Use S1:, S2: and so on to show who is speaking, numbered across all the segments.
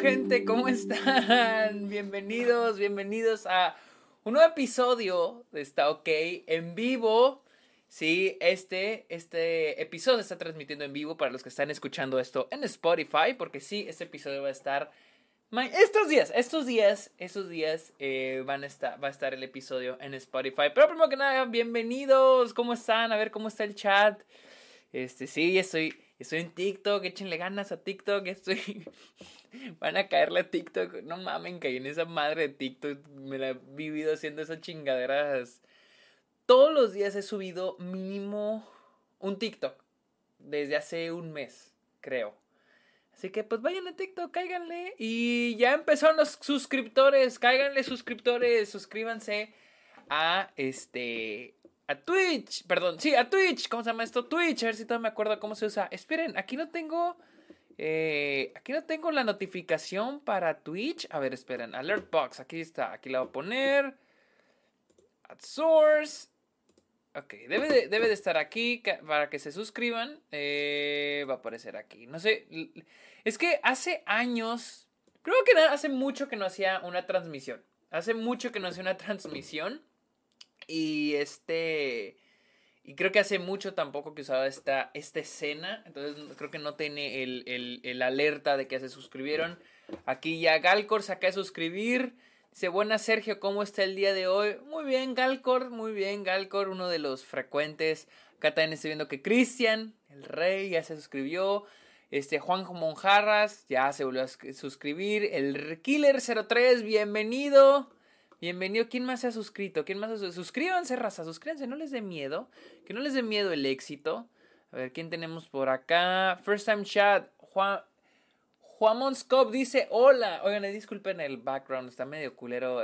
S1: Gente, ¿cómo están? Bienvenidos, bienvenidos a un nuevo episodio de Está OK en vivo. Sí, este, este episodio está transmitiendo en vivo para los que están escuchando esto en Spotify, porque sí, este episodio va a estar estos días, estos días, estos días eh, van a estar, va a estar el episodio en Spotify. Pero primero que nada, bienvenidos, ¿cómo están? A ver cómo está el chat. Este, sí, estoy, estoy en TikTok, échenle ganas a TikTok, estoy... Van a caerle a TikTok, no mamen, caí en esa madre de TikTok, me la he vivido haciendo esas chingaderas. Todos los días he subido mínimo un TikTok, desde hace un mes, creo. Así que pues vayan a TikTok, cáiganle. Y ya empezaron los suscriptores, cáiganle suscriptores, suscríbanse a este a Twitch, perdón, sí, a Twitch, ¿cómo se llama esto? Twitch, a ver si todavía me acuerdo cómo se usa. Esperen, aquí no tengo, eh, aquí no tengo la notificación para Twitch. A ver, esperen, Alert Box, aquí está, aquí la voy a poner. At Source. Ok, debe de, debe de estar aquí para que se suscriban. Eh, va a aparecer aquí. No sé, es que hace años, creo que hace mucho que no hacía una transmisión. Hace mucho que no hacía una transmisión. Y este. Y creo que hace mucho tampoco que usaba esta, esta escena. Entonces creo que no tiene el, el, alerta de que se suscribieron. Aquí ya Galcor se de suscribir. Dice, buenas Sergio, ¿cómo está el día de hoy? Muy bien, Galcor, muy bien, Galcor, uno de los frecuentes. Acá también estoy viendo que Cristian, el rey, ya se suscribió. Este, Juanjo Monjarras, ya se volvió a suscribir. El Killer03, bienvenido. Bienvenido. ¿Quién más se ha suscrito? ¿Quién más se Suscríbanse, raza, suscríbanse, no les dé miedo. Que no les dé miedo el éxito. A ver, ¿quién tenemos por acá? First time chat. Juan. Juan Scop dice hola. Oigan, disculpen el background, está medio culero.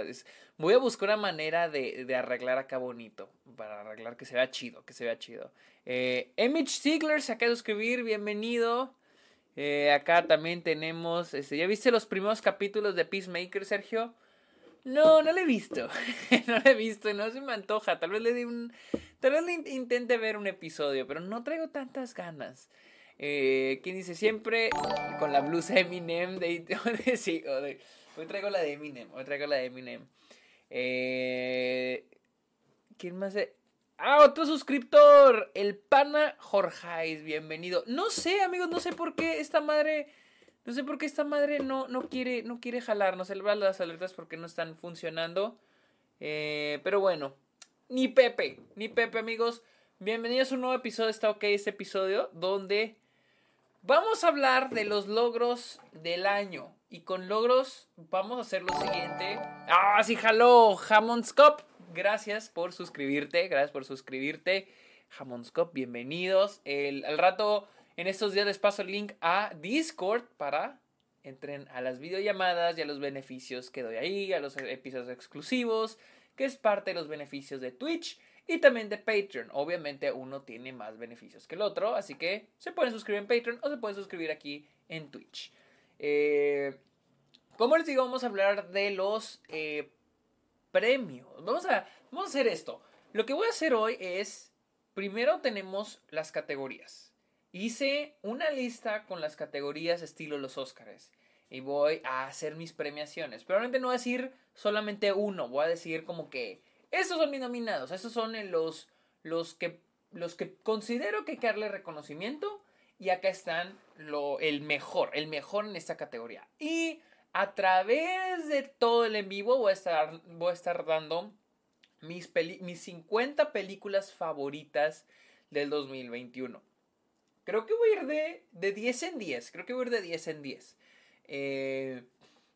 S1: voy a buscar una manera de, arreglar acá bonito. Para arreglar que se vea chido, que se vea chido. Eh, Ziegler se acaba de suscribir, bienvenido. Eh, acá también tenemos. Este, ¿Ya viste los primeros capítulos de Peacemaker, Sergio? No, no lo he visto. no lo he visto, no se me antoja. Tal vez le di un. Tal vez le intente ver un episodio, pero no traigo tantas ganas. Eh, ¿Quién dice siempre con la blusa Eminem? De, de, sí, hoy traigo la de Eminem. Hoy traigo la de Eminem. Eh, ¿Quién más? Ah, otro suscriptor. El pana Jorjais. Bienvenido. No sé, amigos, no sé por qué esta madre no sé por qué esta madre no, no, quiere, no quiere jalar, no se le las alertas porque no están funcionando. Eh, pero bueno, ni Pepe, ni Pepe amigos. Bienvenidos a un nuevo episodio, está ok este episodio, donde vamos a hablar de los logros del año. Y con logros vamos a hacer lo siguiente. Ah, sí, jaló, Hammonscop. Gracias por suscribirte, gracias por suscribirte. Hammonscop, bienvenidos. El, al rato en estos días les paso el link a Discord para entren a las videollamadas y a los beneficios que doy ahí, a los episodios exclusivos, que es parte de los beneficios de Twitch y también de Patreon. Obviamente uno tiene más beneficios que el otro, así que se pueden suscribir en Patreon o se pueden suscribir aquí en Twitch. Eh, como les digo, vamos a hablar de los eh, premios. Vamos a, vamos a hacer esto. Lo que voy a hacer hoy es, primero tenemos las categorías. Hice una lista con las categorías estilo los Óscares y voy a hacer mis premiaciones. Pero realmente no voy a decir solamente uno, voy a decir como que estos son mis nominados, estos son los, los, que, los que considero que hay que darle reconocimiento y acá están lo, el mejor, el mejor en esta categoría. Y a través de todo el en vivo voy a estar, voy a estar dando mis, mis 50 películas favoritas del 2021. Creo que voy a ir de, de 10 en 10. Creo que voy a ir de 10 en 10. Eh,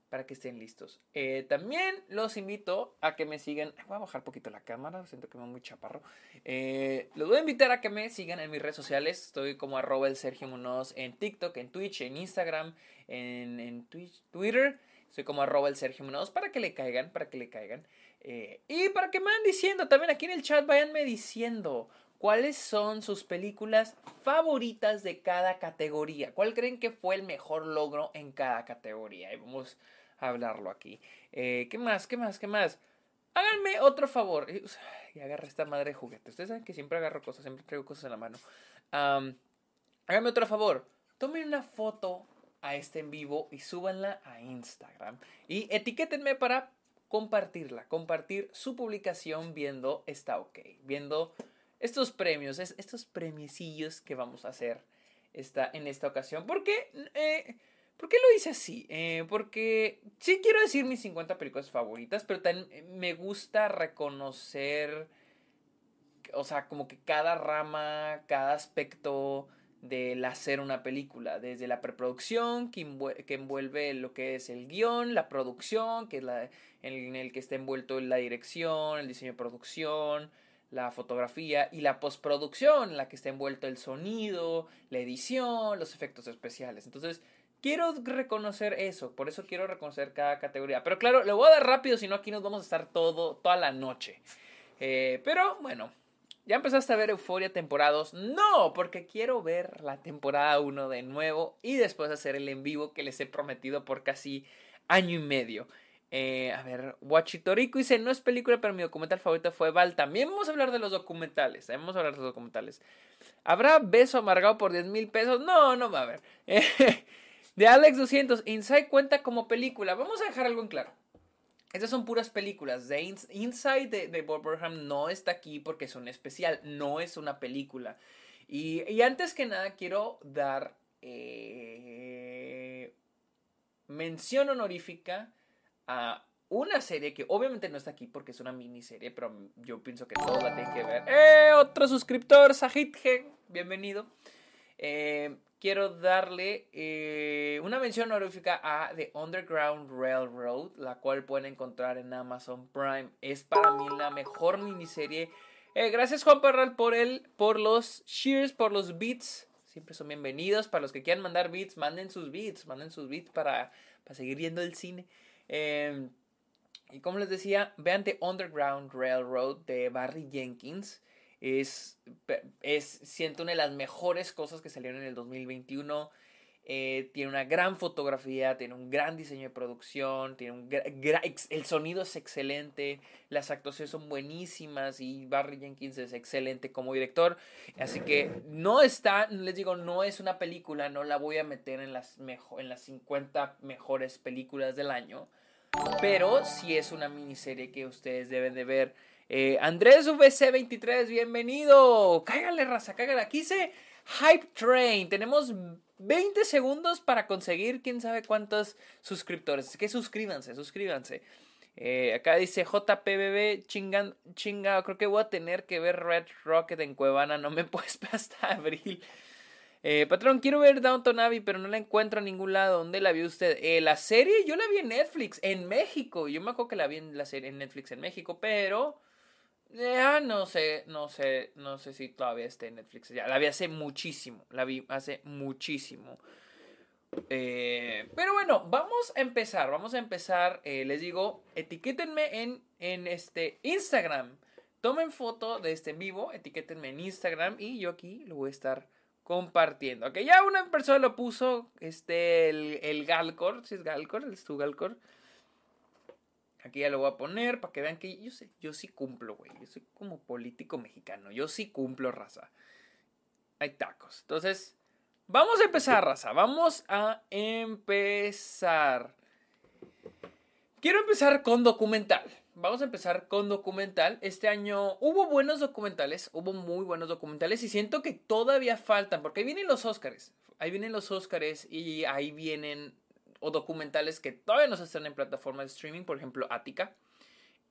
S1: para que estén listos. Eh, también los invito a que me sigan. Voy a bajar un poquito la cámara, siento que me muy chaparro. Eh, los voy a invitar a que me sigan en mis redes sociales. Estoy como arroba el Sergio Munoz en TikTok, en Twitch, en Instagram, en, en Twitter. Soy como arroba el Sergio Munoz para que le caigan, para que le caigan. y para que me vayan diciendo, también aquí en el chat, vayanme diciendo ¿Cuáles son sus películas favoritas de cada categoría? ¿Cuál creen que fue el mejor logro en cada categoría? Y vamos a hablarlo aquí. Eh, ¿Qué más? ¿Qué más? ¿Qué más? Háganme otro favor. Y agarra esta madre de juguete. Ustedes saben que siempre agarro cosas, siempre traigo cosas en la mano. háganme otro favor. Tomen una foto a este en vivo y súbanla a Instagram. Y etiquétenme para compartirla, compartir su publicación viendo Está OK, viendo estos premios, estos premiecillos que vamos a hacer esta, en esta ocasión. ¿Por qué? Eh, ¿Por qué lo hice así? Eh, porque sí quiero decir mis 50 películas favoritas, pero también me gusta reconocer, o sea, como que cada rama, cada aspecto del hacer una película, desde la preproducción, que, envuelve lo que es el guion, la producción, que es la, en el que está envuelto la dirección, el diseño de producción, la fotografía y la postproducción, la que está envuelto el sonido, la edición, los efectos especiales. Entonces, quiero reconocer eso, por eso quiero reconocer cada categoría. Pero claro, le voy a dar rápido, si no aquí nos vamos a estar todo, toda la noche. Eh, pero bueno, ¿Ya empezaste a ver Euforia temporadas? No, porque quiero ver la temporada 1 de nuevo y después hacer el en vivo que les he prometido por casi año y medio. Eh, a ver, Wachitorico dice, no es película, pero mi documental favorito fue Val. También vamos a hablar de los documentales. Vamos a hablar de los documentales. ¿Habrá beso amargado por 10 mil pesos? No, no va a haber. de Alex 200, Inside cuenta como película. Vamos a dejar algo en claro. Estas son puras películas. The Inside de, de Bob Burnham no está aquí porque es un especial, no es una película. Y, antes que nada quiero dar eh, mención honorífica a una serie que obviamente no está aquí porque es una miniserie, pero yo pienso que todos la tienen que ver. ¡Eh! Otro suscriptor, Sahit bienvenido. Eh, quiero darle eh, una mención honorífica a The Underground Railroad, la cual pueden encontrar en Amazon Prime. Es para mí la mejor miniserie. Eh, gracias Juan Parral por el, por los shares, por los beats. Siempre son bienvenidos. Para los que quieran mandar beats, manden sus beats, manden sus beats para, para seguir viendo el cine. Em, y como les decía, vean The Underground Railroad de Barry Jenkins. Es, es, siento, una de las mejores cosas que salieron en el 2021. Eh, tiene una gran fotografía, tiene un gran diseño de producción, tiene el sonido es excelente, las actuaciones son buenísimas y Barry Jenkins es excelente como director. Así que no está, les digo, no es una película, no la voy a meter en las, en las 50 mejores películas del año, pero sí es una miniserie que ustedes deben de ver. Eh, Andrés VC23, bienvenido. Cáigale, raza, cáigale. Aquí dice Hype Train. Tenemos 20 segundos para conseguir quién sabe cuántos suscriptores. Así que suscríbanse, suscríbanse. Eh, acá dice JPBB, chingan, chinga, creo que voy a tener que ver Red Rocket en Cuevana, no me puedes hasta abril. Eh, patrón, quiero ver Downton Abbey, pero no la encuentro en ningún lado. ¿Dónde la vio usted? Eh, la serie yo la vi en Netflix, en México. Yo me acuerdo que la vi en la serie en Netflix en México, pero ya no sé, no sé, no sé si todavía está en Netflix. Ya, la vi hace muchísimo, la vi hace muchísimo. Eh, pero bueno, vamos a empezar, vamos a empezar. Eh, les digo, etiquétenme en, en este Instagram. Tomen foto de este en vivo, etiquétenme en Instagram y yo aquí lo voy a estar compartiendo. Ok, ya una persona lo puso, este, el, el Galcor, si es Galcor, es tu Galcor. Aquí ya lo voy a poner para que vean que yo sé, yo sí cumplo, güey. Yo soy como político mexicano. Yo sí cumplo, raza. Hay tacos. Entonces, vamos a empezar, raza. Vamos a empezar. Quiero empezar con documental. Vamos a empezar con documental. Este año hubo buenos documentales, hubo muy buenos documentales y siento que todavía faltan, porque ahí vienen los Óscares. Ahí vienen los Óscares y ahí vienen o documentales que todavía no se están en plataformas de streaming, por ejemplo, Attica.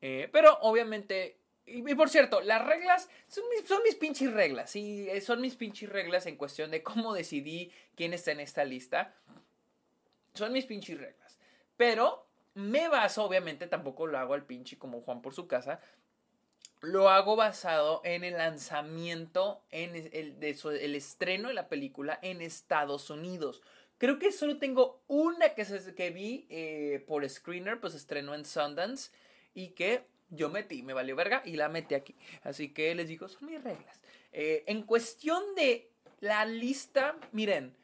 S1: Eh, pero obviamente, y, por cierto, las reglas son mis, son mis pinches reglas, eh, son mis pinches reglas en cuestión de cómo decidí quién está en esta lista. Son mis pinches reglas. Pero me baso, obviamente, tampoco lo hago al pinche como Juan por su casa. Lo hago basado en el lanzamiento, en el, de el estreno de la película en Estados Unidos. Creo que solo tengo una que, se, que vi eh, por screener, pues estrenó en Sundance y que yo metí, me valió verga y la metí aquí. Así que les digo, son mis reglas. Eh, en cuestión de la lista, miren,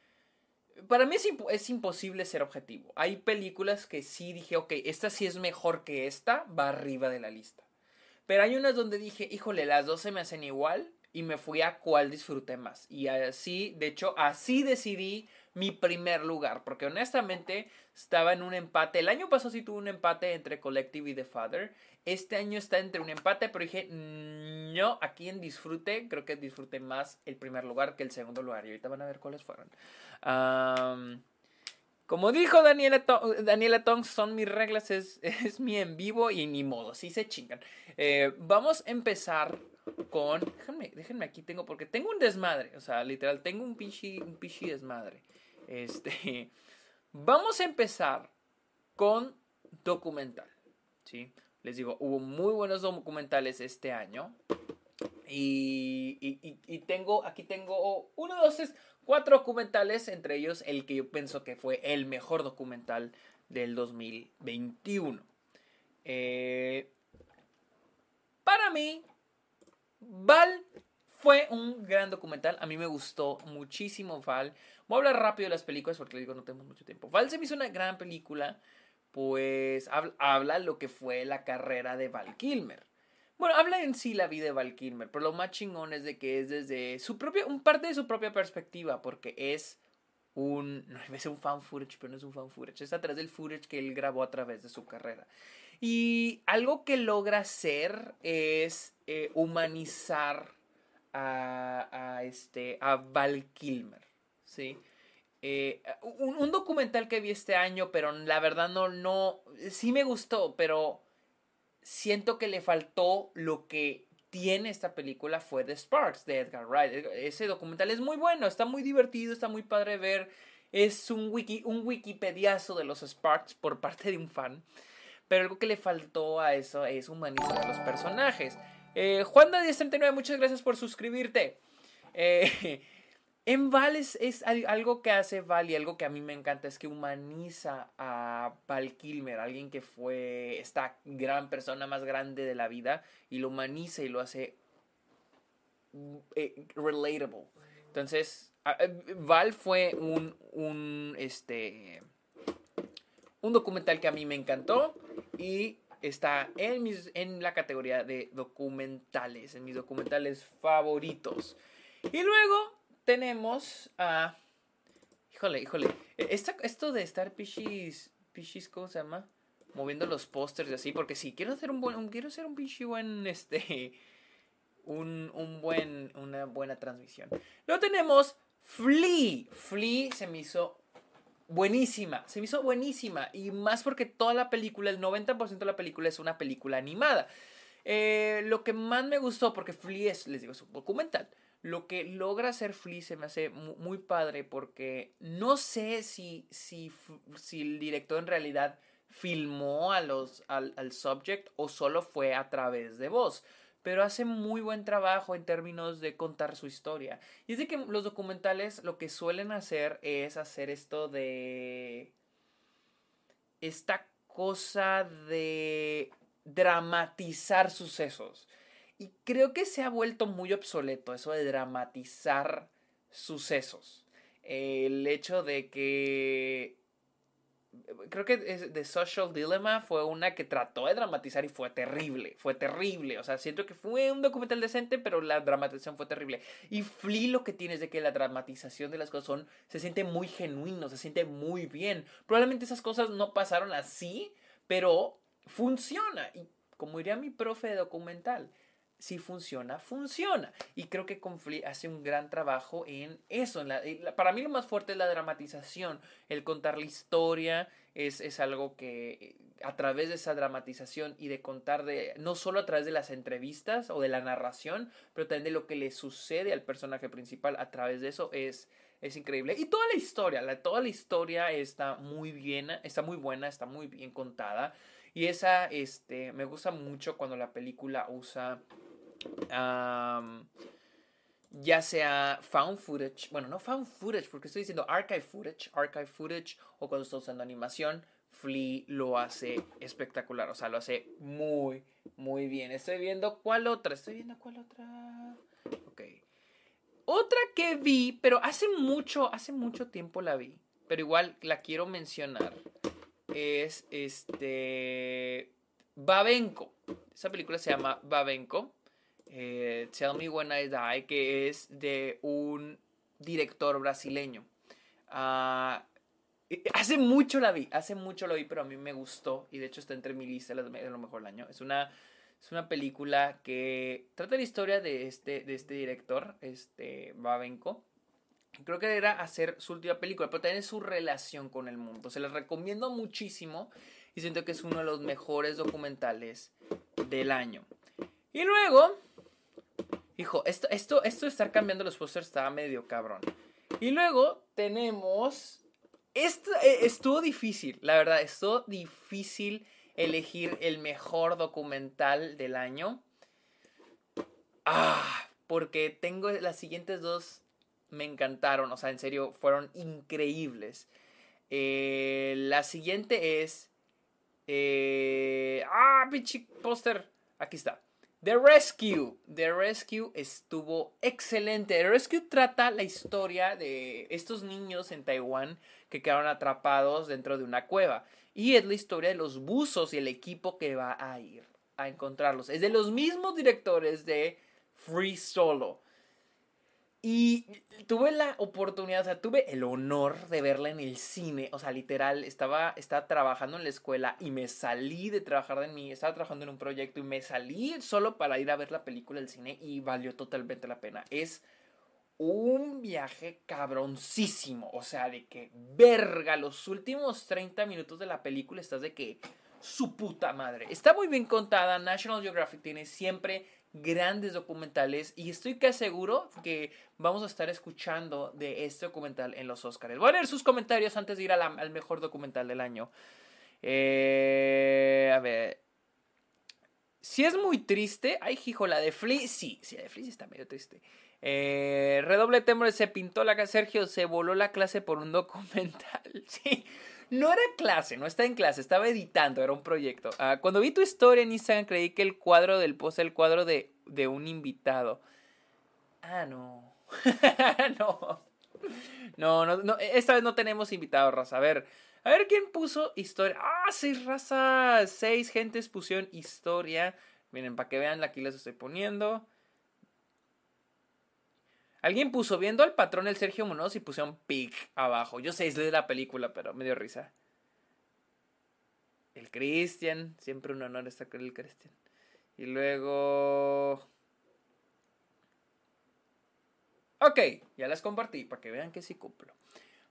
S1: para mí es, es, imposible ser objetivo. Hay películas que sí dije, ok, esta sí es mejor que esta, va arriba de la lista. Pero hay unas donde dije, híjole, las dos se me hacen igual y me fui a cuál disfruté más. Y así, de hecho, así decidí mi primer lugar, porque honestamente estaba en un empate. El año pasado sí tuve un empate entre Collective y The Father. Este año está entre un empate, pero dije, mm, no, aquí en disfrute, creo que disfruté más el primer lugar que el segundo lugar. Y ahorita van a ver cuáles fueron. como dijo Daniela, Daniela Tong, son mis reglas, es, es, mi en vivo y ni modo, sí se chingan. Eh, vamos a empezar con. Déjenme, déjenme aquí, tengo, porque tengo un desmadre. O sea, literal, tengo un pichi, un pichi desmadre. Este. Vamos a empezar con documental. ¿sí? Les digo, hubo muy buenos documentales este año. Y, y, tengo, aquí tengo uno, dos, tres, cuatro documentales, entre ellos el que yo pienso que fue el mejor documental del 2021. Eh, para mí, Val fue un gran documental. A mí me gustó muchísimo Val. Voy a hablar rápido de las películas porque digo, no tenemos mucho tiempo. Val se me hizo una gran película. Pues habla, lo que fue la carrera de Val Kilmer. Bueno, habla en sí la vida de Val Kilmer, pero lo más chingón es de que es desde su propia, un parte de su propia perspectiva, porque es un, no es un fan footage, pero no es un fan footage, es a través del footage que él grabó a través de su carrera. Y algo que logra hacer es eh, humanizar a, este, a Val Kilmer, ¿sí? Eh, un, documental que vi este año, pero la verdad no, no, sí me gustó, pero siento que le faltó lo que tiene esta película fue The Sparks de Edgar Wright. Ese documental es muy bueno, está muy divertido, está muy padre ver. Es un, wiki, un wikipediazo de los Sparks por parte de un fan. Pero algo que le faltó a eso es humanizar a los personajes. Eh, Juan de 1039, muchas gracias por suscribirte. Eh, en Val es, algo que hace Val y algo que a mí me encanta es que humaniza a Val Kilmer, alguien que fue esta gran persona más grande de la vida y lo humaniza y lo hace eh, relatable. Entonces, Val fue un, un, este, un documental que a mí me encantó y está en, mis, en la categoría de documentales, en mis documentales favoritos. Y luego tenemos a... Híjole, híjole. esto de estar pichis, pichis, ¿cómo se llama? Moviendo los pósters y así, porque sí, quiero hacer un buen, quiero hacer un buen, este, un, un buen, una buena transmisión. Luego tenemos Flea. Flea se me hizo buenísima, se me hizo buenísima. Y más porque toda la película, el 90% de la película es una película animada. Eh, lo que más me gustó, porque Flea es, les digo, es un documental. Lo que logra hacer Flea se me hace muy, padre porque no sé si, si, si, el director en realidad filmó a los, al, al subject o solo fue a través de voz pero hace muy buen trabajo en términos de contar su historia. Y es de que los documentales lo que suelen hacer es hacer esto de... esta cosa de dramatizar sucesos. Y creo que se ha vuelto muy obsoleto eso de dramatizar sucesos. El hecho de que creo que The Social Dilemma fue una que trató de dramatizar y fue terrible, fue terrible, o sea, siento que fue un documental decente, pero la dramatización fue terrible. Y Flea lo que tiene es de que la dramatización de las cosas son, se siente muy genuino, se siente muy bien. Probablemente esas cosas no pasaron así, pero funciona. Y como diría mi profe de documental, si funciona, funciona. Y creo que Conflict hace un gran trabajo en eso. para mí lo más fuerte es la dramatización. El contar la historia es, es, algo que eh, a través de esa dramatización y de contar de, no solo a través de las entrevistas o de la narración, pero también de lo que le sucede al personaje principal a través de eso es, es increíble. Y toda la historia, la, toda la historia está muy bien, está muy buena, está muy bien contada. Y esa, este, me gusta mucho cuando la película usa ya sea found footage, bueno, no found footage, porque estoy diciendo archive footage, archive footage, o cuando estoy usando animación, Flea lo hace espectacular, o sea, lo hace muy, muy bien. Estoy viendo cuál otra, estoy viendo cuál otra. Ok. Otra que vi, pero hace mucho, hace mucho tiempo la vi, pero igual la quiero mencionar, es este... Babenco. Esa película se llama Babenco. Tell Me When I Die, que es de un director brasileño. Ah, hace mucho la vi, hace mucho lo vi, pero a mí me gustó y de hecho está entre mi lista de lo mejor del año. Es una, es una película que trata la historia de este, de este director, este Babenco. Creo que era hacer su última película, pero también su relación con el mundo. Se les recomiendo muchísimo y siento que es uno de los mejores documentales del año. Y luego, hijo, esto, esto, esto de estar cambiando los pósters estaba medio cabrón. Y luego tenemos, esto eh, estuvo difícil, la verdad, estuvo difícil elegir el mejor documental del año. Ah, porque tengo las siguientes dos me encantaron, o sea, en serio, fueron increíbles. Eh, la siguiente es. Eh, ah, pinche póster. Aquí está. The Rescue. The Rescue estuvo excelente. The Rescue trata la historia de estos niños en Taiwán que quedaron atrapados dentro de una cueva. Y es la historia de los buzos y el equipo que va a ir a encontrarlos. Es de los mismos directores de Free Solo. Y tuve la oportunidad, o sea, tuve el honor de verla en el cine. O sea, literal, estaba, estaba trabajando en la escuela y me salí de trabajar de mí. Estaba trabajando en un proyecto y me salí solo para ir a ver la película del cine y valió totalmente la pena. Es un viaje cabroncísimo. O sea, de que verga, los últimos 30 minutos de la película estás de que su puta madre. Está muy bien contada. National Geographic tiene siempre grandes documentales y estoy casi seguro que vamos a estar escuchando de este documental en los Oscars. Voy a leer sus comentarios antes de ir al mejor documental del año. Eh, a ver. Si es muy triste. Ay, hijo, la de Flea. Sí, sí, la de Flea está medio triste. Eh, redoble temor, se pintó la Sergio, se voló la clase por un documental. Sí, no era clase, no estaba en clase, estaba editando, era un proyecto. Ah, cuando vi tu historia en Instagram creí que el cuadro del post era el cuadro de, de un invitado. Ah, no. no. No, no, no. Esta vez no tenemos invitado, raza. A ver, a ver quién puso historia. Ah, seis razas. Seis gentes pusieron historia. Miren, para que vean, aquí les estoy poniendo. Alguien puso viendo al patrón el Sergio Munoz y pusieron pic abajo. Yo sé, es de la película, pero me dio risa. El Christian, siempre un honor estar con el Christian. Y luego. Ok, ya las compartí para que vean que sí cumplo.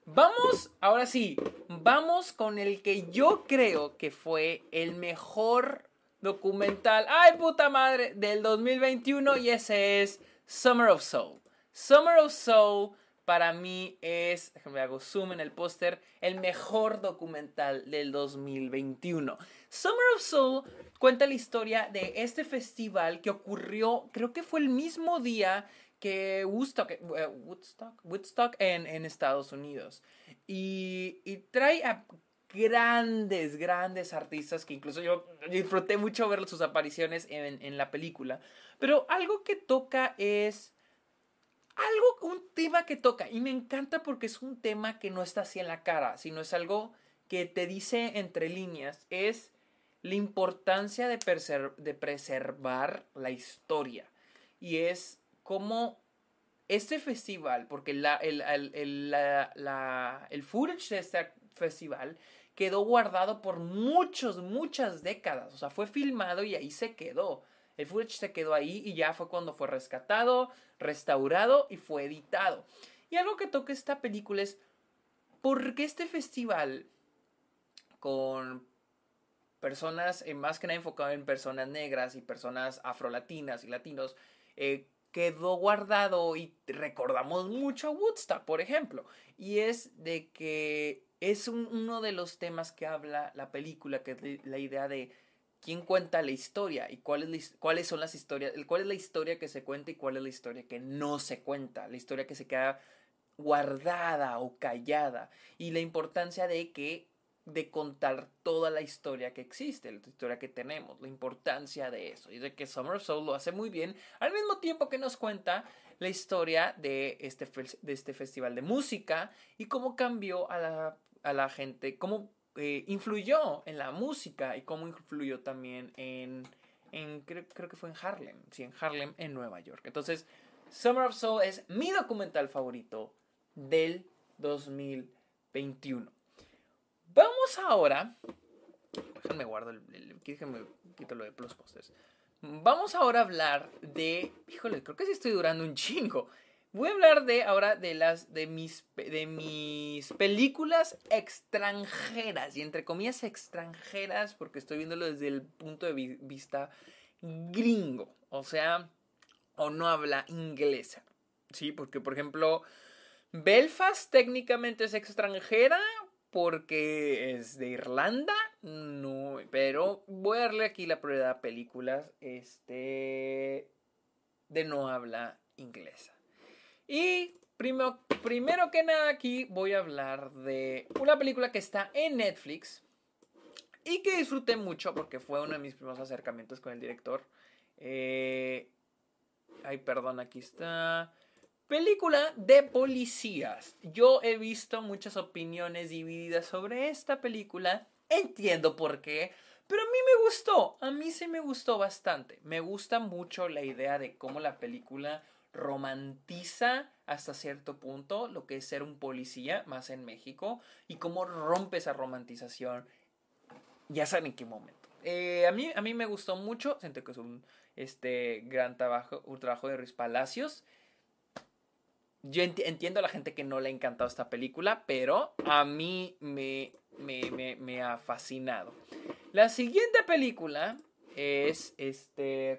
S1: Vamos, ahora sí, vamos con el que yo creo que fue el mejor documental, ay puta madre, del 2021 y ese es Summer of Soul. Summer of Soul para mí es, déjame hago zoom en el póster, el mejor documental del 2021. Summer of Soul cuenta la historia de este festival que ocurrió, creo que fue el mismo día que Woodstock, eh, Woodstock, en, Estados Unidos. Y, trae a grandes, grandes artistas que incluso yo disfruté mucho ver sus apariciones en, en la película. Pero algo que toca es algo, un tema que toca. Y me encanta porque es un tema que no está así en la cara, sino es algo que te dice entre líneas. Es la importancia de, preservar la historia. Y es como este festival, porque la, el, el footage de este festival quedó guardado por muchos, muchas décadas. O sea, fue filmado y ahí se quedó. El footage se quedó ahí y ya fue cuando fue rescatado, restaurado y fue editado. Y algo que toca esta película es por qué este festival con personas, eh, más que nada enfocado en personas negras y personas afrolatinas y latinos, eh, quedó guardado y recordamos mucho a Woodstock, por ejemplo. Y es de que es uno de los temas que habla la película, que es la idea de quién cuenta la historia y cuál es cuáles son las historias, cuál es la historia que se cuenta y cuál es la historia que no se cuenta, la historia que se queda guardada o callada. Y la importancia de que de contar toda la historia que existe, la historia que tenemos, la importancia de eso. Y de que Summer Soul lo hace muy bien al mismo tiempo que nos cuenta la historia de este, de este festival de música y cómo cambió a la, a la gente, cómo eh, influyó en la música y cómo influyó también en, en creo, creo, que fue en Harlem, sí, en Harlem, en Nueva York. Entonces, Summer of Soul es mi documental favorito del 2021. Vamos ahora, déjenme guardo el, déjenme quito lo de Plus Posters. Vamos ahora a hablar de, híjole, creo que sí estoy durando un chingo. Voy a hablar de ahora de las de mis de mis películas extranjeras y entre comillas extranjeras porque estoy viéndolo desde el punto de vista gringo, o sea, o no habla inglesa. Sí, porque por ejemplo, Belfast técnicamente es extranjera porque es de Irlanda, no, pero voy a darle aquí la prioridad a películas este de no habla inglesa. Y primero, primero que nada aquí voy a hablar de una película que está en Netflix y que disfruté mucho porque fue uno de mis primeros acercamientos con el director. Eh, ay, perdón, aquí está. Película de policías. Yo he visto muchas opiniones divididas sobre esta película. Entiendo por qué. Pero a mí me gustó. A mí sí me gustó bastante. Me gusta mucho la idea de cómo la película romantiza hasta cierto punto lo que es ser un policía, más en México, y cómo rompe esa romantización. Ya saben en qué momento. Eh, a, mí, a mí me gustó mucho, siento que es un este, gran trabajo, un trabajo de Ruiz Palacios. Yo entiendo a la gente que no le ha encantado esta película, pero a mí me, me, me, ha fascinado. La siguiente película es este.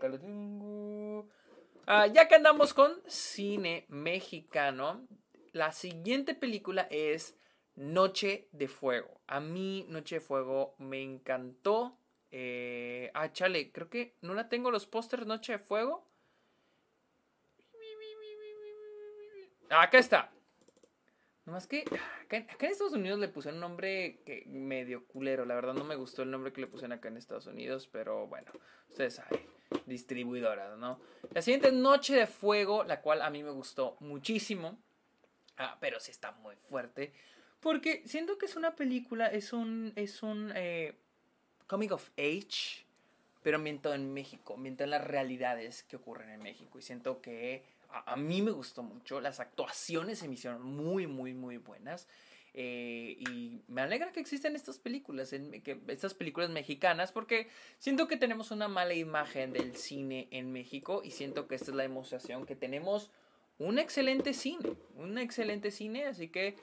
S1: Ah, ya que andamos con cine mexicano, la siguiente película es Noche de Fuego. A mí Noche de Fuego me encantó. Eh, ah, chale, creo que no la tengo los pósters Noche de Fuego. Acá está. Nomás que acá, en Estados Unidos le puse un nombre que medio culero. La verdad no me gustó el nombre que le pusieron acá en Estados Unidos, pero bueno, ustedes saben distribuidoras, ¿no? La siguiente Noche de Fuego, la cual a mí me gustó muchísimo, ah, pero sí está muy fuerte, porque siento que es una película, es un, es un eh, comic of age, pero ambientado en México, ambientado en las realidades que ocurren en México, y siento que a, a mí me gustó mucho, las actuaciones se me hicieron muy, muy, muy buenas. Eh, y me alegra que existen estas películas, estas películas mexicanas, porque siento que tenemos una mala imagen del cine en México y siento que esta es la demostración que tenemos un excelente cine, un excelente cine, así que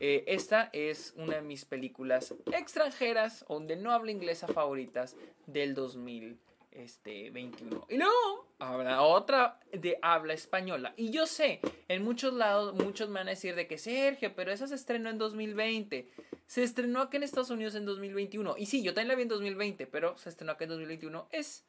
S1: eh, esta es una de mis películas extranjeras, donde no hablo inglesa favoritas del 2000 este, 21. Y luego habrá otra de habla española. Y yo sé, en muchos lados, muchos me van a decir de que Sergio, pero esa se estrenó en 2020. Se estrenó aquí en Estados Unidos en 2021. Y sí, yo también la vi en 2020, pero se estrenó aquí en 2021. Es.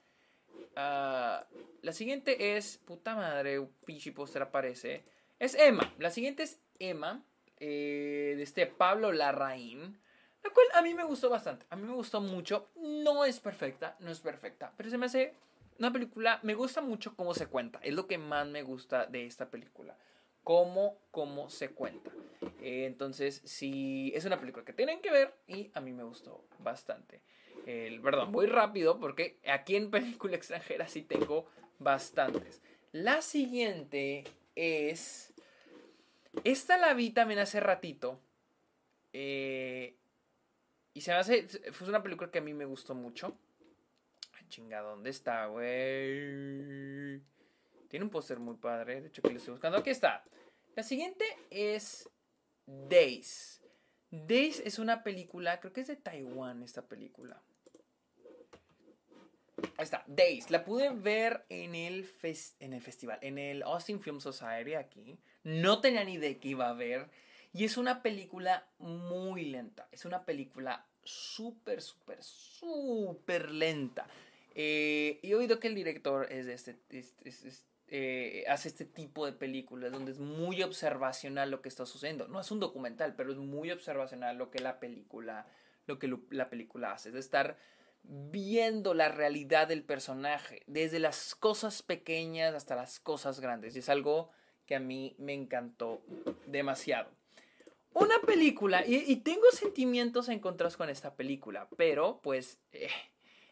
S1: Ah, la siguiente es. Puta madre, pinche póster aparece. Es Emma. La siguiente es Emma. Eh, de este Pablo Larraín. La cual a mí me gustó bastante. A mí me gustó mucho. No es perfecta, no es perfecta. Pero se me hace una película. Me gusta mucho cómo se cuenta. Es lo que más me gusta de esta película. Cómo, cómo se cuenta. Eh, entonces, sí, es una película que tienen que ver y a mí me gustó bastante. El, perdón, voy rápido porque aquí en película extranjera sí tengo bastantes. La siguiente es. Esta la vi también hace ratito. Eh, y se me hace. Fue una película que a mí me gustó mucho. Ay, chingada, ¿dónde está, güey? Tiene un póster muy padre. De hecho, que lo estoy buscando. Aquí está. La siguiente es Days. Days es una película, creo que es de Taiwán esta película. Ahí está, Days. La pude ver en el, en el festival, en el Austin Film Society aquí. No tenía ni idea que iba a ver. Y es una película muy lenta. Es una película súper, súper, súper lenta. Eh, y he oído que el director es de este, eh, hace este tipo de películas donde es muy observacional lo que está sucediendo. No es un documental, pero es muy observacional lo que la película, lo que la película hace. Es de estar viendo la realidad del personaje, desde las cosas pequeñas hasta las cosas grandes. Y es algo que a mí me encantó demasiado una película, y, tengo sentimientos encontrados con esta película, pero pues eh,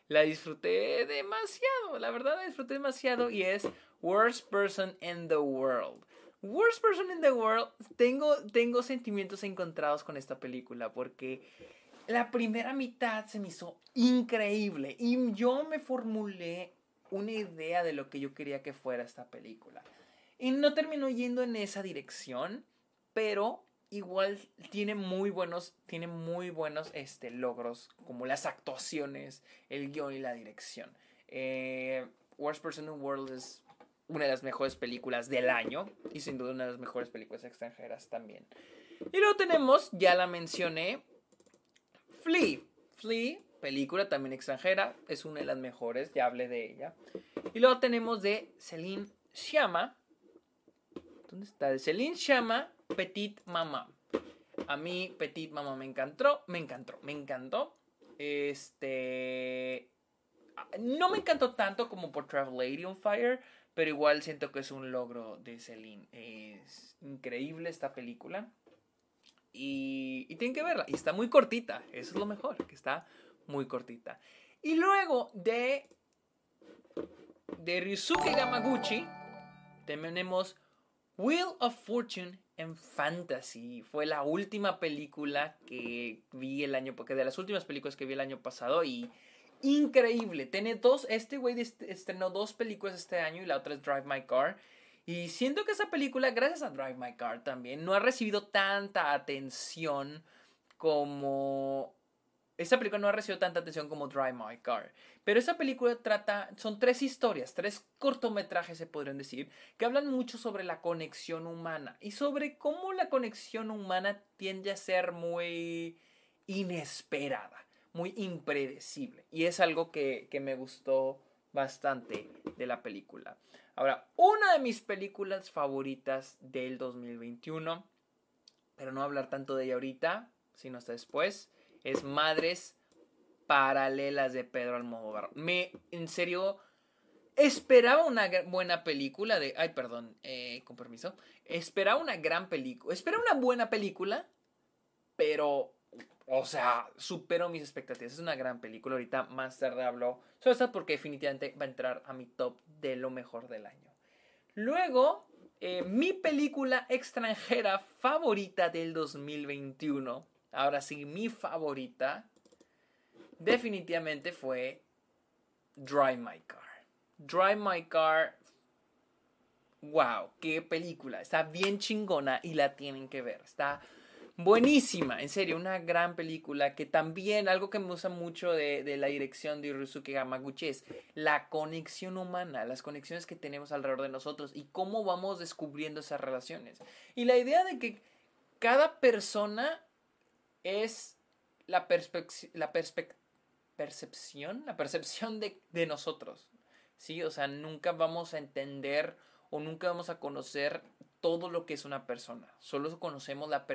S1: la disfruté demasiado, la verdad la disfruté demasiado y es Worst Person in the World. Worst Person in the World, tengo, tengo sentimientos encontrados con esta película porque la primera mitad se me hizo increíble y yo me formulé una idea de lo que yo quería que fuera esta película. Y no terminó yendo en esa dirección, pero igual tiene muy buenos, tiene muy buenos este, logros, como las actuaciones, el guion y la dirección. Eh, Worst Person in the World es una de las mejores películas del año y sin duda una de las mejores películas extranjeras también. Y luego tenemos, ya la mencioné, Flea. Flea, película también extranjera, es una de las mejores, ya hablé de ella. Y luego tenemos de Celine Sciamma. ¿Dónde está? De Celine Sciamma, Petit Mama. A mí Petit Mama me encantó, me encantó, me encantó. Este no me encantó tanto como por Travel Lady on Fire, pero igual siento que es un logro de Celine. Es increíble esta película. Y, y tienen que verla. Y está muy cortita. Eso es lo mejor, que está muy cortita. Y luego de, de Ryusuke Gamaguchi tenemos Wheel of Fortune en Fantasy. Fue la última película que vi el año, porque de las últimas películas que vi el año pasado y increíble. Tiene dos, este güey estrenó dos películas este año y la otra es Drive My Car. Y siento que esa película, gracias a Drive My Car también, no ha recibido tanta atención como... Esta película no ha recibido tanta atención como Drive My Car. Pero esa película trata, son tres historias, tres cortometrajes se podrían decir, que hablan mucho sobre la conexión humana y sobre cómo la conexión humana tiende a ser muy inesperada muy impredecible. Y es algo que, me gustó bastante de la película. Ahora, una de mis películas favoritas del 2021, pero no hablar tanto de ella ahorita, sino hasta después, es Madres Paralelas de Pedro Almodóvar. Me, en serio, esperaba una buena película de... Ay, perdón, eh, con permiso. Esperaba una gran película. Esperaba una buena película, pero o sea, supero mis expectativas. Es una gran película. Ahorita más tarde hablo sobre esto porque definitivamente va a entrar a mi top de lo mejor del año. Luego, eh, mi película extranjera favorita del 2021. Ahora sí, mi favorita. Definitivamente fue Drive My Car. Drive My Car. Wow, qué película. Está bien chingona y la tienen que ver. Está Buenísima, en serio, una gran película que también algo que me gusta mucho de, la dirección de Ryusuke Hamaguchi es la conexión humana, las conexiones que tenemos alrededor de nosotros y cómo vamos descubriendo esas relaciones. Y la idea de que cada persona es la, la percepción, la percepción de, de nosotros. ¿sí? O sea, nunca vamos a entender o nunca vamos a conocer todo lo que es una persona. Solo conocemos la,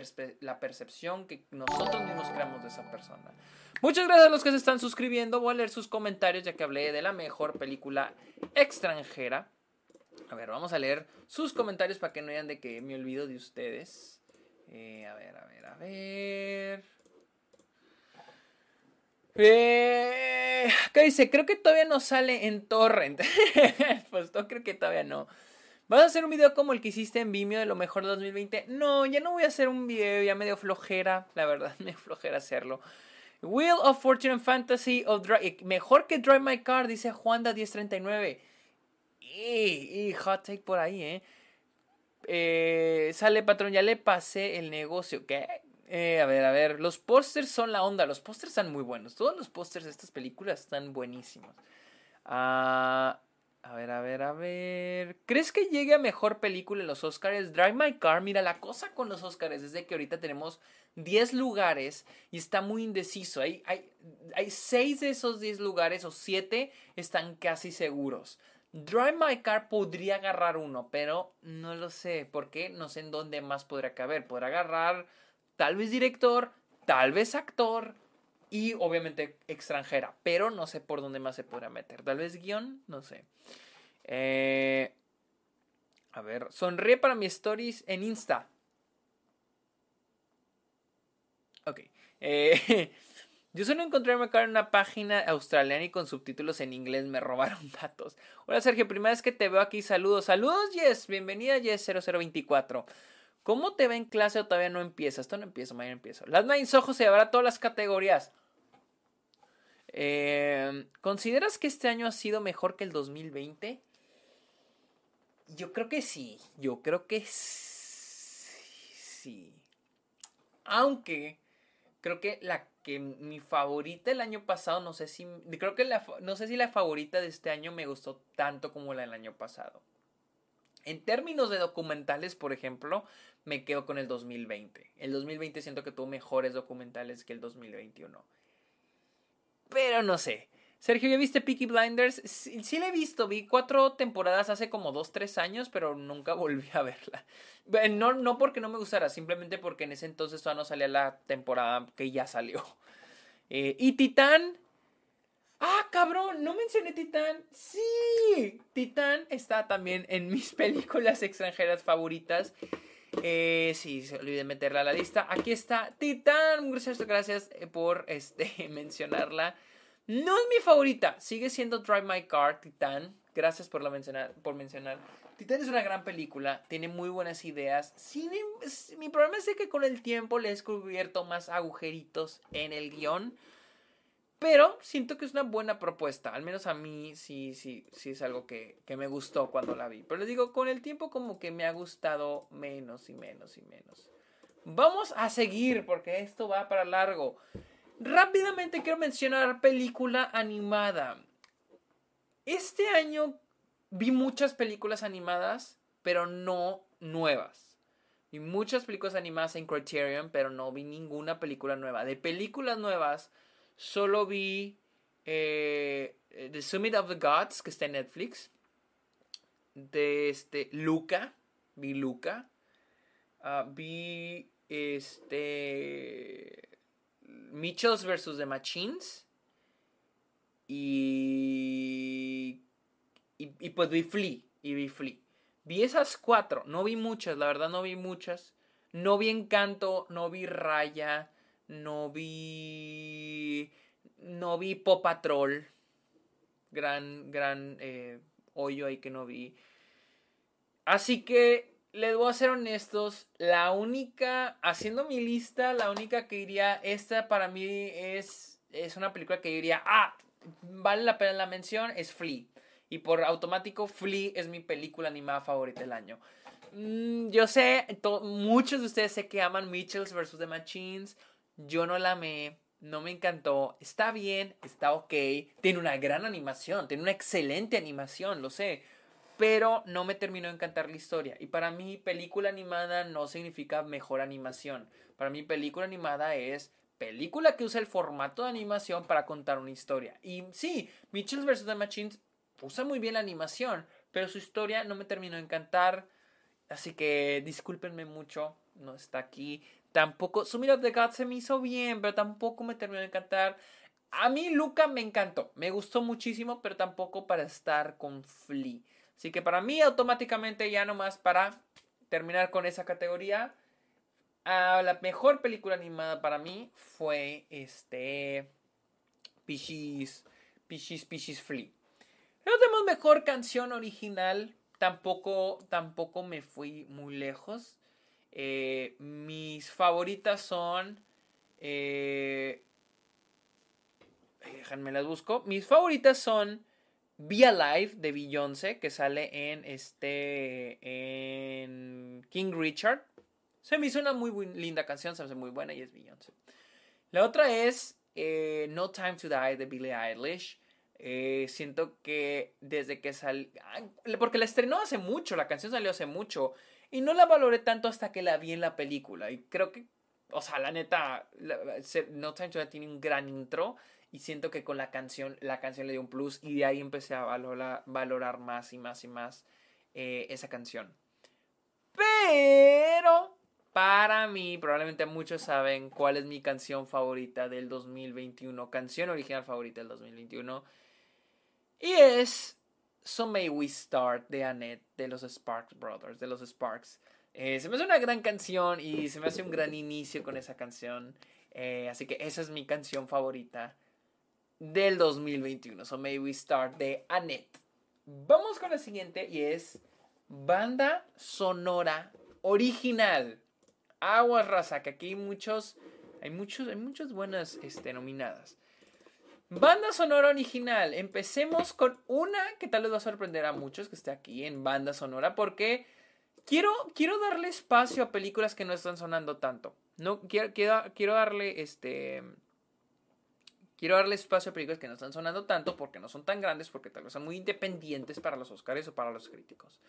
S1: la percepción que nosotros mismos creamos de esa persona. Muchas gracias a los que se están suscribiendo. Voy a leer sus comentarios ya que hablé de la mejor película extranjera. A ver, vamos a leer sus comentarios para que no vean de que me olvido de ustedes. Eh, a ver, a ver, a ver. Eh, ¿Qué dice? Creo que todavía no sale en Torrent. pues no creo que todavía no. ¿Vas a hacer un video como el que hiciste en Vimeo de lo mejor de 2020? No, ya no voy a hacer un video, ya medio flojera, la verdad, me flojera hacerlo. Wheel of Fortune and Fantasy of Drive. Eh, mejor que Drive My Car, dice Juanda 1039. Y, y hot take por ahí, ¿eh? ¿Eh? Sale patrón, ya le pasé el negocio. ¿Qué? Eh, a ver, a ver. Los pósters son la onda. Los pósters están muy buenos. Todos los pósters de estas películas están buenísimos. Ah. A ver, a ver, a ver. ¿Crees que llegue a mejor película en los Oscars? Drive My Car. Mira, la cosa con los Oscars es de que ahorita tenemos 10 lugares y está muy indeciso. Hay, hay, hay 6 de esos 10 lugares o 7 están casi seguros. Drive My Car podría agarrar uno, pero no lo sé. ¿Por qué? No sé en dónde más podrá caber. Podrá agarrar tal vez director, tal vez actor, y obviamente extranjera, pero no sé por dónde más se podrá meter. Tal vez guion, no sé. Eh, a ver, sonríe para mis stories en Insta. Ok. Eh, Yo solo encontré a McCartney en una página australiana y con subtítulos en inglés me robaron datos. Hola Sergio, primera vez que te veo aquí, saludos. Saludos Jess, bienvenida Jess0024. ¿Cómo te va en clase o todavía no empieza? Esto no empieza, mañana empiezo. Las Nine Ojos se llevará todas las categorías. Eh, ¿Consideras que este año ha sido mejor que el 2020? Yo creo que sí. Yo creo que sí. Aunque creo que la que mi favorita el año pasado, no sé si creo que no sé si la favorita de este año me gustó tanto como la del año pasado. En términos de documentales, por ejemplo, me quedo con el 2020. El 2020 siento que tuvo mejores documentales que el 2021. Pero no sé. Sergio, ¿ya viste Peaky Blinders? Sí, sí, la he visto, vi cuatro temporadas hace como dos, tres años, pero nunca volví a verla. No, no porque no me gustara, simplemente porque en ese entonces todavía no salía la temporada que ya salió. Eh, y Titán. Ah, cabrón, no mencioné Titán. Sí, Titán está también en mis películas extranjeras favoritas. Eh, sí, se olvidé meterla a la lista. Aquí está Titán. Muchas gracias eh, por este, mencionarla. No es mi favorita. Sigue siendo Drive My Car, Titán. Gracias por, la mencionar, por mencionar. Titán es una gran película. Tiene muy buenas ideas. mi problema es que con el tiempo le he descubierto más agujeritos en el guion. Pero siento que es una buena propuesta. Al menos a mí sí, sí, sí es algo que, que me gustó cuando la vi. Pero les digo, con el tiempo como que me ha gustado menos y menos y menos. Vamos a seguir porque esto va para largo. Rápidamente quiero mencionar película animada. Este año vi muchas películas animadas, pero no nuevas. Vi muchas películas animadas en Criterion, pero no vi ninguna película nueva. De películas nuevas, solo vi eh, The Summit of the Gods, que está en Netflix. De este, Luca, vi Luca. Ah, vi este Mitchells vs. The Machines. Y, y, pues vi Flea. Y vi Flea. Vi esas cuatro. No vi muchas, la verdad no vi muchas. No vi Encanto, no vi Raya, no vi. No vi Pop Patrol. Gran, gran eh, hoyo ahí que no vi. Así que les voy a ser honestos, la única, haciendo mi lista, la única que iría, esta para mí es, es una película que diría, ah, vale la pena la mención, es Flea. Y por automático, Flea es mi película animada favorita del año. Mm, yo sé, muchos de ustedes sé que aman Mitchells vs. The Machines. Yo no la amé, no me encantó. Está bien, está ok. Tiene una gran animación, tiene una excelente animación, lo sé pero no me terminó de encantar la historia. Y para mí, película animada no significa mejor animación. Para mí, película animada es película que usa el formato de animación para contar una historia. Y sí, Mitchell vs. The Machines usa muy bien la animación, pero su historia no me terminó de encantar. Así que discúlpenme mucho, no está aquí. Tampoco, Summit of the Gods se me hizo bien, pero tampoco me terminó de encantar. A mí Luca me encantó, me gustó muchísimo, pero tampoco para estar con Flea. Así que para mí automáticamente ya nomás para terminar con esa categoría, la mejor película animada para mí fue este Pichis, Pichis, Pichis Flea. No tenemos mejor canción original, tampoco, tampoco me fui muy lejos. Eh, mis favoritas son... Eh, déjenme las busco. Mis favoritas son Be Alive de Beyoncé, que sale en este. en King Richard. Se me hizo una muy linda canción, se me hace muy buena y es Beyoncé. La otra es eh, No Time to Die de Billie Eilish. Eh, siento que desde que salió. Porque la estrenó hace mucho, la canción salió hace mucho. Y no la valoré tanto hasta que la vi en la película. Y creo que. O sea, la neta. no Time to Die tiene un gran intro y siento que con la canción, la canción le dio un plus y de ahí empecé a valorar, más y más y más eh, esa canción. Pero para mí, probablemente muchos saben cuál es mi canción favorita del 2021, canción original favorita del 2021. Y es So May We Start de Annette, de los Sparks Brothers, de los Sparks. Eh, se me hace una gran canción y se me hace un gran inicio con esa canción. Eh, así que esa es mi canción favorita del 2021. So May We Start de Annette. Vamos con la siguiente y es banda sonora original. Aguas raza, que aquí hay muchos, hay muchos, hay muchas buenas este, nominadas. Banda sonora original. Empecemos con una que tal vez va a sorprender a muchos que esté aquí en banda sonora porque quiero, quiero darle espacio a películas que no están sonando tanto. No quiero, quiero, quiero darle este quiero darle espacio a películas que no están sonando tanto porque no son tan grandes, porque tal vez son muy independientes para los Oscars o para los críticos.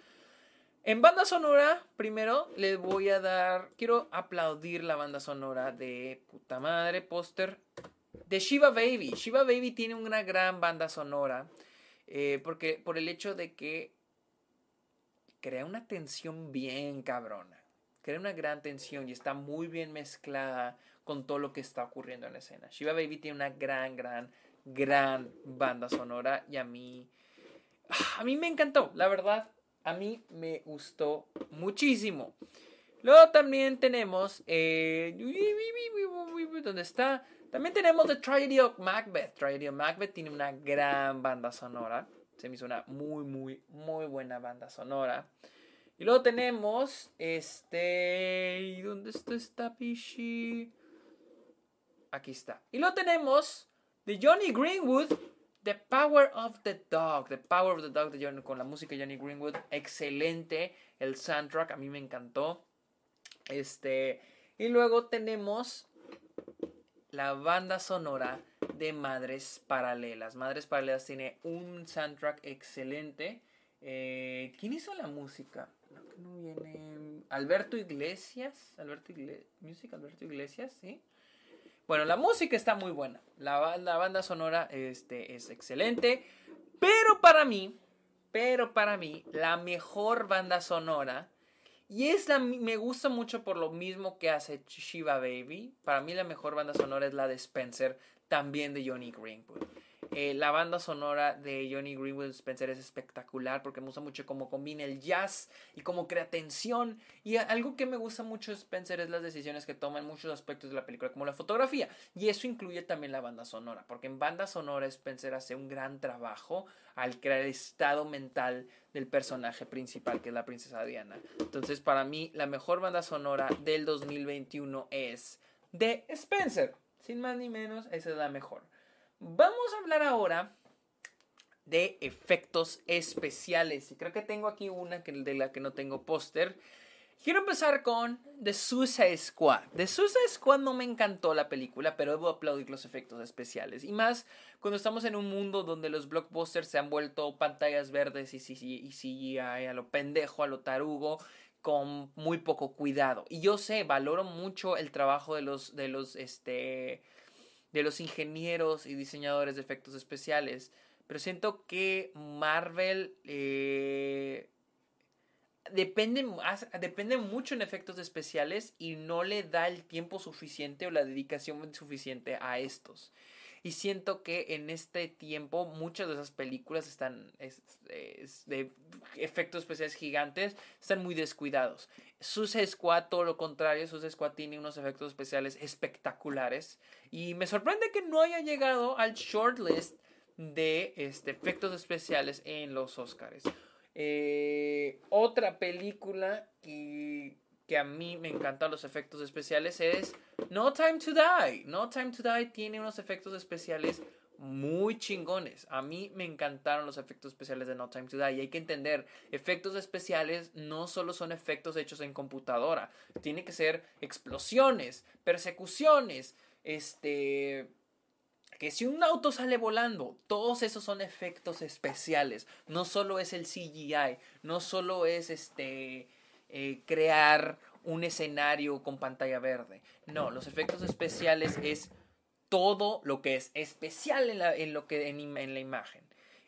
S1: En banda sonora, primero les voy a dar. Quiero aplaudir la banda sonora de puta madre, póster de Shiva Baby. Shiva Baby tiene una gran banda sonora. Eh, porque por el hecho de que crea una tensión bien cabrona. Crea una gran tensión y está muy bien mezclada con todo lo que está ocurriendo en la escena. Shiva Baby tiene una gran, gran, gran banda sonora y a mí. A mí me encantó, la verdad a mí me gustó muchísimo. Luego también tenemos. Eh, ¿Dónde está? También tenemos The Tragedy of Macbeth. Tragedy of Macbeth tiene una gran banda sonora. Se me hizo una muy, muy, muy buena banda sonora. Y luego tenemos. Este. ¿Y dónde está esta pichi? Aquí está. Y luego tenemos. De Johnny Greenwood. The Power of the Dog. The Power of the Dog de con la música de Johnny Greenwood. Excelente. El soundtrack a mí me encantó. Este. Y luego tenemos la banda sonora de Madres Paralelas. Madres Paralelas tiene un soundtrack excelente. Eh, ¿Quién hizo la música? No, viene. Alberto Iglesias. Alberto Iglesias. Music Alberto Iglesias, sí. Bueno, la música está muy buena. La, banda sonora este, es excelente. Pero para mí, pero para mí, la mejor banda sonora. Y es la, me gusta mucho por lo mismo que hace Shiva Baby. Para mí la mejor banda sonora es la de Spencer, también de Johnny Greenwood. Eh, la banda sonora de Johnny Greenwood Spencer es espectacular porque me gusta mucho cómo combina el jazz y cómo crea tensión. Y algo que me gusta mucho Spencer es las decisiones que toma en muchos aspectos de la película, como la fotografía. Y eso incluye también la banda sonora, porque en banda sonora Spencer hace un gran trabajo al crear el estado mental del personaje principal, que es la princesa Diana. Entonces, para mí, la mejor banda sonora del 2021 es de Spencer. Sin más ni menos, esa es la mejor. Vamos a hablar ahora de efectos especiales. Y creo que tengo aquí una que, de la que no tengo póster. Quiero empezar con The Suicide Squad. The Suicide Squad no me encantó la película, pero debo aplaudir los efectos especiales. Y más cuando estamos en un mundo donde los blockbusters se han vuelto pantallas verdes y CGI a lo pendejo, a lo tarugo, con muy poco cuidado. Y yo sé, valoro mucho el trabajo de los, de los, este, de los ingenieros y diseñadores de efectos especiales. Pero siento que Marvel eh, depende, depende mucho en efectos especiales y no le da el tiempo suficiente o la dedicación suficiente a estos. Y siento que en este tiempo muchas de esas películas están de efectos especiales gigantes, están muy descuidados. Suicide Squad, todo lo contrario, Suicide Squad tiene unos efectos especiales espectaculares. Y me sorprende que no haya llegado al shortlist de este, efectos especiales en los Oscars. Eh, otra película que que a mí me encantan los efectos especiales es No Time to Die. No Time to Die tiene unos efectos especiales muy chingones. A mí me encantaron los efectos especiales de No Time to Die. Y hay que entender, efectos especiales no solo son efectos hechos en computadora. Tiene que ser explosiones, persecuciones, este... Que si un auto sale volando, todos esos son efectos especiales. No solo es el CGI, no solo es este eh, crear un escenario con pantalla verde. No, los efectos especiales es todo lo que es especial en lo que en, la imagen.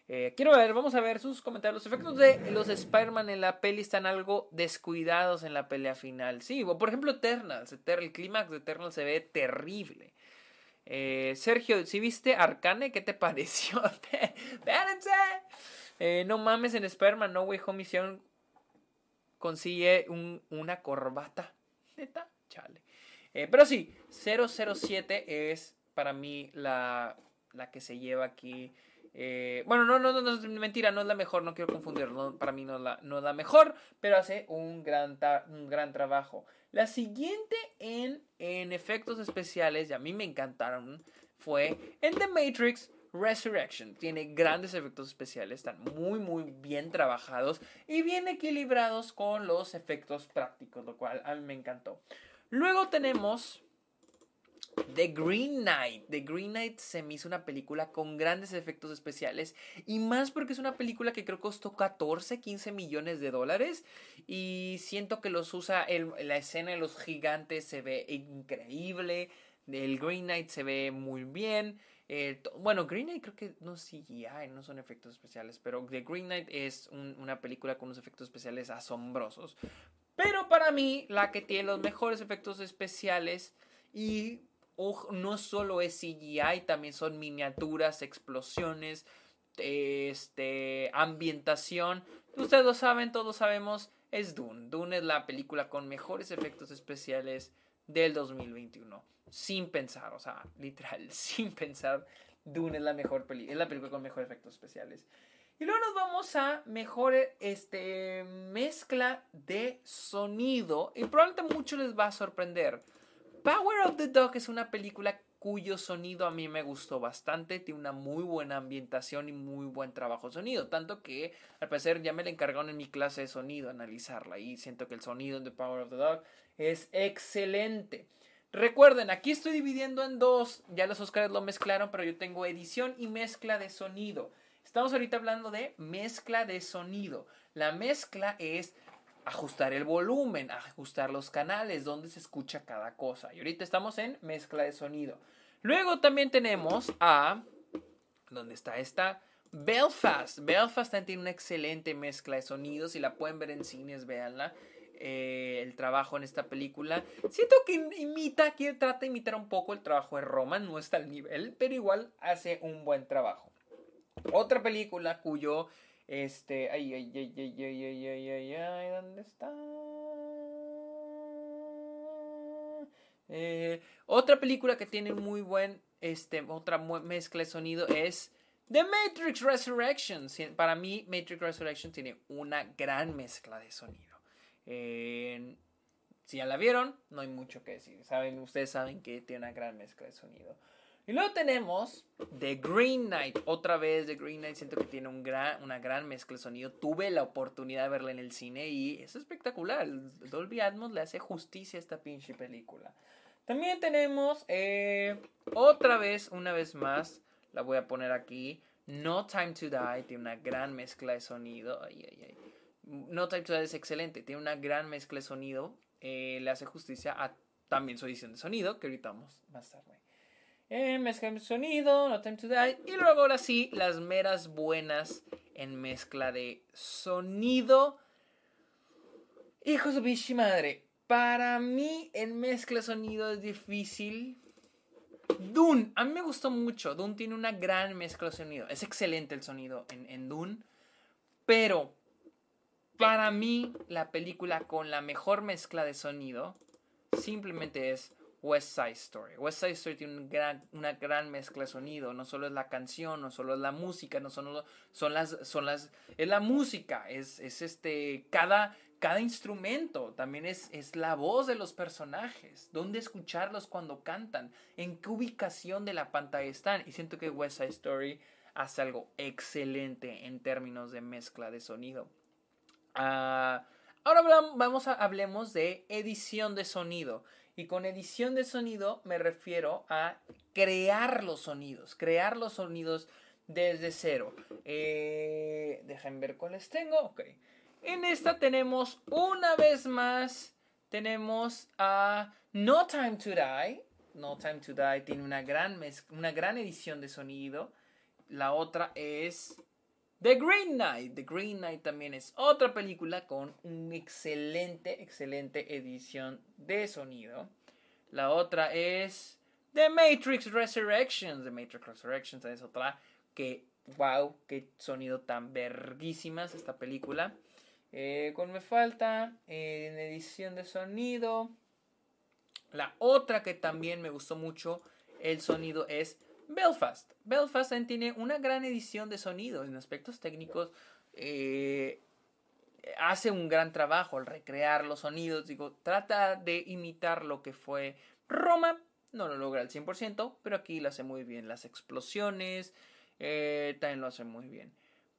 S1: Eh, quiero ver, vamos a ver sus comentarios. Los efectos de los Spider-Man en la peli están algo descuidados en la pelea final. Sí, por ejemplo, Eternals. El clímax de Eternals se ve terrible. Eh, Sergio, si viste Arcane, ¿qué te pareció? Espérense. no mames, en Spider-Man No Way Home hicieron consigue una corbata. Neta, chale. Eh, pero sí, 007 es para mí la, la que se lleva aquí. Eh, bueno, no, no, no, no, mentira, no es la mejor, no quiero confundirlo. para mí no es, la, no es mejor, pero hace un gran, un gran trabajo. La siguiente en, en efectos especiales, y a mí me encantaron, fue en The Matrix Resurrection. Tiene grandes efectos especiales, están muy, muy bien trabajados y bien equilibrados con los efectos prácticos, lo cual a mí me encantó. Luego tenemos The Green Knight. The Green Knight se me hizo una película con grandes efectos especiales y más porque es una película que creo costó 14, 15 millones de dólares y siento que los usa, la escena de los gigantes se ve increíble, el Green Knight se ve muy bien. Bueno, Green Knight creo que no CGI, no son efectos especiales, pero The Green Knight es una película con unos efectos especiales asombrosos. Pero para mí, la que tiene los mejores efectos especiales y no solo es CGI, también son miniaturas, explosiones, este, ambientación. Ustedes lo saben, todos sabemos, es Dune. Dune es la película con mejores efectos especiales del 2021. Sin pensar, o sea, literal, sin pensar, Dune es la mejor película, es la película con mejores efectos especiales. Y luego nos vamos a mejor este, mezcla de sonido. Y probablemente mucho les va a sorprender. Power of the Dog es una película cuyo sonido a mí me gustó bastante, tiene una muy buena ambientación y muy buen trabajo de sonido, tanto que al parecer ya me la encargaron en mi clase de sonido analizarla y siento que el sonido de Power of the Dog es excelente. Recuerden, aquí estoy dividiendo en dos, ya los Oscars lo mezclaron, pero yo tengo edición y mezcla de sonido. Estamos ahorita hablando de mezcla de sonido. La mezcla es ajustar el volumen, ajustar los canales, donde se escucha cada cosa. Y ahorita estamos en mezcla de sonido. Luego también tenemos a, ¿dónde está esta? Belfast. Belfast también tiene una excelente mezcla de sonidos. Si la pueden ver en cines, véanla. Eh, el trabajo en esta película. Siento que imita, que trata de imitar un poco el trabajo de Roma, no está al nivel, pero igual hace un buen trabajo. Otra película cuyo este, ay, ay, ay, ay, ay, ay, ay, ay, ¿dónde está? Eh, otra película que tiene muy buen, este, otra mezcla de sonido es The Matrix Resurrection. Para mí, Matrix Resurrection tiene una gran mezcla de sonido. Si ya la vieron, no hay mucho que decir. Saben, ustedes saben que tiene una gran mezcla de sonido. Y luego tenemos The Green Knight. Otra vez The Green Knight. Siento que tiene un gran, una gran mezcla de sonido. Tuve la oportunidad de verla en el cine y es espectacular. Dolby Atmos le hace justicia a esta pinche película. También tenemos eh, otra vez, una vez más, la voy a poner aquí. No Time to Die tiene una gran mezcla de sonido. Ay, ay, ay. No Time to Die es excelente. Tiene una gran mezcla de sonido. Eh, le hace justicia a también su edición de sonido, que ahorita vamos más tarde eh, mezcla de sonido, No Time to Die. Y luego ahora sí, las meras buenas en mezcla de sonido. Hijos de bichi madre. Para mí, en mezcla de sonido es difícil. Dune, a mí me gustó mucho. Dune tiene una gran mezcla de sonido. Es excelente el sonido en, en Dune. Pero, para mí, la película con la mejor mezcla de sonido simplemente es West Side Story. West Side Story tiene una gran mezcla de sonido, no solo es la canción, no solo es la música, no solo son las, son las, es la música, es, es este, cada, cada instrumento, también es, es la voz de los personajes, dónde escucharlos cuando cantan, en qué ubicación de la pantalla están, y siento que West Side Story hace algo excelente en términos de mezcla de sonido. Ah, ahora vamos a hablemos de edición de sonido. Y con edición de sonido me refiero a crear los sonidos, crear los sonidos desde cero. Eh, dejen ver cuáles tengo. Ok. En esta tenemos una vez más, tenemos a No Time to Die. No Time to Die tiene una gran, una gran edición de sonido. La otra es The Green Knight. The Green Knight también es otra película con una excelente, excelente edición de sonido. La otra es The Matrix Resurrections. The Matrix Resurrections es otra que, wow, qué sonido tan verguísimas esta película. Eh, ¿Cuál me falta? en edición de sonido. La otra que también me gustó mucho el sonido es Belfast. Belfast tiene una gran edición de sonido en aspectos técnicos. Eh, hace un gran trabajo al recrear los sonidos. Digo, trata de imitar lo que fue Roma. No lo logra al 100%, pero aquí lo hace muy bien. Las explosiones eh, también lo hace muy bien.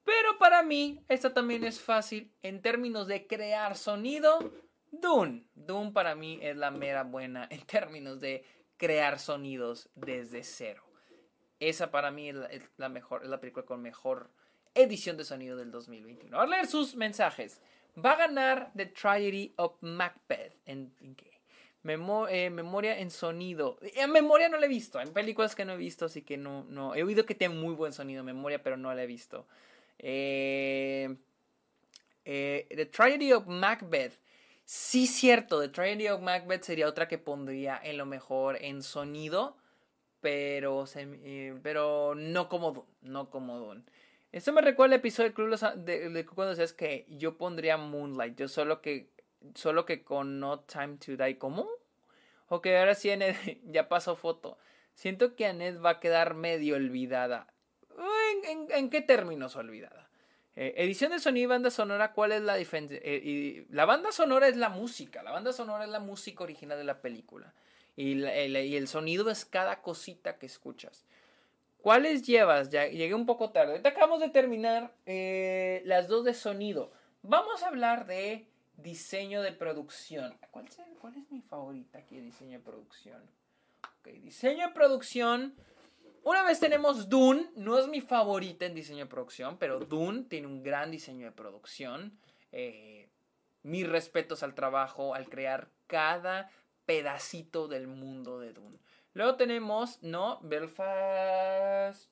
S1: Pero para mí, esta también es fácil en términos de crear sonido. Dune. Dune para mí es la mera buena en términos de crear sonidos desde cero. Esa para mí es la, mejor, es la película con mejor edición de sonido del 2021. A leer sus mensajes. Va a ganar The Tragedy of Macbeth. ¿En, qué? Eh, memoria en sonido. En memoria no la he visto. En películas que no he visto, así que no, no. He oído que tiene muy buen sonido memoria, pero no la he visto. Eh, eh, The Tragedy of Macbeth. Sí, cierto, The Tragedy of Macbeth sería otra que pondría en lo mejor en sonido, pero, eh, pero no como Dune, no me recuerda el episodio de, de, cuando decías que yo pondría Moonlight, yo solo que, solo que con No Time to Die, ¿cómo? Ok, ahora sí ya pasó foto. Siento que Annette va a quedar medio olvidada. en qué términos olvidada? Eh, edición de sonido y banda sonora, ¿cuál es la diferencia? Eh, la banda sonora es la música, la banda sonora es la música original de la película. Y, el, sonido es cada cosita que escuchas. ¿Cuáles llevas? Ya llegué un poco tarde. acabamos de terminar eh, las dos de sonido. Vamos a hablar de diseño de producción. ¿Cuál, ¿Cuál es mi favorita aquí de diseño de producción? Ok, diseño de producción. Una vez tenemos Dune, no es mi favorita en diseño de producción, pero Dune tiene un gran diseño de producción. Eh, mis respetos al trabajo, al crear cada pedacito del mundo de Dune. Luego tenemos, no, Belfast,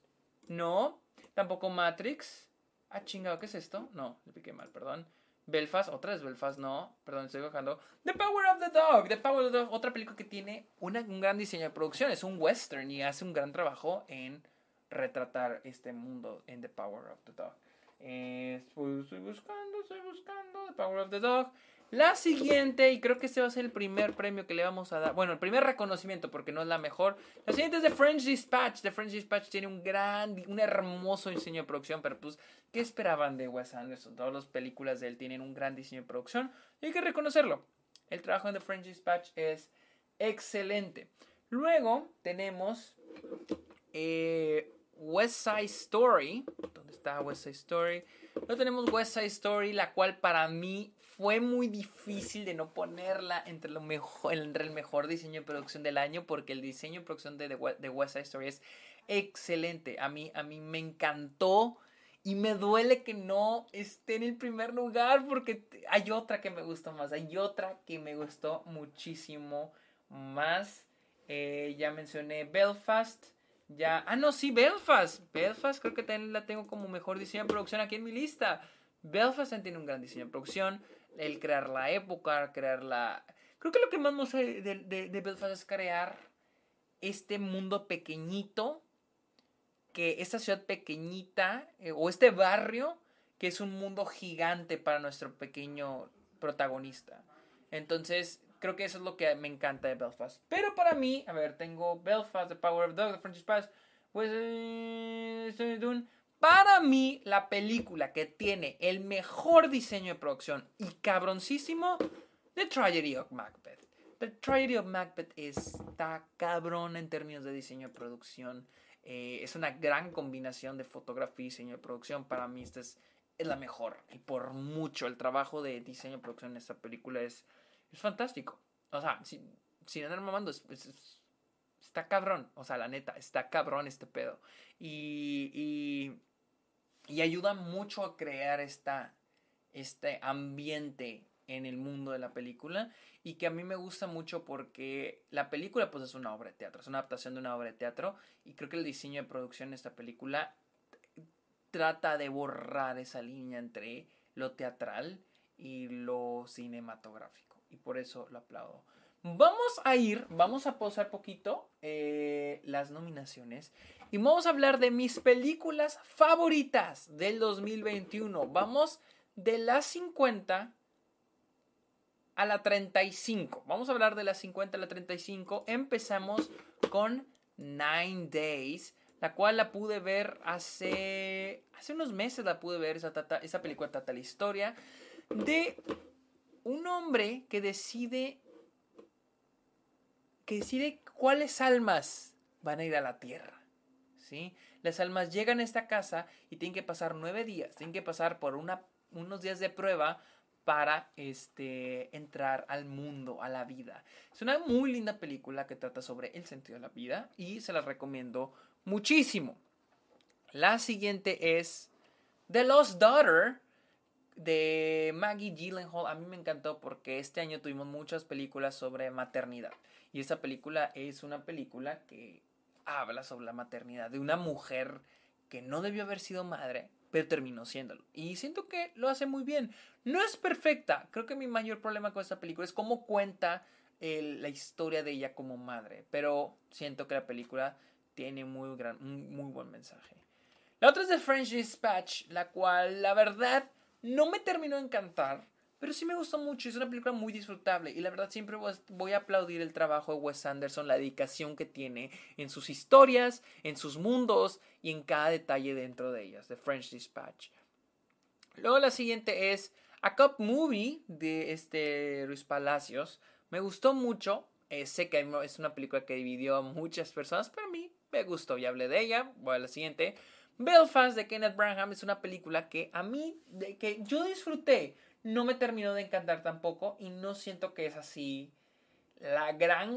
S1: no, tampoco Matrix. Ah, chingado, ¿qué es esto? No, le piqué mal, perdón. Belfast, otra vez Belfast, no, perdón, estoy bajando. The Power of the Dog, The Power of the Dog, otra película que tiene un gran diseño de producción, es un western y hace un gran trabajo en retratar este mundo en The Power of the Dog. estoy buscando, estoy buscando The Power of the Dog. La siguiente, y creo que este va a ser el primer premio que le vamos a dar. Bueno, el primer reconocimiento, porque no es la mejor. La siguiente es The French Dispatch. The French Dispatch tiene un gran, un hermoso diseño de producción, pero pues, ¿qué esperaban de Wes Anderson? Todas las películas de él tienen un gran diseño de producción y hay que reconocerlo. El trabajo en The French Dispatch es excelente. Luego tenemos eh, West Side Story. ¿Dónde está West Side Story? Luego tenemos West Side Story, la cual para mí fue muy difícil de no ponerla entre, lo mejor, entre el mejor diseño de producción del año porque el diseño de producción de, The West Side Story es excelente. A mí, a mí me encantó y me duele que no esté en el primer lugar porque hay otra que me gustó más. Hay otra que me gustó muchísimo más. Eh, ya mencioné Belfast. Ya. Ah, no, sí, Belfast. Belfast creo que también la tengo como mejor diseño de producción aquí en mi lista. Belfast tiene un gran diseño de producción el crear la época, crear la... Creo que lo que más me gusta de, de, Belfast es crear este mundo pequeñito, que esta ciudad pequeñita, eh, o este barrio, que es un mundo gigante para nuestro pequeño protagonista. Entonces, creo que eso es lo que me encanta de Belfast. Pero para mí, a ver, tengo Belfast, The Power of Dog, The French Pass, pues, eh. Para mí, la película que tiene el mejor diseño de producción y cabroncísimo, The Tragedy of Macbeth. The Tragedy of Macbeth está cabrón en términos de diseño de producción. Eh, es una gran combinación de fotografía y diseño de producción. Para mí, esta es, la mejor. Y por mucho, el trabajo de diseño de producción en esta película es, es fantástico. O sea, sin, sin andar mamando, está cabrón. O sea, la neta, está cabrón este pedo. y ayuda mucho a crear esta, este ambiente en el mundo de la película y que a mí me gusta mucho porque la película pues es una obra de teatro, es una adaptación de una obra de teatro y creo que el diseño de producción de esta película trata de borrar esa línea entre lo teatral y lo cinematográfico y por eso lo aplaudo. Vamos a ir, vamos a posar poquito eh, las nominaciones y vamos a hablar de mis películas favoritas del 2021. Vamos de las 50 a la 35. Vamos a hablar de las 50 a la 35. Empezamos con Nine Days, la cual la pude ver hace, hace unos meses, la pude ver, esa, esa película trata la historia de un hombre que decide que decide cuáles almas van a ir a la tierra. ¿sí? Las almas llegan a esta casa y tienen que pasar nueve días, tienen que pasar por unos días de prueba para este, entrar al mundo, a la vida. Es una muy linda película que trata sobre el sentido de la vida y se la recomiendo muchísimo. La siguiente es The Lost Daughter de Maggie Gyllenhaal. A mí me encantó porque este año tuvimos muchas películas sobre maternidad. Y esta película es una película que habla sobre la maternidad de una mujer que no debió haber sido madre, pero terminó siéndolo. Y siento que lo hace muy bien. No es perfecta. Creo que mi mayor problema con esta película es cómo cuenta la historia de ella como madre. Pero siento que la película tiene muy, gran, un muy buen mensaje. La otra es The French Dispatch, la cual la verdad no me terminó de encantar. Pero sí me gustó mucho, es una película muy disfrutable y la verdad siempre voy a aplaudir el trabajo de Wes Anderson, la dedicación que tiene en sus historias, en sus mundos y en cada detalle dentro de ellas, The French Dispatch. Luego la siguiente es A Cup Movie de este Luis Palacios. Me gustó mucho, eh, sé que es una película que dividió a muchas personas, pero a mí me gustó y hablé de ella. Voy a la siguiente. Belfast de Kenneth Branham es una película que a mí, de, que yo disfruté no me terminó de encantar tampoco y no siento que es así la gran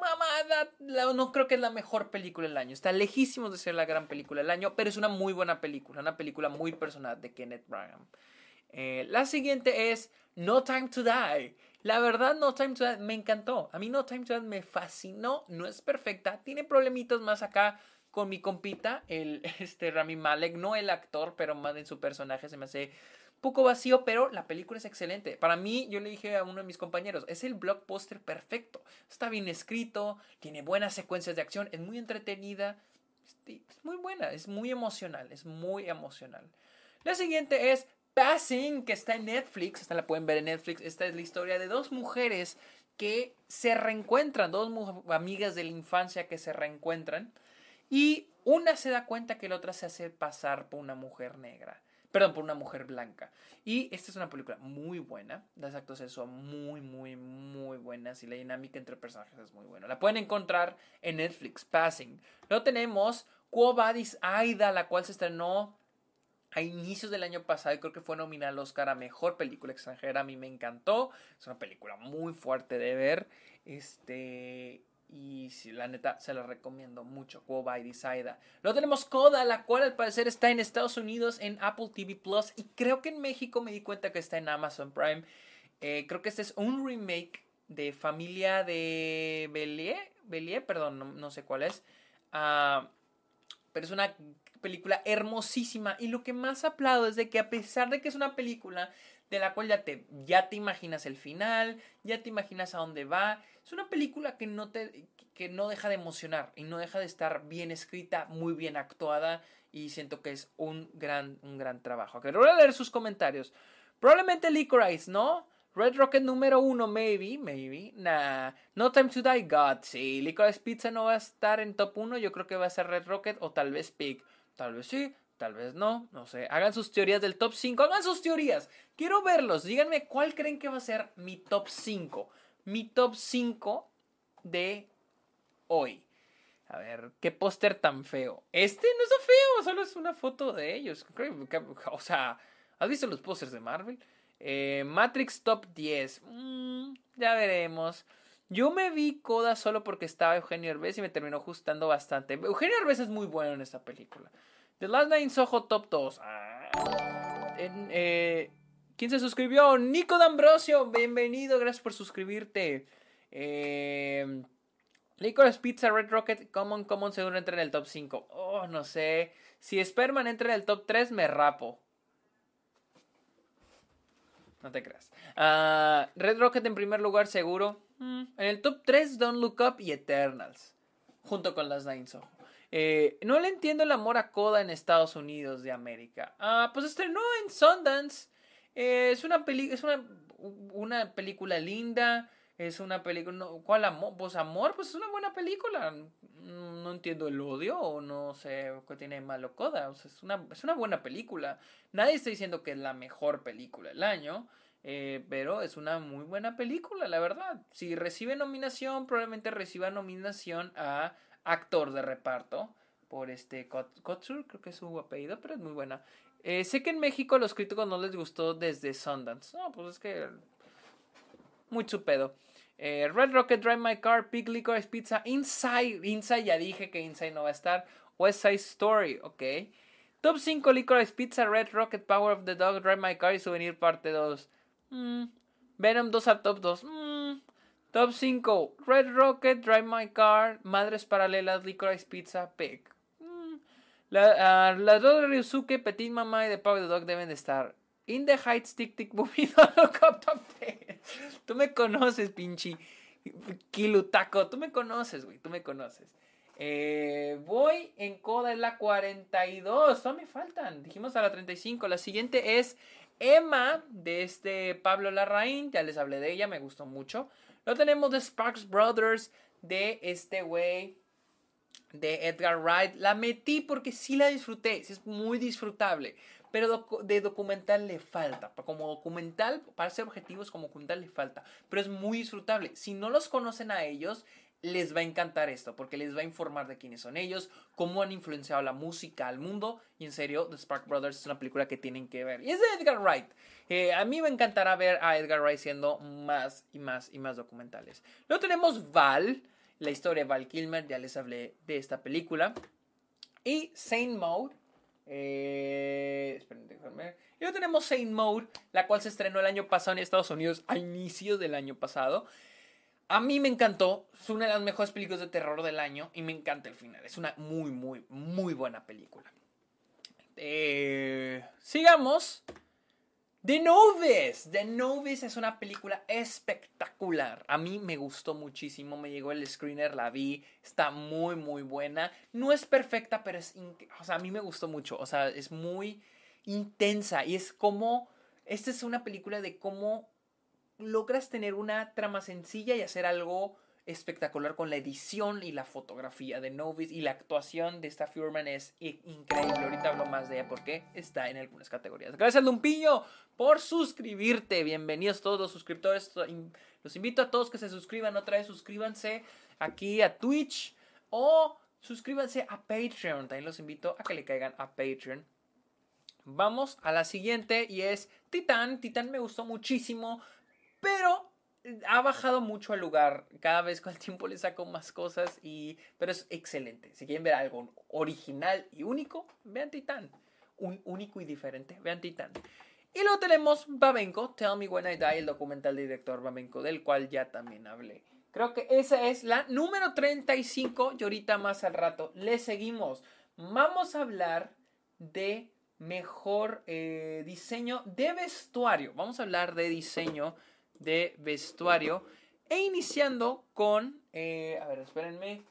S1: mamada. no creo que es la mejor película del año. Está lejísimo de ser la gran película del año, pero es una muy buena película, una película muy personal de Kenneth Branagh. Eh, la siguiente es No Time to Die. La verdad, No Time to Die me encantó. A mí No Time to Die me fascinó. No es perfecta. Tiene problemitos más acá con mi compita, el este Rami Malek. No el actor, pero más en su personaje se me hace poco vacío, pero la película es excelente. Para mí, yo le dije a uno de mis compañeros, es el blockbuster perfecto. Está bien escrito, tiene buenas secuencias de acción, es muy entretenida, es muy buena, es muy emocional, es muy emocional. La siguiente es Passing, que está en Netflix, esta la pueden ver en Netflix. Esta es la historia de dos mujeres que se reencuentran, dos amigas de la infancia que se reencuentran. Y una se da cuenta que la otra se hace pasar por una mujer negra. Perdón, por una mujer blanca. Y esta es una película muy buena. Las actuaciones son muy, muy, muy buenas. Y la dinámica entre personajes es muy buena. La pueden encontrar en Netflix, Passing. Luego tenemos Quo Vadis Aida, la cual se estrenó a inicios del año pasado y creo que fue nominada al Oscar a Mejor Película Extranjera. A mí me encantó. Es una película muy fuerte de ver. Este... Y si la neta se la recomiendo mucho. Go by Desaida. Luego tenemos Coda, la cual al parecer está en Estados Unidos en Apple TV Plus. Y creo que en México me di cuenta que está en Amazon Prime. Eh, creo que este es un remake de Familia de Belie. Belie, perdón, no, sé cuál es. Ah, pero es una película hermosísima. Y lo que más aplaudo es de que a pesar de que es una película de la cual ya te, ya te imaginas el final, ya te imaginas a dónde va. Es una película que no, te, que no deja de emocionar y no deja de estar bien escrita, muy bien actuada y siento que es un gran, un gran trabajo. Ok, voy a leer sus comentarios. Probablemente Licorice, ¿no? Red Rocket número uno, maybe, maybe. Nah. No Time to Die, God, sí. Licorice Pizza no va a estar en top 1. Yo creo que va a ser Red Rocket o tal vez Pig. Tal vez sí, Tal vez no, no sé. Hagan sus teorías del top 5. Hagan sus teorías. Quiero verlos. Díganme cuál creen que va a ser mi top 5. Mi top 5 de hoy. A ver, qué póster tan feo. Este no está feo, solo es una foto de ellos. O sea, ¿has visto los pósters de Marvel? Eh, Matrix Top 10. Mm, ya veremos. Yo me vi Coda solo porque estaba Eugenio Herbes y me terminó gustando bastante. Eugenio Herbes es muy bueno en esta película. The Last Night in Soho Top 2. Ah. Eh, ¿Quién se suscribió? Nico D'Ambrosio. Bienvenido, gracias por suscribirte. Eh, Pizza, Red Rocket, Common, Common seguro entra en el top 5. Oh, no sé. Si Sperman entra en el top 3, me rapo. No te creas. Ah, Red Rocket en primer lugar, seguro. Mm, en el top 3, Don't Look Up y Eternals. Junto con las Nine Soho. Eh, no le entiendo el amor a Coda en Estados Unidos de América. Ah, pues estrenó en Sundance. Eh, es una, peli es una, una película linda. Es una película. ¿Cuál amor? Pues amor, pues es una buena película. No entiendo el odio o no sé qué tiene malo Coda. O sea, es una, es una buena película. Nadie está diciendo que es la mejor película del año. Eh, pero es una muy buena película, la verdad. Si recibe nominación, probablemente reciba nominación a actor de reparto por este Kotsur, creo que es su apellido, pero es muy buena. Eh, sé que en México a los críticos no les gustó desde Sundance. No, pues es que. Muy su pedo. Eh, Red Rocket, Drive My Car, Pig Licorice Pizza, Inside. Inside, ya dije que Inside no va a estar. West Side Story, ok. Top 5 Licorice Pizza, Red Rocket, Power of the Dog, Drive My Car y Souvenir Parte 2. Mm. Venom 2 al top 2. Mm. Top 5. Red Rocket, Drive My Car, Madres Paralelas, Licorice Pizza, Pig. Mm. La, uh, las dos de Ryusuke, Petit Mama y The Power Dog deben de estar. In the Heights, Tic Tic 10. Tú me conoces, pinche Kilutaco. Tú me conoces, güey. Tú me conoces. Eh, voy en coda en la 42. No me faltan. Dijimos a la 35. La siguiente es Emma, de este Pablo Larraín, ya les hablé de ella, me gustó mucho. Lo tenemos de Sparks Brothers, de este güey, de Edgar Wright. La metí porque sí la disfruté, es muy disfrutable. Pero de documental le falta. Como documental, para ser objetivos, como documental le falta. Pero es muy disfrutable. Si no los conocen a ellos, les va a encantar esto, porque les va a informar de quiénes son ellos, cómo han influenciado la música al mundo, y en serio, The Spark Brothers es una película que tienen que ver. Y es de Edgar Wright. Eh, a mí me encantará ver a Edgar Wright siendo más y más y más documentales. Luego tenemos Val, la historia de Val Kilmer, ya les hablé de esta película. Y Saint Mode. Eh, esperen, déjame. Y luego tenemos Saint Mode, la cual se estrenó el año pasado en Estados Unidos, a inicios del año pasado. A mí me encantó. Es una de las mejores películas de terror del año y me encanta el final. Es una muy, muy, muy buena película. Eh, sigamos. The Novice. The Novice es una película espectacular. A mí me gustó muchísimo. Me llegó el screener, la vi. Está muy, muy buena. No es perfecta, pero es. O sea, a mí me gustó mucho. O sea, es muy intensa. Y es como. Esta es una película de cómo logras tener una trama sencilla y hacer algo espectacular con la edición y la fotografía de Novice y la actuación de esta Furman es increíble. Ahorita hablo más de ella porque está en algunas categorías. Gracias Lumpillo por suscribirte. Bienvenidos todos los suscriptores. Los invito a todos que se suscriban otra vez. Suscríbanse aquí a Twitch o suscríbanse a Patreon. También los invito a que le caigan a Patreon. Vamos a la siguiente y es Titán. Titán me gustó muchísimo. Pero ha bajado mucho al lugar. Cada vez con el tiempo le saco más cosas. Y, pero es excelente. Si quieren ver algo original y único, vean Titán. Un único y diferente, vean Titán. Y luego tenemos Babenco, Tell Me When I Die, el documental del director Babenco, del cual ya también hablé. Creo que esa es la número 35 y ahorita más al rato le seguimos. Vamos a hablar de mejor eh, diseño de vestuario. Vamos a hablar de diseño de vestuario. E iniciando con... Eh, a ver, espérenme.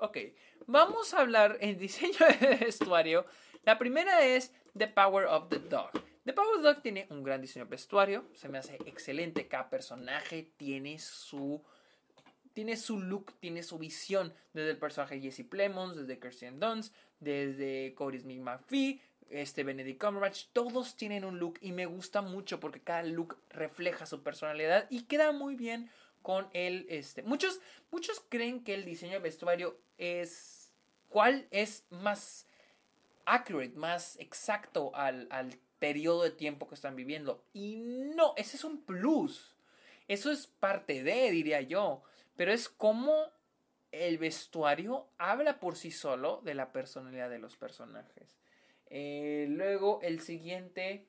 S1: Ok, vamos a hablar en diseño de vestuario. La primera es The Power of the Dog. The Power of the Dog tiene un gran diseño de vestuario. Se me hace excelente. Cada personaje tiene su tiene su look, tiene su visión, desde el personaje Jesse Plemons, desde Kirsten Dunst, desde Cody Smith McPhee, este Benedict Cumberbatch, todos tienen un look y me gusta mucho porque cada look refleja su personalidad y queda muy bien con el este. Muchos muchos creen que el diseño de vestuario es cuál es más accurate, más exacto al, al periodo de tiempo que están viviendo y no, ese es un plus. Eso es parte de, diría yo, pero es como el vestuario habla por sí solo de la personalidad de los personajes. Eh, luego el siguiente.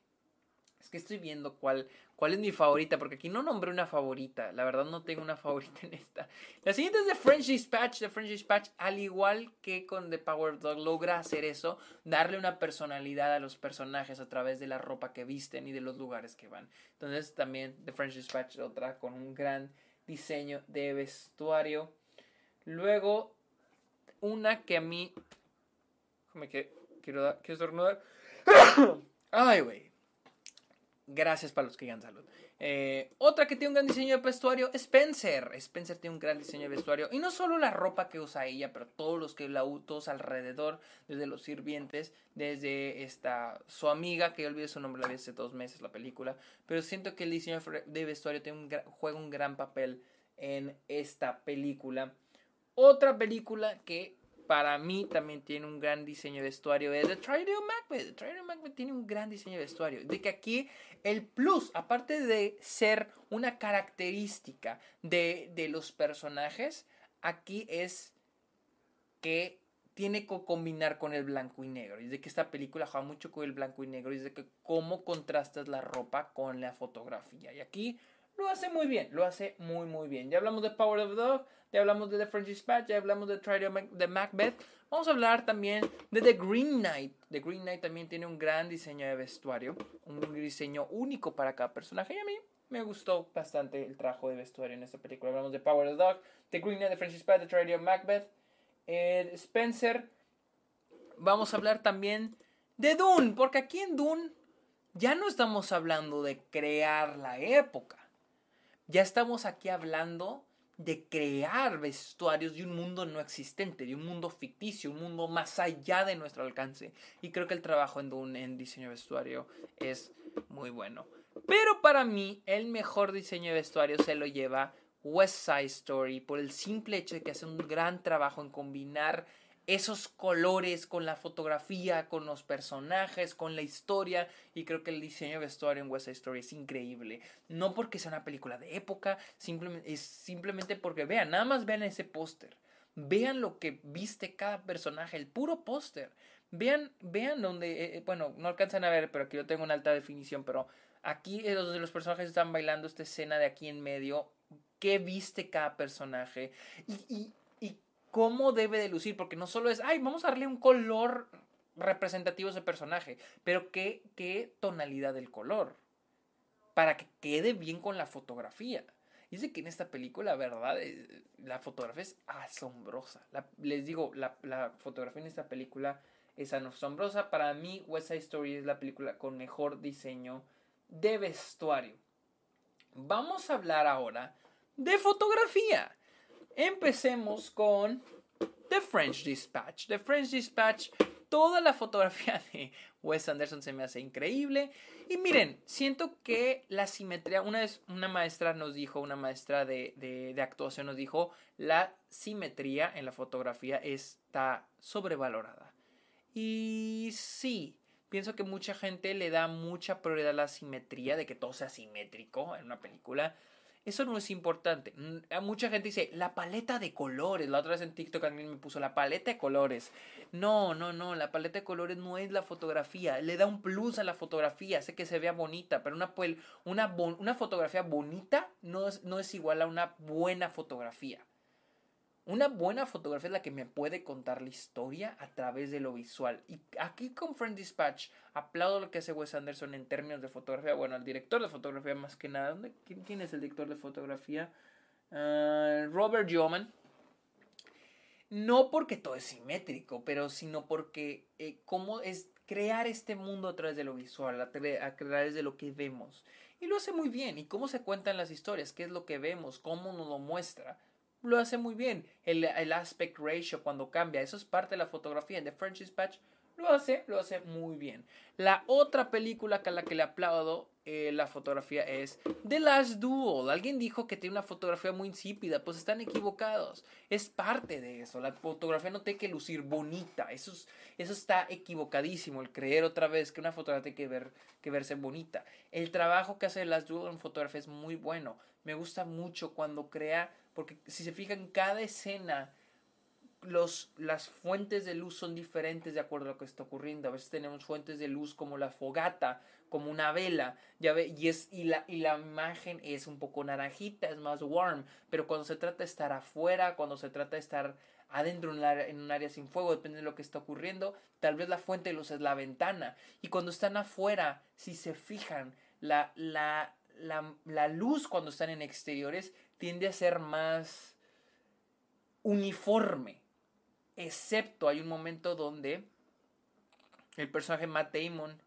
S1: Es que estoy viendo cuál, cuál es mi favorita, porque aquí no nombré una favorita. La verdad no tengo una favorita en esta. La siguiente es The French Dispatch. The French Dispatch, al igual que con The Power Dog, logra hacer eso, darle una personalidad a los personajes a través de la ropa que visten y de los lugares que van. Entonces también The French Dispatch, otra con un gran diseño de vestuario. Luego, una que a mí... Me que quiero, quiero estornudar. Ay, güey. Gracias para los que digan salud. Eh, otra que tiene un gran diseño de vestuario, Spencer. Spencer tiene un gran diseño de vestuario. Y no solo la ropa que usa ella, pero todos los que la todos alrededor, desde los sirvientes, desde esta su amiga, que yo olvidé su nombre, la vi hace dos meses la película. Pero siento que el diseño de vestuario tiene juega un gran papel en esta película. Otra película que para mí también tiene un gran diseño de vestuario es The Trident Macbeth. The Macbeth tiene un gran diseño de vestuario. De que aquí el plus, aparte de ser una característica de, de los personajes, aquí es que tiene que combinar con el blanco y negro. Y de que esta película juega mucho con el blanco y negro. Y de que cómo contrastas la ropa con la fotografía. Y aquí lo hace muy bien, lo hace muy muy bien. Ya hablamos de Power of Dog, ya hablamos de The French Dispatch, ya hablamos de Trial de Macbeth. Vamos a hablar también de The Green Knight. The Green Knight también tiene un gran diseño de vestuario, un diseño único para cada personaje. Y a mí me gustó bastante el trabajo de vestuario en esta película. Hablamos de Power of the Dog, The Green Knight, The French Dispatch, The Trial of Macbeth, Spencer. Vamos a hablar también de Dune, porque aquí en Dune ya no estamos hablando de crear la época ya estamos aquí hablando de crear vestuarios de un mundo no existente, de un mundo ficticio, un mundo más allá de nuestro alcance. Y creo que el trabajo en, diseño de vestuario es muy bueno. Pero para mí, el mejor diseño de vestuario se lo lleva West Side Story por el simple hecho de que hace un gran trabajo en combinar esos colores con la fotografía, con los personajes, con la historia. Y creo que el diseño de vestuario en West Side Story es increíble. No porque sea una película de época, simplemente, es simplemente porque vean, nada más vean ese póster. Vean lo que viste cada personaje, el puro póster. Vean, vean donde, eh, eh, bueno, no alcanzan a ver, pero aquí yo tengo una alta definición, pero aquí es donde los personajes están bailando esta escena de aquí en medio. ¿Qué viste cada personaje? y, cómo debe de lucir, porque no solo es, ay, vamos a darle un color representativo a ese personaje, pero qué, qué tonalidad del color, para que quede bien con la fotografía. Dice que en esta película, verdad, eh, la fotografía es asombrosa. les digo, la, la, fotografía en esta película es asombrosa. Para mí, West Side Story es la película con mejor diseño de vestuario. Vamos a hablar ahora de fotografía. Empecemos con The French Dispatch. The French Dispatch, toda la fotografía de Wes Anderson se me hace increíble. Y miren, siento que la simetría, una vez una maestra nos dijo, una maestra de, de actuación nos dijo, la simetría en la fotografía está sobrevalorada. Y sí, pienso que mucha gente le da mucha prioridad a la simetría, de que todo sea simétrico en una película. Eso no es importante. Mucha gente dice, la paleta de colores. La otra vez en TikTok alguien me puso la paleta de colores. No, no, no. La paleta de colores no es la fotografía. Le da un plus a la fotografía. Hace que se vea bonita. Pero una, una, una fotografía bonita no no es igual a una buena fotografía. Una buena fotografía es la que me puede contar la historia a través de lo visual. Y aquí con Friend Dispatch aplaudo lo que hace Wes Anderson en términos de fotografía. Bueno, el director de fotografía más que nada. ¿Quién, es el director de fotografía? Ah, Robert Yeoman. No porque todo es simétrico, pero sino porque eh, cómo es crear este mundo a través de lo visual, a, través de lo que vemos. Y lo hace muy bien. Y cómo se cuentan las historias, qué es lo que vemos, cómo nos lo muestra lo hace muy bien. El, el, aspect ratio cuando cambia, eso es parte de la fotografía. En The French Dispatch lo hace, lo hace muy bien. La otra película a la que le aplaudo eh, la fotografía es The Last Duel. Alguien dijo que tiene una fotografía muy insípida, pues están equivocados. Es parte de eso. La fotografía no tiene que lucir bonita. Eso, eso está equivocadísimo. El creer otra vez que una fotografía tiene que, ver, que verse bonita. El trabajo que hace The Last Duel en fotografía es muy bueno. Me gusta mucho cuando crea, porque si se fijan, cada escena los, las fuentes de luz son diferentes de acuerdo a lo que está ocurriendo. A veces tenemos fuentes de luz como la fogata, como una vela, ya ve, y, es, y, la, y la imagen es un poco naranjita, es más warm, pero cuando se trata de estar afuera, cuando se trata de estar adentro en, un área sin fuego, depende de lo que está ocurriendo, tal vez la fuente de luz es la ventana, y cuando están afuera, si se fijan, la, la, la luz cuando están en exteriores tiende a ser más uniforme excepto hay un momento donde el personaje Matt Damon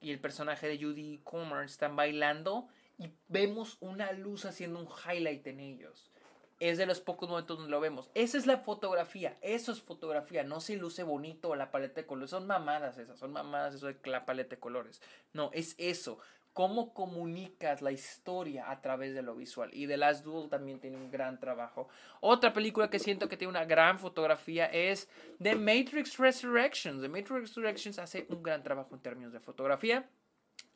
S1: y el personaje de Judy Comer están bailando y vemos una luz haciendo un highlight en ellos. Es de los pocos momentos donde lo vemos. Esa es la fotografía. Eso es fotografía. No se luce bonito la paleta de colores. Son mamadas esas. Son mamadas eso de la paleta de colores. No, es eso cómo comunicas la historia a través de lo visual. Y The Last Duel también tiene un gran trabajo. Otra película que siento que tiene una gran fotografía es The Matrix Resurrections. The Matrix Resurrections hace un gran trabajo en términos de fotografía.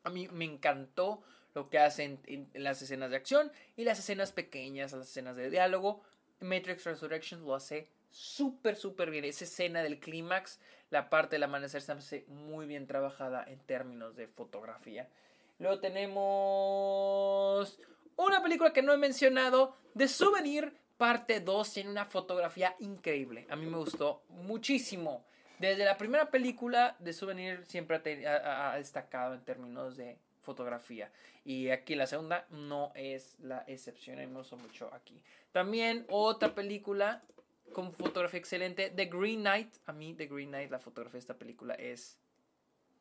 S1: A mí me encantó lo que hacen en, las escenas de acción y las escenas pequeñas, las escenas de diálogo. Matrix Resurrections lo hace súper, súper bien. Esa escena del clímax, la parte del amanecer se hace muy bien trabajada en términos de fotografía. Luego tenemos una película que no he mencionado, The Souvenir, parte 2. Tiene una fotografía increíble. A mí me gustó muchísimo. Desde la primera película, The Souvenir siempre ha, destacado en términos de fotografía. Y aquí la segunda no es la excepción. me gustó mucho aquí. También otra película con fotografía excelente, The Green Knight. A mí, The Green Knight, la fotografía de esta película es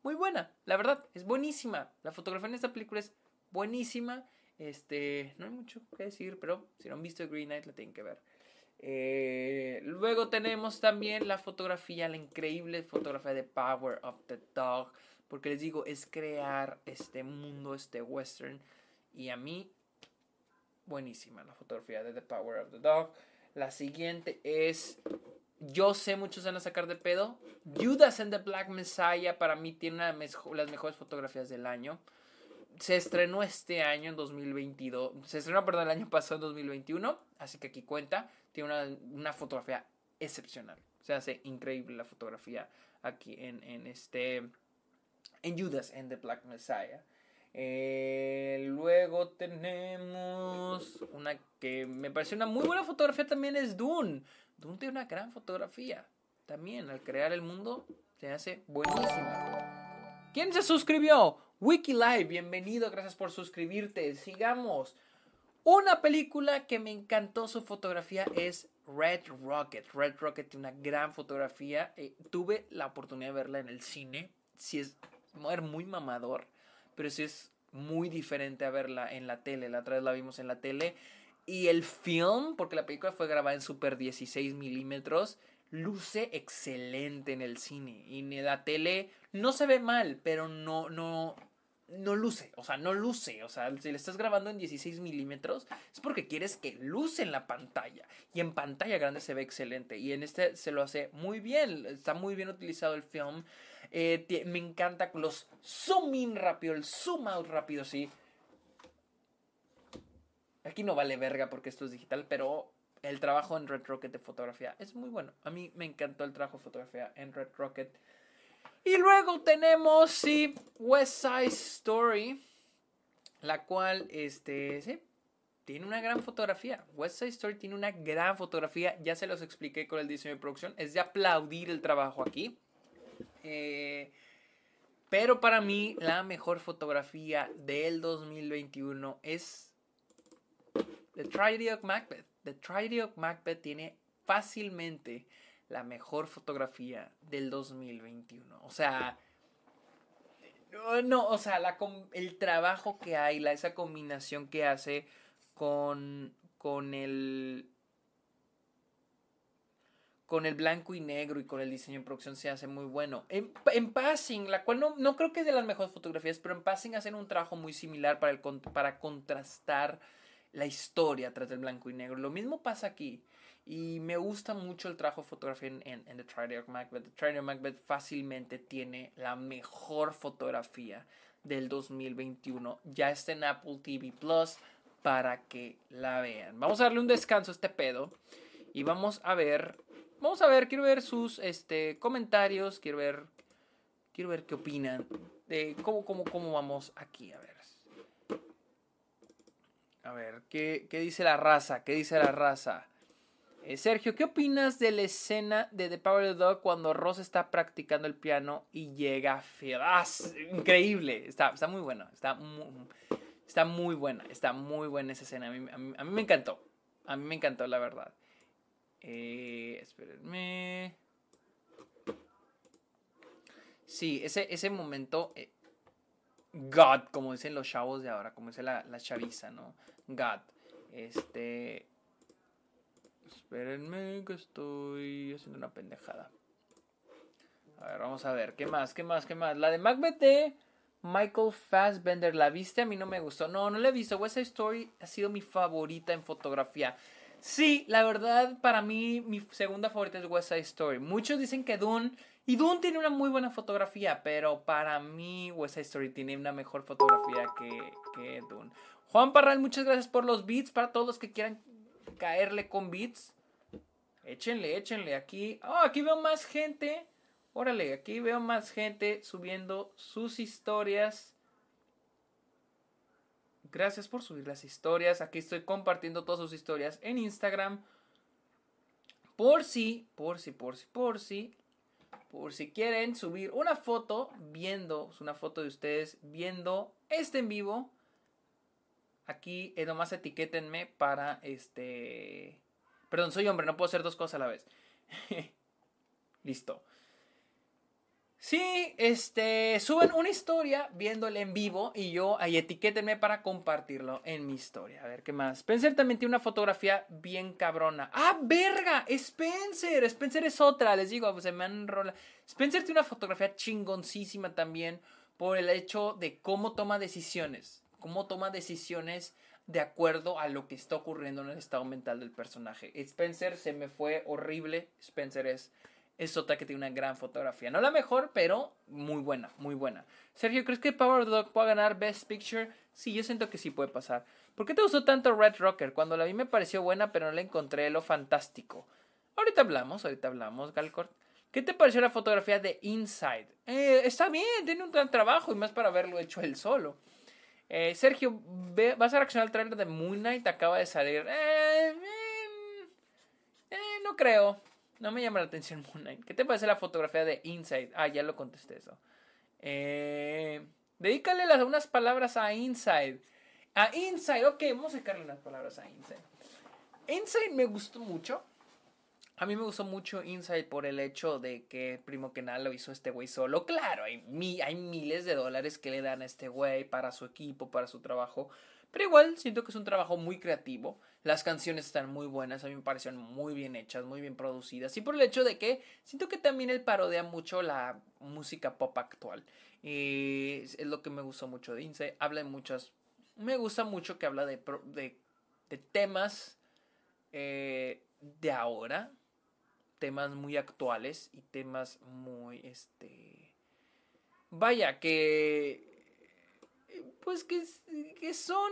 S1: muy buena, la verdad, es buenísima. La fotografía en esta película es buenísima. Este, no hay mucho que decir, pero si no han visto Green Knight la tienen que ver. Eh, luego tenemos también la fotografía, la increíble fotografía de Power of the Dog, porque les digo, es crear este mundo, este western, y a mí, buenísima la fotografía de The Power of the Dog. La siguiente es yo sé, muchos van a sacar de pedo. Judas and the Black Messiah para mí tiene una las mejores fotografías del año. Se estrenó este año en 2022. Se estrenó, perdón, el año pasado en 2021. Así que aquí cuenta. Tiene una, una fotografía excepcional. Se hace increíble la fotografía aquí en, en este. En Judas and the Black Messiah. Eh, luego tenemos una que me parece una muy buena fotografía también es Dune. Dune tiene una gran fotografía. También al crear el mundo se hace buenísima. ¿Quién se suscribió? WikiLive, bienvenido, gracias por suscribirte. Sigamos. Una película que me encantó su fotografía es Red Rocket. Red Rocket tiene una gran fotografía. Eh, tuve la oportunidad de verla en el cine. Si es muy mamador, pero sí es muy diferente a verla en la tele. La otra vez la vimos en la tele y el film, porque la película fue grabada en super 16 milímetros, luce excelente en el cine. Y en la tele no se ve mal, pero no, no, no luce. O sea, no luce. O sea, si le estás grabando en 16 milímetros, es porque quieres que luce en la pantalla. Y en pantalla grande se ve excelente. Y en este se lo hace muy bien. Está muy bien utilizado el film. Eh, me encanta los zoom in rápido, el zoom out rápido, sí. Aquí no vale verga porque esto es digital, pero el trabajo en Red Rocket de fotografía es muy bueno. A mí me encantó el trabajo de fotografía en Red Rocket. Y luego tenemos, sí, West Side Story, la cual, este, sí, tiene una gran fotografía. West Side Story tiene una gran fotografía. Ya se los expliqué con el diseño de producción. Es de aplaudir el trabajo aquí. Eh, pero para mí, la mejor fotografía del 2021 es The Tragedy of Macbeth. The Tragedy of Macbeth tiene fácilmente la mejor fotografía del 2021. O sea, no, o sea, el trabajo que hay, la, esa combinación que hace con, con el con el blanco y negro y con el diseño en producción se hace muy bueno. En, Passing, la cual no, no, creo que es de las mejores fotografías, pero en Passing hacen un trabajo muy similar para, para contrastar la historia tras el blanco y negro. Lo mismo pasa aquí. Y me gusta mucho el trabajo de fotografía en, The Tragedy of Macbeth. The Tragedy Macbeth fácilmente tiene la mejor fotografía del 2021. Ya está en Apple TV Plus para que la vean. Vamos a darle un descanso a este pedo. Y vamos a ver. Vamos a ver, quiero ver sus este, comentarios. Quiero ver. Quiero ver qué opinan. De cómo, cómo, cómo vamos aquí. A ver. A ver, ¿qué, dice la raza? ¿Qué dice la raza? Eh, Sergio, ¿qué opinas de la escena de The Power of the Dog cuando Ross está practicando el piano y llega Phil? ¡Ah! Increíble. Está, está muy buena. Está muy, está muy buena. Está muy buena esa escena. A mí, a mí, me encantó. A mí me encantó, la verdad. Eh, espérenme. Sí, ese, ese momento. God, como dicen los chavos de ahora, como dice la, la chaviza, ¿no? God. Este. Espérenme que estoy haciendo una pendejada. A ver, vamos a ver. ¿Qué más? ¿Qué más? ¿Qué más? La de Macbeth de Michael Fassbender. ¿La viste? A mí no me gustó. No, no la he visto. West Side Story ha sido mi favorita en fotografía. Sí, la verdad, para mí, mi segunda favorita es West Side Story. Muchos dicen que Dune. Y Dune tiene una muy buena fotografía, pero para mí West tiene una mejor fotografía que, que Dune. Juan Parral, muchas gracias por los beats. Para todos los que quieran caerle con beats, échenle, échenle. Aquí, oh, aquí veo más gente. Órale, aquí veo más gente subiendo sus historias. Gracias por subir las historias. Aquí estoy compartiendo todas sus historias en Instagram. Por si, por si, por si, por si, por si quieren subir una foto viendo, una foto de ustedes viendo este en vivo. Aquí nomás etiquétenme para este... Perdón, soy hombre, no puedo hacer dos cosas a la vez. Listo. Sí, este, suben una historia viéndole en vivo y yo ahí etiquétenme para compartirlo en mi historia. A ver, ¿qué más? Spencer también tiene una fotografía bien cabrona. ¡Ah, verga! Spencer. Spencer es otra, les digo, se me enrola. Spencer tiene una fotografía chingoncísima también por el hecho de cómo toma decisiones. Cómo toma decisiones de acuerdo a lo que está ocurriendo en el estado mental del personaje. Spencer se me fue horrible. Spencer es es otra que tiene una gran fotografía. No la mejor, pero muy buena, muy buena. Sergio, ¿crees que Power Dog pueda ganar Best Picture? Sí, yo siento que sí puede pasar. ¿Por qué te gustó tanto Red Rocker? Cuando la vi me pareció buena, pero no le encontré lo fantástico. Ahorita hablamos, ahorita hablamos, Galcort. ¿Qué te pareció la fotografía de Inside? Eh, está bien, tiene un gran trabajo y más para haberlo hecho él solo. Eh, Sergio, ¿vas a reaccionar al trailer de Moon Knight? Acaba de salir. Eh, eh, no creo. No me llama la atención Moon Knight. ¿Qué te parece la fotografía de Inside? Ah, ya lo contesté eso. Eh, dedícale las, unas palabras a Inside. A Inside, ok, vamos a dedicarle unas palabras a Inside. Inside me gustó mucho. A mí me gustó mucho Inside por el hecho de que, primo que nada, lo hizo este güey solo. Claro, hay, mi, hay miles de dólares que le dan a este güey para su equipo, para su trabajo. Pero igual siento que es un trabajo muy creativo. Las canciones están muy buenas, a mí me parecieron muy bien hechas, muy bien producidas. Y por el hecho de que siento que también él parodia mucho la música pop actual. Y es lo que me gustó mucho de Inside. Habla de muchas. Me gusta mucho que habla de, de, de temas eh, de ahora. Temas muy actuales y temas muy. Este. Vaya, que pues que, que son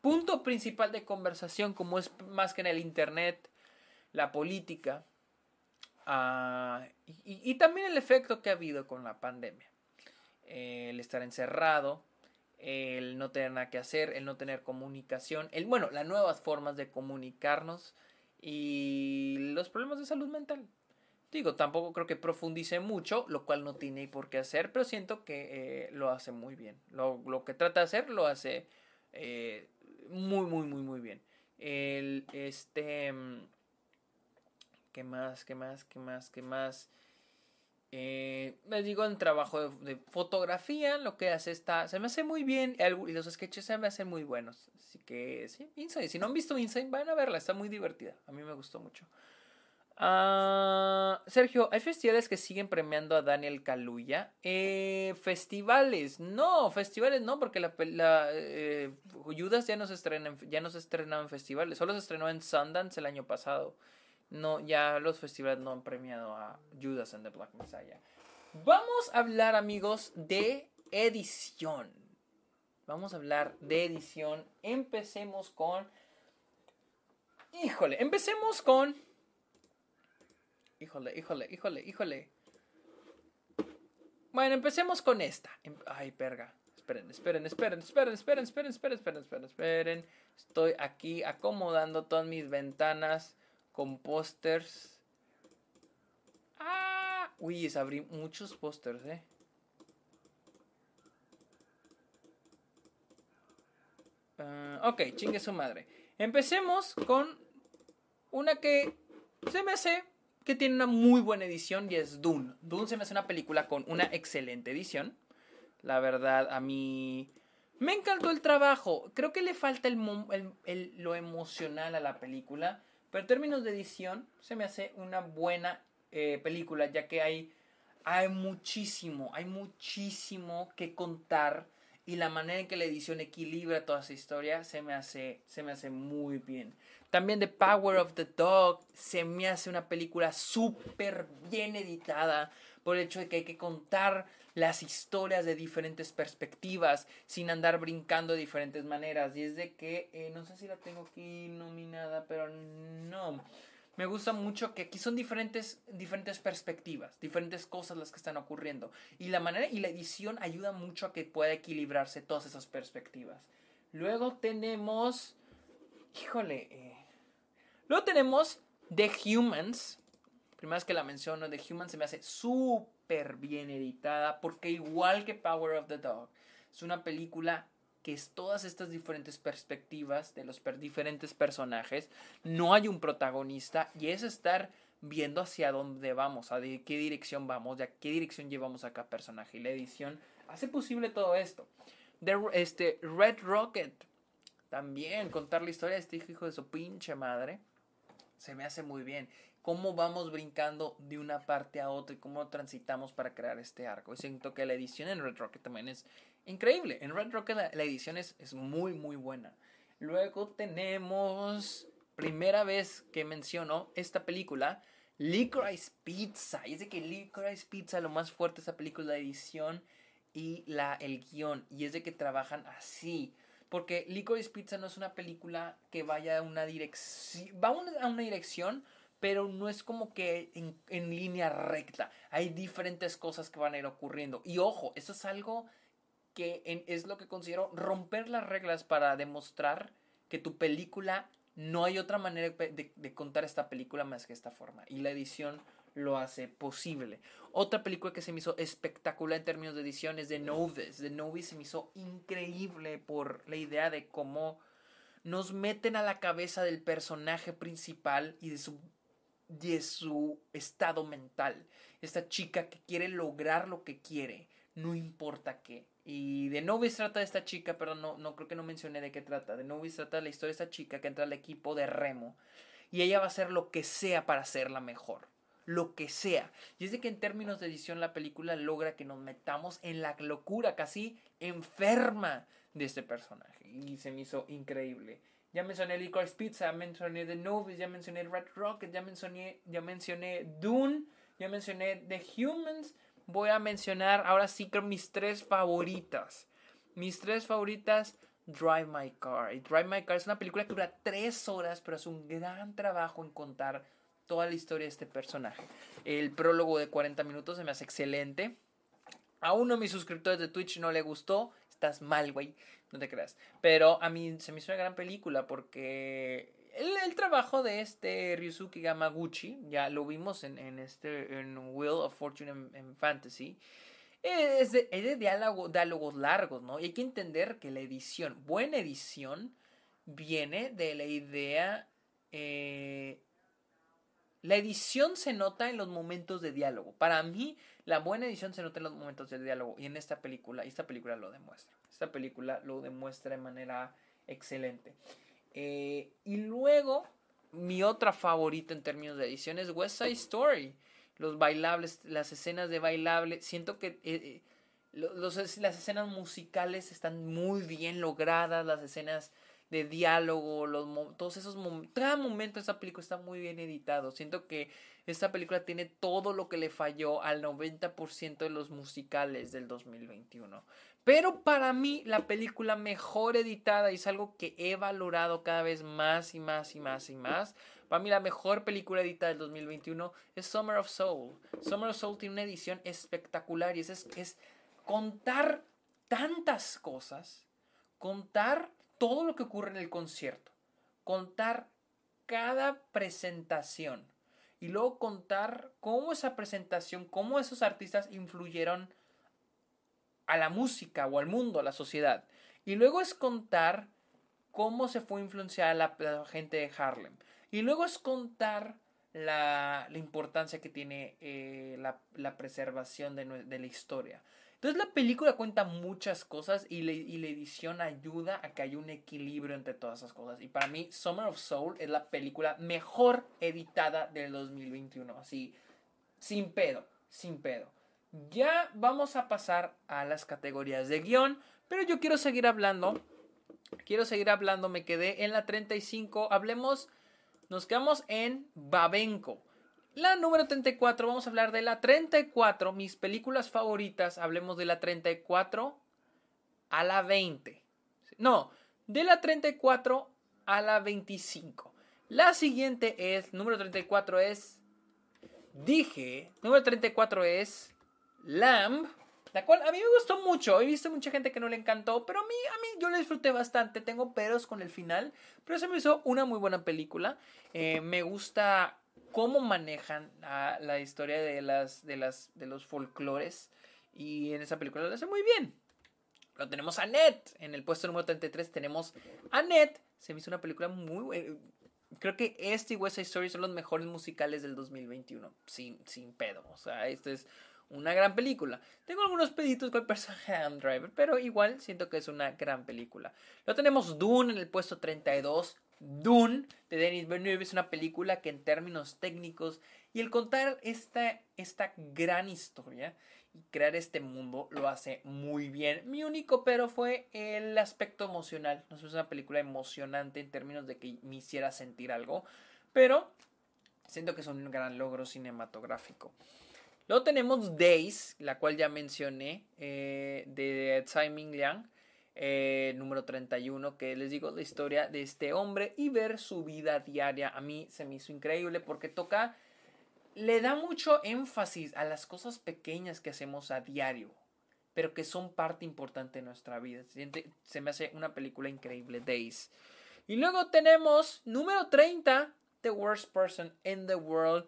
S1: punto principal de conversación, como es más que en el Internet, la política, uh, y, y, también el efecto que ha habido con la pandemia. El estar encerrado, el no tener nada que hacer, el no tener comunicación, el, bueno, las nuevas formas de comunicarnos y los problemas de salud mental. Digo, tampoco creo que profundice mucho, lo cual no tiene por qué hacer, pero siento que eh, lo hace muy bien. Lo, lo, que trata de hacer lo hace eh, muy, muy, muy, muy bien. El, este... ¿Qué más? ¿Qué más? ¿Qué más? ¿Qué más? Eh, les digo, en trabajo de, fotografía, lo que hace está, se me hace muy bien y los sketches se me hacen muy buenos. Así que, sí, Inside. Si no han visto Inside, vayan a verla, está muy divertida. A mí me gustó mucho. Uh, Sergio, ¿hay festivales que siguen premiando a Daniel Kaluuya? Eh, festivales, no, festivales no, porque la, la eh, Judas ya no se estrena, en, ya no se estrenado en festivales, solo se estrenó en Sundance el año pasado. No, ya los festivales no han premiado a Judas and the Black Messiah. Vamos a hablar, amigos, de edición. Vamos a hablar de edición. Empecemos con. Híjole, empecemos con Híjole, híjole, híjole, híjole. Bueno, empecemos con esta. Ay, perga. Esperen, esperen, esperen, esperen, esperen, esperen, esperen, esperen, esperen, esperen. Estoy aquí acomodando todas mis ventanas con pósters. Ah, uy, abrí muchos pósters, eh. Uh, ok, chingue su madre. Empecemos con una que se me hace que tiene una muy buena edición y es Dune. Dune se me hace una película con una excelente edición. La verdad, a mí me encantó el trabajo. Creo que le falta el, lo emocional a la película. Pero en términos de edición, se me hace una buena eh, película, ya que hay, hay muchísimo, hay muchísimo que contar. Y la manera en que la edición equilibra toda esa historia se me hace, se me hace muy bien. También The Power of the Dog se me hace una película súper bien editada por el hecho de que hay que contar las historias de diferentes perspectivas sin andar brincando de diferentes maneras. Y es de que, eh, no sé si la tengo aquí nominada, pero no. Me gusta mucho que aquí son diferentes, diferentes perspectivas, diferentes cosas las que están ocurriendo. Y la manera y la edición ayuda mucho a que pueda equilibrarse todas esas perspectivas. Luego tenemos. Híjole. Eh, luego tenemos The Humans. Primera que la menciono, The Humans se me hace súper bien editada, porque igual que Power of the Dog, es una película que es todas estas diferentes perspectivas de los diferentes personajes, no hay un protagonista y es estar viendo hacia dónde vamos, a qué dirección vamos, de a qué dirección llevamos a cada personaje y la edición hace posible todo esto. De, este, Red Rocket, también contar la historia de este hijo de su pinche madre, se me hace muy bien cómo vamos brincando de una parte a otra y cómo transitamos para crear este arco. Y siento que la edición en Red Rocket también es increíble. En Red Rocket la, edición es, es, muy, muy buena. Luego tenemos, primera vez que menciono esta película, Licorice Pizza. Y es de que Licorice Pizza lo más fuerte de esa película la edición y la, el guion. Y es de que trabajan así. Porque Licorice Pizza no es una película que vaya a una dirección. Va a una dirección, pero no es como que en, línea recta. Hay diferentes cosas que van a ir ocurriendo. Y ojo, eso es algo que es lo que considero romper las reglas para demostrar que tu película no hay otra manera de, contar esta película más que esta forma. Y la edición lo hace posible. Otra película que se me hizo espectacular en términos de edición es The Novice. The Novice se me hizo increíble por la idea de cómo nos meten a la cabeza del personaje principal y de su de su estado mental. Esta chica que quiere lograr lo que quiere, no importa qué. Y de Novice trata de esta chica, pero no, no creo que no mencioné de qué trata. De Novice trata de la historia de esta chica que entra al equipo de remo. Y ella va a hacer lo que sea para hacerla mejor. Lo que sea. Y es de que en términos de edición la película logra que nos metamos en la locura casi enferma de este personaje. Y se me hizo increíble. Ya mencioné Licorice Pizza, ya mencioné The Novice, ya mencioné Red Rocket, ya mencioné, ya mencioné Dune, ya mencioné The Humans. Voy a mencionar ahora sí que mis tres favoritas. Mis tres favoritas, Drive My Car. Y Drive My Car es una película que dura tres horas, pero es un gran trabajo en contar toda la historia de este personaje. El prólogo de 40 minutos se me hace excelente. A uno de mis suscriptores de Twitch no le gustó. Estás mal, güey no te creas. Pero a mí se me hizo una gran película porque el, trabajo de este Ryusuke Gamaguchi, ya lo vimos en, este en Wheel of Fortune en, Fantasy, es de, es de diálogo, diálogos largos, ¿no? Y hay que entender que la edición, buena edición, viene de la idea... Eh, la edición se nota en los momentos de diálogo. Para mí, la buena edición se nota en los momentos de diálogo. Y en esta película, y esta película lo demuestra. Esta película lo demuestra de manera excelente. Eh, y luego, mi otra favorita en términos de edición es West Side Story. Los bailables, las escenas de bailable. Siento que eh, eh, las escenas musicales están muy bien logradas. Las escenas de diálogo, los, todos esos momentos, cada momento esa película está muy bien editado. Siento que esta película tiene todo lo que le falló al 90% de los musicales del 2021. Pero para mí la película mejor editada y es algo que he valorado cada vez más y más y más y más. Para mí la mejor película editada del 2021 es Summer of Soul. Summer of Soul tiene una edición espectacular y es, es contar tantas cosas, contar todo lo que ocurre en el concierto, contar cada presentación y luego contar cómo esa presentación, cómo esos artistas influyeron a la música o al mundo, a la sociedad. Y luego es contar cómo se fue influenciada la, la gente de Harlem. Y luego es contar la, importancia que tiene eh, la, preservación de, de, la historia. Entonces la película cuenta muchas cosas y, la edición ayuda a que haya un equilibrio entre todas esas cosas. Y para mí Summer of Soul es la película mejor editada del 2021. Así, sin pedo, sin pedo. Ya vamos a pasar a las categorías de guion, pero yo quiero seguir hablando. Quiero seguir hablando, me quedé en la 35. Hablemos, nos quedamos en Babenco. La número 34, vamos a hablar de la 34, mis películas favoritas. Hablemos de la 34 a la 20. No, de la 34 a la 25. La siguiente es, número 34 es, dije, número 34 es Lamb, la cual a mí me gustó mucho. He visto mucha gente que no le encantó, pero a mí, a mí yo la disfruté bastante. Tengo peros con el final, pero se me hizo una muy buena película. Eh, me gusta cómo manejan la historia de, las, de, las, de los folclores y en esa película lo hace muy bien. Lo tenemos a Annette. En el puesto número 33 tenemos a Annette. Se me hizo una película muy buena. Creo que este y West Side Story son los mejores musicales del 2021. Sin, sin pedo. O sea, esto es una gran película. Tengo algunos peditos con el personaje de Driver, pero igual siento que es una gran película. Lo tenemos Dune en el puesto 32. Dune de Denis Villeneuve es una película que en términos técnicos y el contar esta, esta gran historia y crear este mundo lo hace muy bien. Mi único pero fue el aspecto emocional. No es una película emocionante en términos de que me hiciera sentir algo, pero siento que es un gran logro cinematográfico. Luego tenemos Days, la cual ya mencioné, eh, de Tsai Ming Liang, eh, número 31, que les digo la historia de este hombre y ver su vida diaria. A mí se me hizo increíble porque toca, le da mucho énfasis a las cosas pequeñas que hacemos a diario, pero que son parte importante de nuestra vida. Se me hace una película increíble, Days. Y luego tenemos número 30, The Worst Person in the World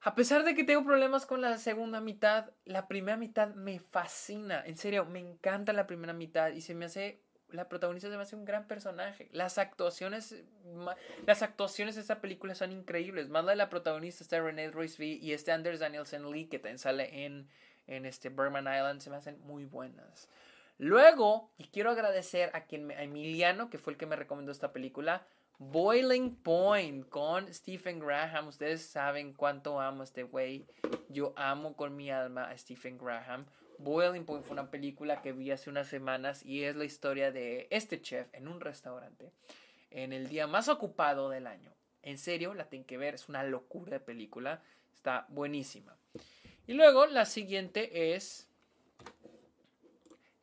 S1: a pesar de que tengo problemas con la segunda mitad, la primera mitad me fascina. En serio, me encanta la primera mitad y se me hace la protagonista se me hace un gran personaje. Las actuaciones, las actuaciones de esta película son increíbles. Más la de la protagonista está Renee Royce V y este Anders Danielson Lee que también sale en, en este Berman Island se me hacen muy buenas. Luego, y quiero agradecer a quien a Emiliano, que fue el que me recomendó esta película, Boiling Point con Stephen Graham. Ustedes saben cuánto amo a este güey. Yo amo con mi alma a Stephen Graham. Boiling Point fue una película que vi hace unas semanas y es la historia de este chef en un restaurante en el día más ocupado del año. En serio, la tienen que ver, es una locura de película. Está buenísima. Y luego la siguiente es...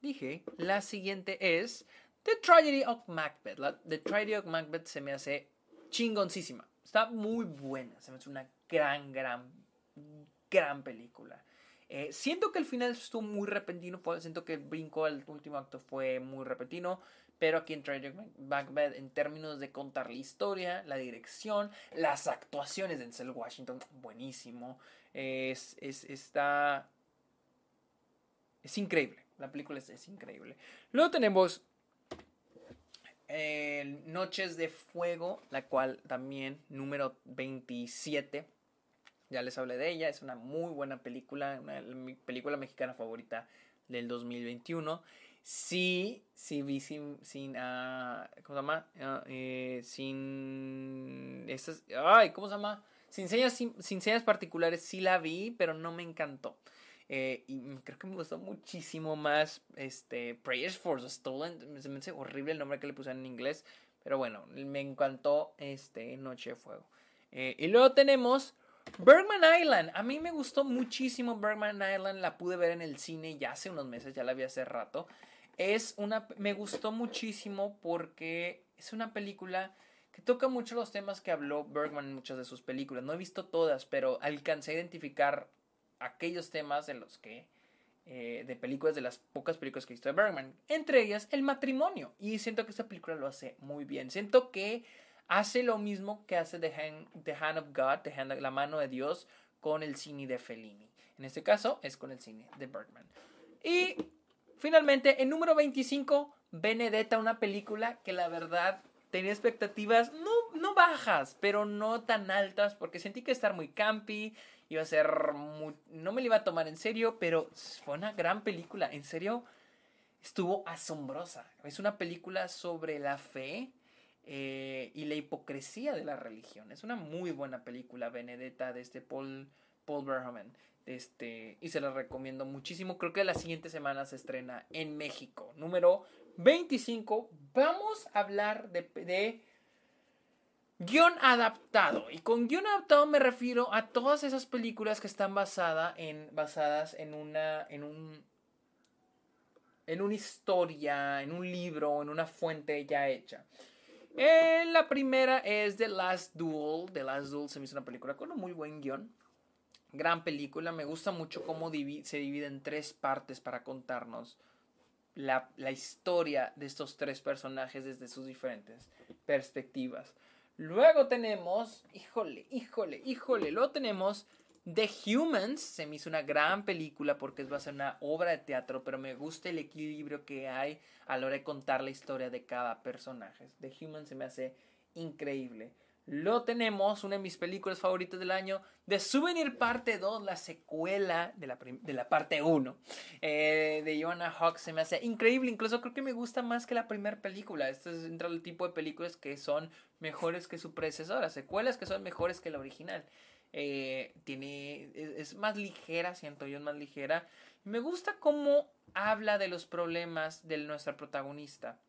S1: Dije, la siguiente es The Tragedy of Macbeth. La, The Tragedy of Macbeth se me hace chingoncísima. Está muy buena. Se me hace una gran, gran, gran película. Eh, siento que el final estuvo muy repentino. Siento que el brinco al último acto fue muy repentino. Pero aquí en Tragedy of Macbeth, en términos de contar la historia, la dirección, las actuaciones de Denzel Washington, buenísimo. Es, es, está. Es increíble. La película es, es increíble. Luego tenemos Noches de Fuego, la cual también número 27. Ya les hablé de ella, es una muy buena película, mi película mexicana favorita del 2021. Sí, sí vi sin, sin uh, ¿cómo se llama? Ah, eh, sin estas, ay, ¿cómo se llama? Sin señas, sin, sin señas particulares sí la vi, pero no me encantó. Eh, y creo que me gustó muchísimo más este, Prayers for the Stolen. Se me hace horrible el nombre que le pusieron en inglés. Pero bueno, me encantó este Noche de Fuego. Eh, y luego tenemos Bergman Island. A mí me gustó muchísimo Bergman Island. La pude ver en el cine ya hace unos meses, ya la vi hace rato. Es una. Me gustó muchísimo porque es una película que toca mucho los temas que habló Bergman en muchas de sus películas. No he visto todas, pero alcancé a identificar aquellos temas de los que eh, de películas, de las pocas películas que he visto de Bergman. Entre ellas, el matrimonio. Y siento que esta película lo hace muy bien. Siento que hace lo mismo que hace The Hand, The Hand of God, The Hand, la mano de Dios, con el cine de Fellini. En este caso, es con el cine de Bergman. Y finalmente, en número 25, Benedetta, una película que la verdad tenía expectativas no, no bajas, pero no tan altas, porque sentí que estar muy campi, iba a ser no me lo iba a tomar en serio, pero fue una gran película, en serio, estuvo asombrosa. Es una película sobre la fe eh, y la hipocresía de la religión. Es una muy buena película, Benedetta, de este Paul, Paul Verhoeven. Este, y se la recomiendo muchísimo. Creo que la siguiente semana se estrena en México. Número 25. Vamos a hablar de, de guion adaptado. Y con guion adaptado me refiero a todas esas películas que están basada en, basadas en una. en un. en una historia, en un libro, en una fuente ya hecha. Eh, la primera es The Last Duel. The Last Duel se me hizo una película con un muy buen guion. Gran película. Me gusta mucho cómo se divide en tres partes para contarnos la, la, historia de estos tres personajes desde sus diferentes perspectivas. Luego tenemos, híjole, híjole, híjole, luego tenemos The Humans. Se me hizo una gran película porque va a ser una obra de teatro, pero me gusta el equilibrio que hay a la hora de contar la historia de cada personaje. The Humans se me hace increíble. Lo tenemos, una de mis películas favoritas del año, The Souvenir Parte 2, la secuela de la, de la parte 1 eh, de Joanna Hawks. Se me hace increíble, incluso creo que me gusta más que la primera película. Este es entre el tipo de películas que son mejores que su predecesora, secuelas que son mejores que la original. Eh, tiene, es, más ligera, siento yo, es más ligera. Me gusta cómo habla de los problemas de nuestra protagonista.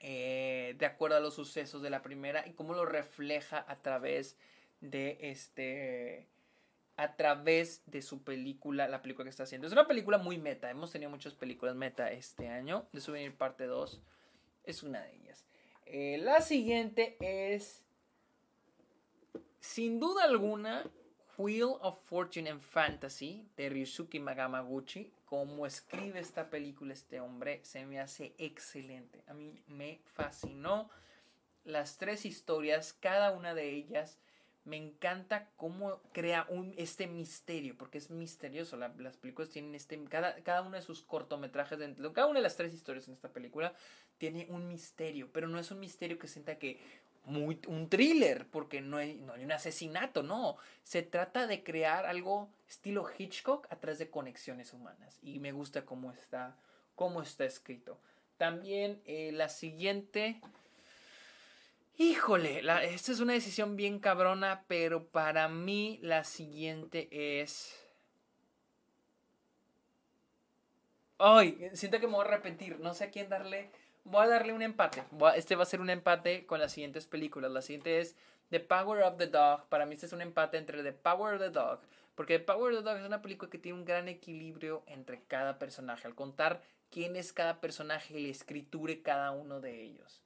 S1: Eh, de acuerdo a los sucesos de la primera y cómo lo refleja a través de este a través de su película, la película que está haciendo. Es una película muy meta, hemos tenido muchas películas meta este año. De Souvenir parte 2 es una de ellas. Eh, la siguiente es, sin duda alguna, Wheel of Fortune and Fantasy de Ryusuke Magamaguchi. Como escribe esta película este hombre, se me hace excelente. A mí me fascinó las tres historias, cada una de ellas. Me encanta cómo crea un, este misterio, porque es misterioso. las películas tienen este. Cada, cada uno de sus cortometrajes, dentro, cada una de las tres historias en esta película tiene un misterio, pero no es un misterio que sienta que un thriller, porque no hay, no hay un asesinato, no. Se trata de crear algo estilo Hitchcock a través de conexiones humanas. Y me gusta cómo está, cómo está escrito. También eh, la siguiente... Híjole, esta es una decisión bien cabrona, pero para mí la siguiente es... Ay, siento que me voy a arrepentir, no sé a quién darle voy a darle un empate. este va a ser un empate con las siguientes películas. La siguiente es The Power of the Dog. Para mí este es un empate entre The Power of the Dog. Porque The Power of the Dog es una película que tiene un gran equilibrio entre cada personaje. Al contar quién es cada personaje y la escritura de cada uno de ellos.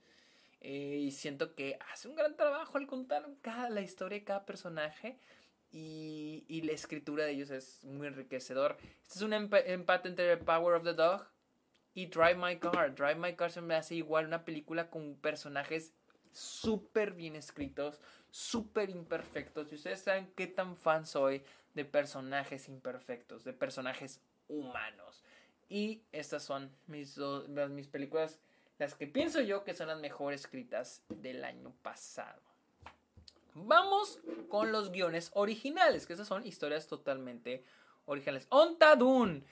S1: Eh, y siento que hace un gran trabajo al contar cada, la historia de cada personaje. Y, y, la escritura de ellos es muy enriquecedor. Este es un empate entre The Power of the Dog y Drive My Car. Drive My Car se me hace igual una película con personajes súper bien escritos, súper imperfectos. Y ustedes saben qué tan fan soy de personajes imperfectos, de personajes humanos. Y estas son mis, mis películas, las que pienso yo que son las mejor escritas del año pasado. Vamos con los guiones originales, que esas son historias totalmente originales. Ontadun.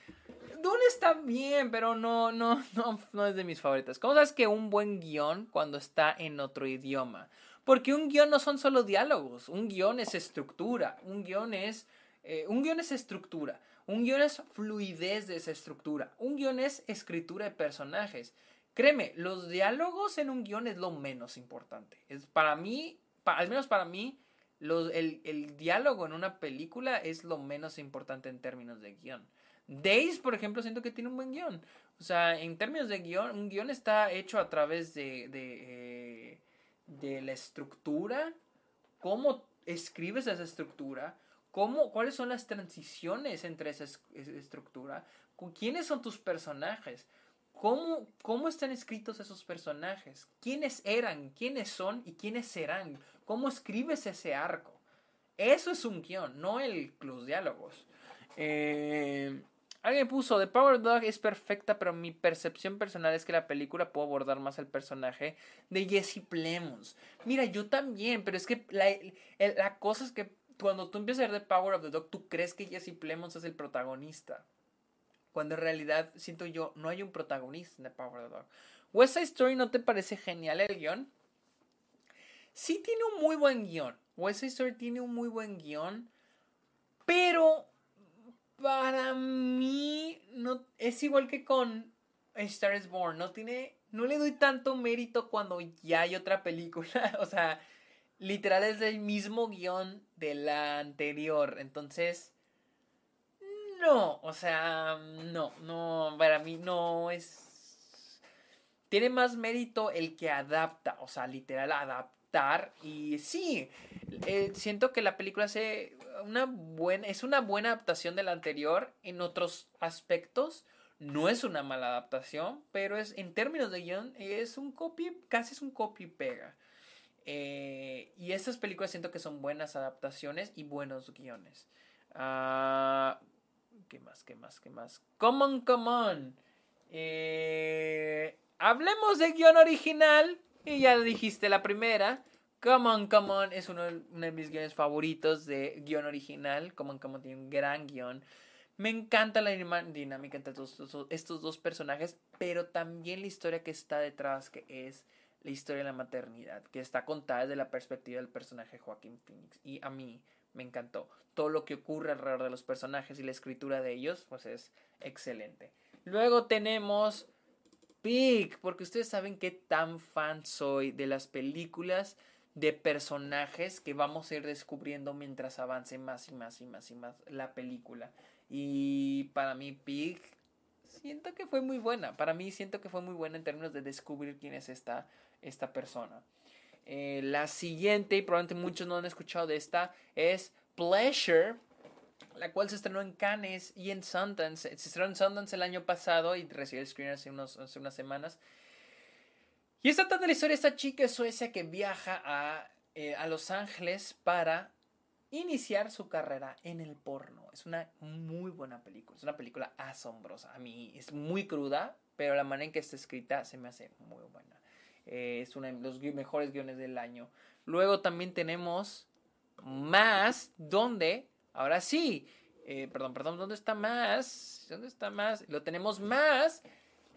S1: Dune está bien, pero no, no, no, no es de mis favoritas. ¿Cómo sabes que un buen guion cuando está en otro idioma? Porque un guion no son solo diálogos, un guion es estructura, un guion es, eh, un guion es estructura, un guion es fluidez de esa estructura, un guion es escritura de personajes. Créeme, los diálogos en un guion es lo menos importante. Es para mí, al menos para mí, los, el, el diálogo en una película es lo menos importante en términos de guion. Days, por ejemplo, siento que tiene un buen guion. O sea, en términos de guion, un guion está hecho a través de, de, eh, de la estructura, cómo escribes esa estructura, cómo, cuáles son las transiciones entre esa, estructura, quiénes son tus personajes, cómo, cómo están escritos esos personajes, quiénes eran, quiénes son y quiénes serán, cómo escribes ese arco. Eso es un guion, no el, los diálogos. Eh, Alguien puso, The Power Dog es perfecta, pero mi percepción personal es que la película puede abordar más el personaje de Jesse Plemons. Mira, yo también, pero es que la, cosa es que cuando tú empiezas a ver The Power of the Dog, tú crees que Jesse Plemons es el protagonista. Cuando en realidad, siento yo, no hay un protagonista en The Power of the Dog. West Side Story, ¿no te parece genial el guion? Sí tiene un muy buen guion. West Side Story tiene un muy buen guion. Pero para mí no es igual que con Star is Born. No tiene. No le doy tanto mérito cuando ya hay otra película. o sea, literal es el mismo guion de la anterior. Entonces. No. O sea. No. No. Para mí no es. Tiene más mérito el que adapta. O sea, literal Y sí. Eh, siento que la película hace una buena, es una buena adaptación de la anterior en otros aspectos. No es una mala adaptación, pero es en términos de guion es un copy, casi es un copy pega. Eh, y estas películas siento que son buenas adaptaciones y buenos guiones. Uh, ¿Qué más? ¿Qué más? ¿Qué más? Come on, come on. Eh, hablemos de guion original. Y ya dijiste la primera. Come on, come on es uno de, mis guiones favoritos de guion original. Come on, come on tiene un gran guion. Me encanta la dinámica entre estos, dos personajes, pero también la historia que está detrás, que es la historia de la maternidad, que está contada desde la perspectiva del personaje Joaquín Phoenix. Y a mí me encantó. Todo lo que ocurre alrededor de los personajes y la escritura de ellos, pues es excelente. Luego tenemos Pig, porque ustedes saben qué tan fan soy de las películas de personajes que vamos a ir descubriendo mientras avance más y más y más y más la película. Y para mí Pig siento que fue muy buena. Para mí siento que fue muy buena en términos de descubrir quién es esta, esta persona. Eh, la siguiente, y probablemente muchos no han escuchado de esta, es Pleasure, la cual se estrenó en Cannes y en Sundance. Se estrenó en Sundance el año pasado y recibió el screen hace, hace unas semanas. Y esta trata la historia de esta chica Suecia que viaja a, eh, a Los Ángeles para iniciar su carrera en el porno. Es una muy buena película, es una película asombrosa. A mí es muy cruda, pero la manera en que está escrita se me hace muy buena. Eh, es uno de los mejores guiones del año. Luego también tenemos más, donde, ahora sí, eh, perdón, perdón, ¿dónde está más? ¿Dónde está más? Lo tenemos más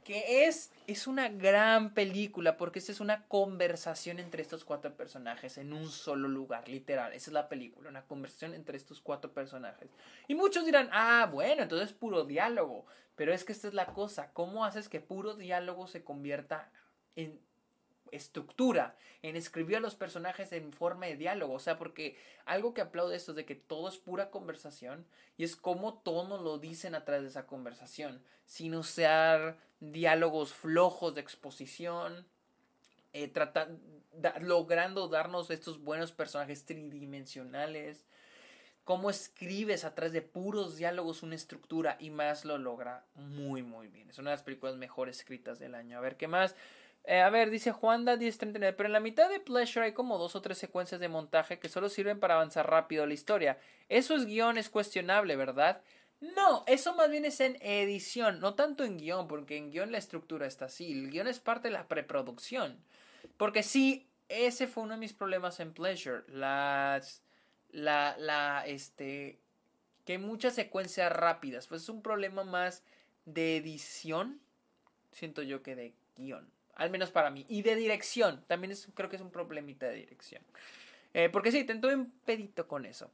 S1: que es, es una gran película porque esta es una conversación entre estos cuatro personajes en un solo lugar, literal. Esa es la película, una conversación entre estos cuatro personajes. Y muchos dirán, ah, bueno, entonces es puro diálogo. Pero es que esta es la cosa, ¿cómo haces que puro diálogo se convierta en estructura, en escribir a los personajes en forma de diálogo. O sea, porque algo que aplaude esto es de que todo es pura conversación y es como todo lo dicen a través de esa conversación, sin usar diálogos flojos de exposición, eh, logrando darnos estos buenos personajes tridimensionales. Cómo escribes a través de puros diálogos una estructura y más lo logra muy muy bien. Es una de las películas mejor escritas del año. A ver qué más. Eh, a ver, dice Juanda 1039, pero en la mitad de Pleasure hay como dos o tres secuencias de montaje que solo sirven para avanzar rápido la historia. Eso es guion, es cuestionable, ¿verdad? No, eso más bien es en edición, no tanto en guion, porque en guion la estructura está así. El guion es parte de la preproducción. Porque sí, ese fue uno de mis problemas en Pleasure. Las. La. La. Este. Que muchas secuencias rápidas. Pues es un problema más de edición. Siento yo que de guion. Al menos para mí. Y de dirección. También es, creo que es un problemita de dirección. Eh, porque sí, tento un pedito con eso.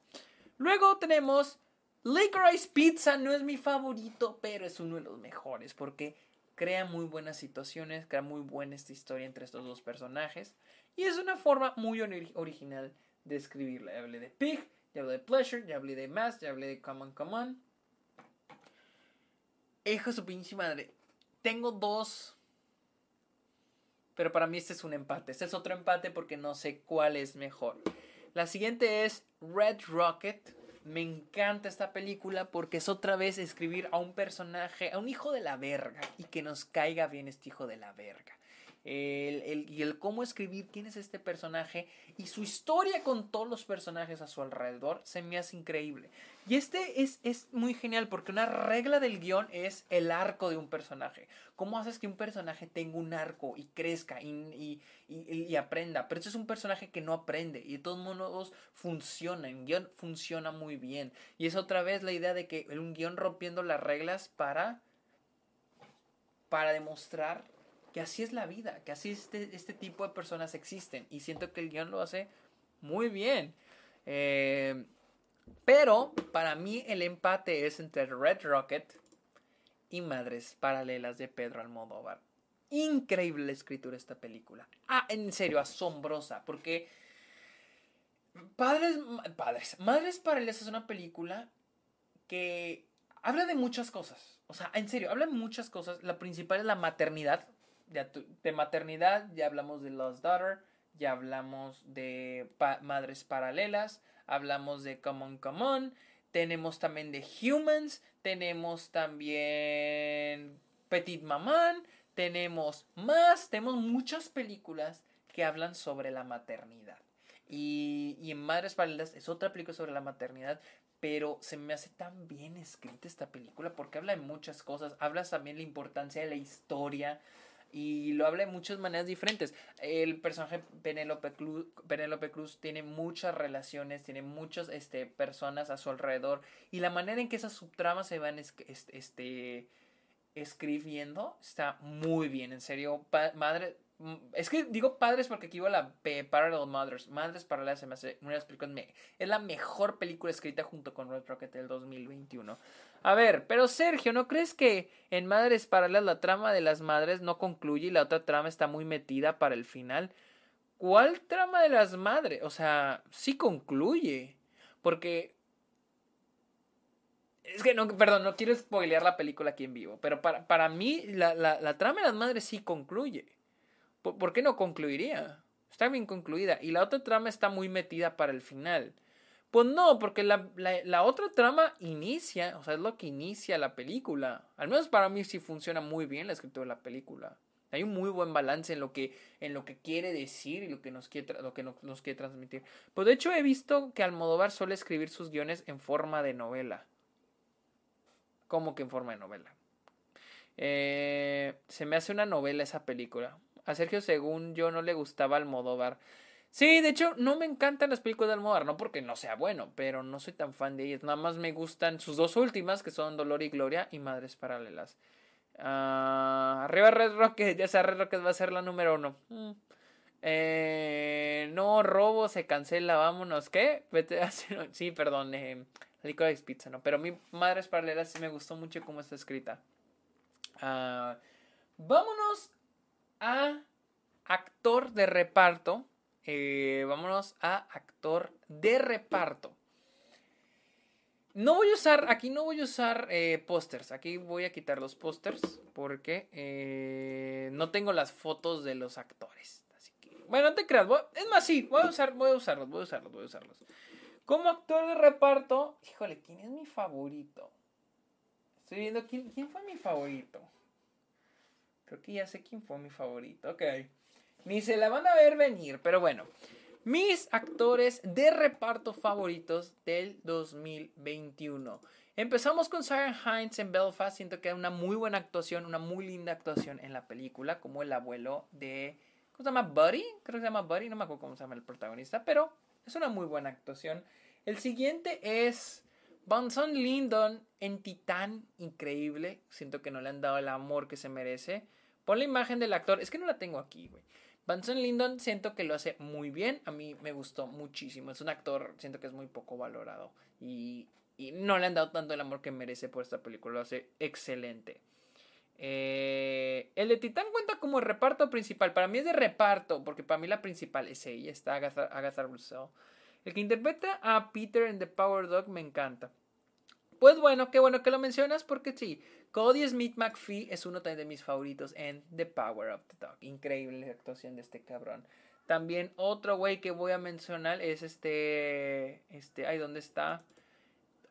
S1: Luego tenemos Licorice Pizza. No es mi favorito, pero es uno de los mejores. Porque crea muy buenas situaciones. Crea muy buena esta historia entre estos dos personajes. Y es una forma muy original de escribirla. Ya hablé de Pig, ya hablé de Pleasure, ya hablé de Mass, ya hablé de Come On, Come On. Hijo su pinche madre. Tengo dos pero para mí este es un empate. Este es otro empate porque no sé cuál es mejor. La siguiente es Red Rocket. Me encanta esta película porque es otra vez escribir a un personaje, a un hijo de la verga, y que nos caiga bien este hijo de la verga. El, y el cómo escribir quién es este personaje y su historia con todos los personajes a su alrededor se me hace increíble. Y este es, es muy genial porque una regla del guion es el arco de un personaje. ¿Cómo haces que un personaje tenga un arco y crezca y, y, aprenda? Pero este es un personaje que no aprende y de todos modos funciona. Un guion funciona muy bien. Y es otra vez la idea de que un guion rompiendo las reglas para para demostrar que así es la vida, que así este, este tipo de personas existen. Y siento que el guion lo hace muy bien. Eh, pero para mí el empate es entre Red Rocket y Madres Paralelas de Pedro Almodóvar. Increíble la escritura esta película. Ah, en serio, asombrosa. Porque Padres, Padres, Madres Paralelas es una película que habla de muchas cosas. O sea, en serio, habla de muchas cosas. La principal es la maternidad de, maternidad, ya hablamos de Lost Daughter, ya hablamos de Madres Paralelas, hablamos de Common Common, tenemos también de Humans, tenemos también Petit Maman, tenemos más, tenemos muchas películas que hablan sobre la maternidad. Y, y en Madres Paralelas es otra película sobre la maternidad, pero se me hace tan bien escrita esta película porque habla de muchas cosas, habla también de la importancia de la historia, y lo habla de muchas maneras diferentes. El personaje Penélope Cruz, Penélope Cruz tiene muchas relaciones, tiene muchas este, personas a su alrededor y la manera en que esas subtramas se van este, escribiendo está muy bien, en serio. madre, es que digo padres porque aquí va la Parallel Mothers. Madres Paralelas se me hace una de Es la mejor película escrita junto con Red Rocket del 2021. A ver, pero Sergio, ¿no crees que en Madres Paralelas la trama de las madres no concluye y la otra trama está muy metida para el final? ¿Cuál trama de las madres? O sea, sí concluye. Porque. Es que no, perdón, no quiero spoilear la película aquí en vivo. Pero para, para mí, la, la, trama de las madres sí concluye. ¿Por qué no concluiría? Está bien concluida. Y la otra trama está muy metida para el final. Pues no, porque la, la, otra trama inicia, o sea, es lo que inicia la película. Al menos para mí sí funciona muy bien la escritura de la película. Hay un muy buen balance en lo que, en lo que quiere decir y lo que nos quiere, lo que nos, quiere transmitir. Pues de hecho he visto que Almodóvar suele escribir sus guiones en forma de novela. ¿Cómo que en forma de novela? Eh, se me hace una novela esa película. A Sergio, según yo, no le gustaba Almodóvar. Sí, de hecho, no me encantan las películas de Almodóvar, no porque no sea bueno, pero no soy tan fan de ellas. Nada más me gustan sus dos últimas, que son Dolor y Gloria y Madres Paralelas. Ah, arriba Red Rocket, ya sea Red Rocket va a ser la número uno. Mm. Eh, no, robo, se cancela, vámonos. ¿Qué? Sí, perdón, eh, Licorice Pizza, ¿no? Pero mi Madres Paralelas sí me gustó mucho cómo está escrita. Ah, vámonos a actor de reparto. Eh, vámonos a actor de reparto. No voy a usar, aquí no voy a usar eh, pósters. Aquí voy a quitar los pósters porque eh, no tengo las fotos de los actores. Así que, bueno, no te creas. es más, sí, voy a, usar, voy a usarlos, voy a usarlos, voy a usarlos. Como actor de reparto, híjole, ¿quién es mi favorito? Estoy viendo quién, quién fue mi favorito. Creo que ya sé quién fue mi favorito. Ok. Ni se la van a ver venir, pero bueno. Mis actores de reparto favoritos del 2021. Empezamos con Sarah Hines en Belfast. Siento que era una muy buena actuación, una muy linda actuación en la película, como el abuelo de. ¿Cómo se llama? Buddy. Creo que se llama Buddy, no me acuerdo cómo se llama el protagonista, pero es una muy buena actuación. El siguiente es Bonson Lyndon en Titán, increíble. Siento que no le han dado el amor que se merece. Pon la imagen del actor. Es que no la tengo aquí, güey. Benson Lyndon siento que lo hace muy bien. A mí me gustó muchísimo. Es un actor, siento que es muy poco valorado. Y, no le han dado tanto el amor que merece por esta película. Lo hace excelente. Eh, el de Titán cuenta como reparto principal. Para mí es de reparto, porque para mí la principal es ella, está Agatha, Agatha Russell. El que interpreta a Peter en The Power Dog me encanta. Pues bueno, qué bueno que lo mencionas porque sí, Cody Smith McPhee es uno de mis favoritos en The Power of the Dog. Increíble la actuación de este cabrón. También otro güey que voy a mencionar es este, este, ay, ¿dónde está?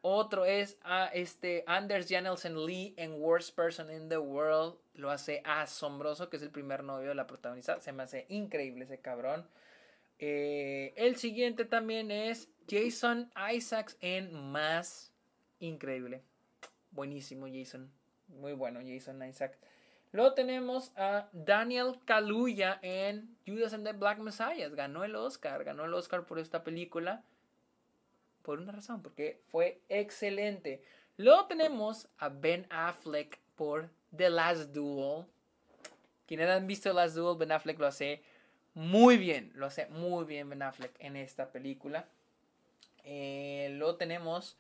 S1: Otro es a este Anders Janelsen Lee en Worst Person in the World. Lo hace asombroso, que es el primer novio de la protagonista. Se me hace increíble ese cabrón. Eh, el siguiente también es Jason Isaacs en Más. Increíble. Buenísimo, Jason. Muy bueno, Jason Isaacs. Luego tenemos a Daniel Kaluuya en Judas and the Black Messiah. Ganó el Oscar, ganó el Oscar por esta película. Por una razón, porque fue excelente. Luego tenemos a Ben Affleck por The Last Duel. Quienes han visto The Last Duel, Ben Affleck lo hace muy bien. Lo hace muy bien Ben Affleck en esta película. Eh, luego tenemos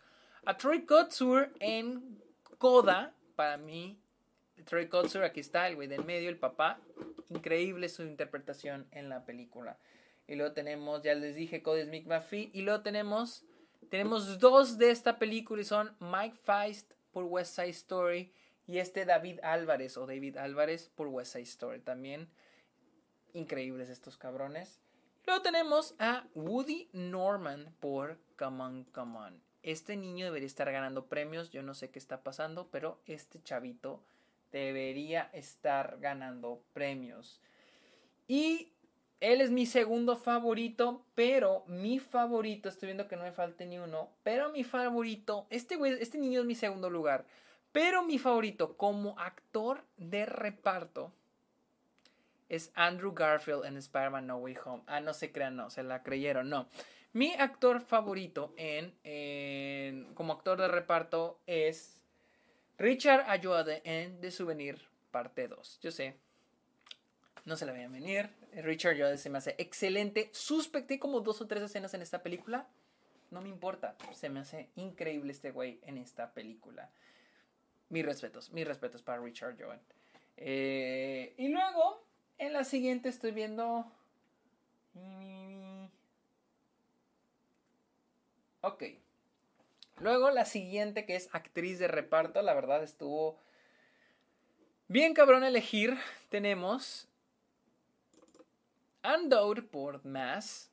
S1: a Troy Kotsur en Coda. Para mí, Troy Kotsur, aquí está, el güey del medio, el papá. Increíble su interpretación en la película. Y luego tenemos, ya les dije, Cody Smith McPhee. Y luego tenemos, tenemos dos de esta película y son Mike Feist por West Side Story y este David Álvarez o David Álvarez por West Side Story también. Increíbles estos cabrones. Luego tenemos a Woody Norman por Come On, Come On. Este niño debería estar ganando premios. Yo no sé qué está pasando, pero este chavito debería estar ganando premios. Y él es mi segundo favorito, pero mi favorito, estoy viendo que no me falte ni uno, pero mi favorito, este este niño es mi segundo lugar, pero mi favorito como actor de reparto es Andrew Garfield en Spider-Man No Way Home. Ah, no se crean, no, se la creyeron, no. Mi actor favorito en, como actor de reparto es Richard Ayoade en The Souvenir, parte 2. Yo sé, no se la a venir. Richard Ayoade se me hace excelente. Suspecté como dos o tres escenas en esta película. No me importa. Se me hace increíble este güey en esta película. Mis respetos, mis respetos para Richard Joan. Eh, y luego, en la siguiente estoy viendo... Ok. Luego la siguiente que es actriz de reparto, la verdad estuvo bien cabrón elegir. Tenemos Undoubted por Mass,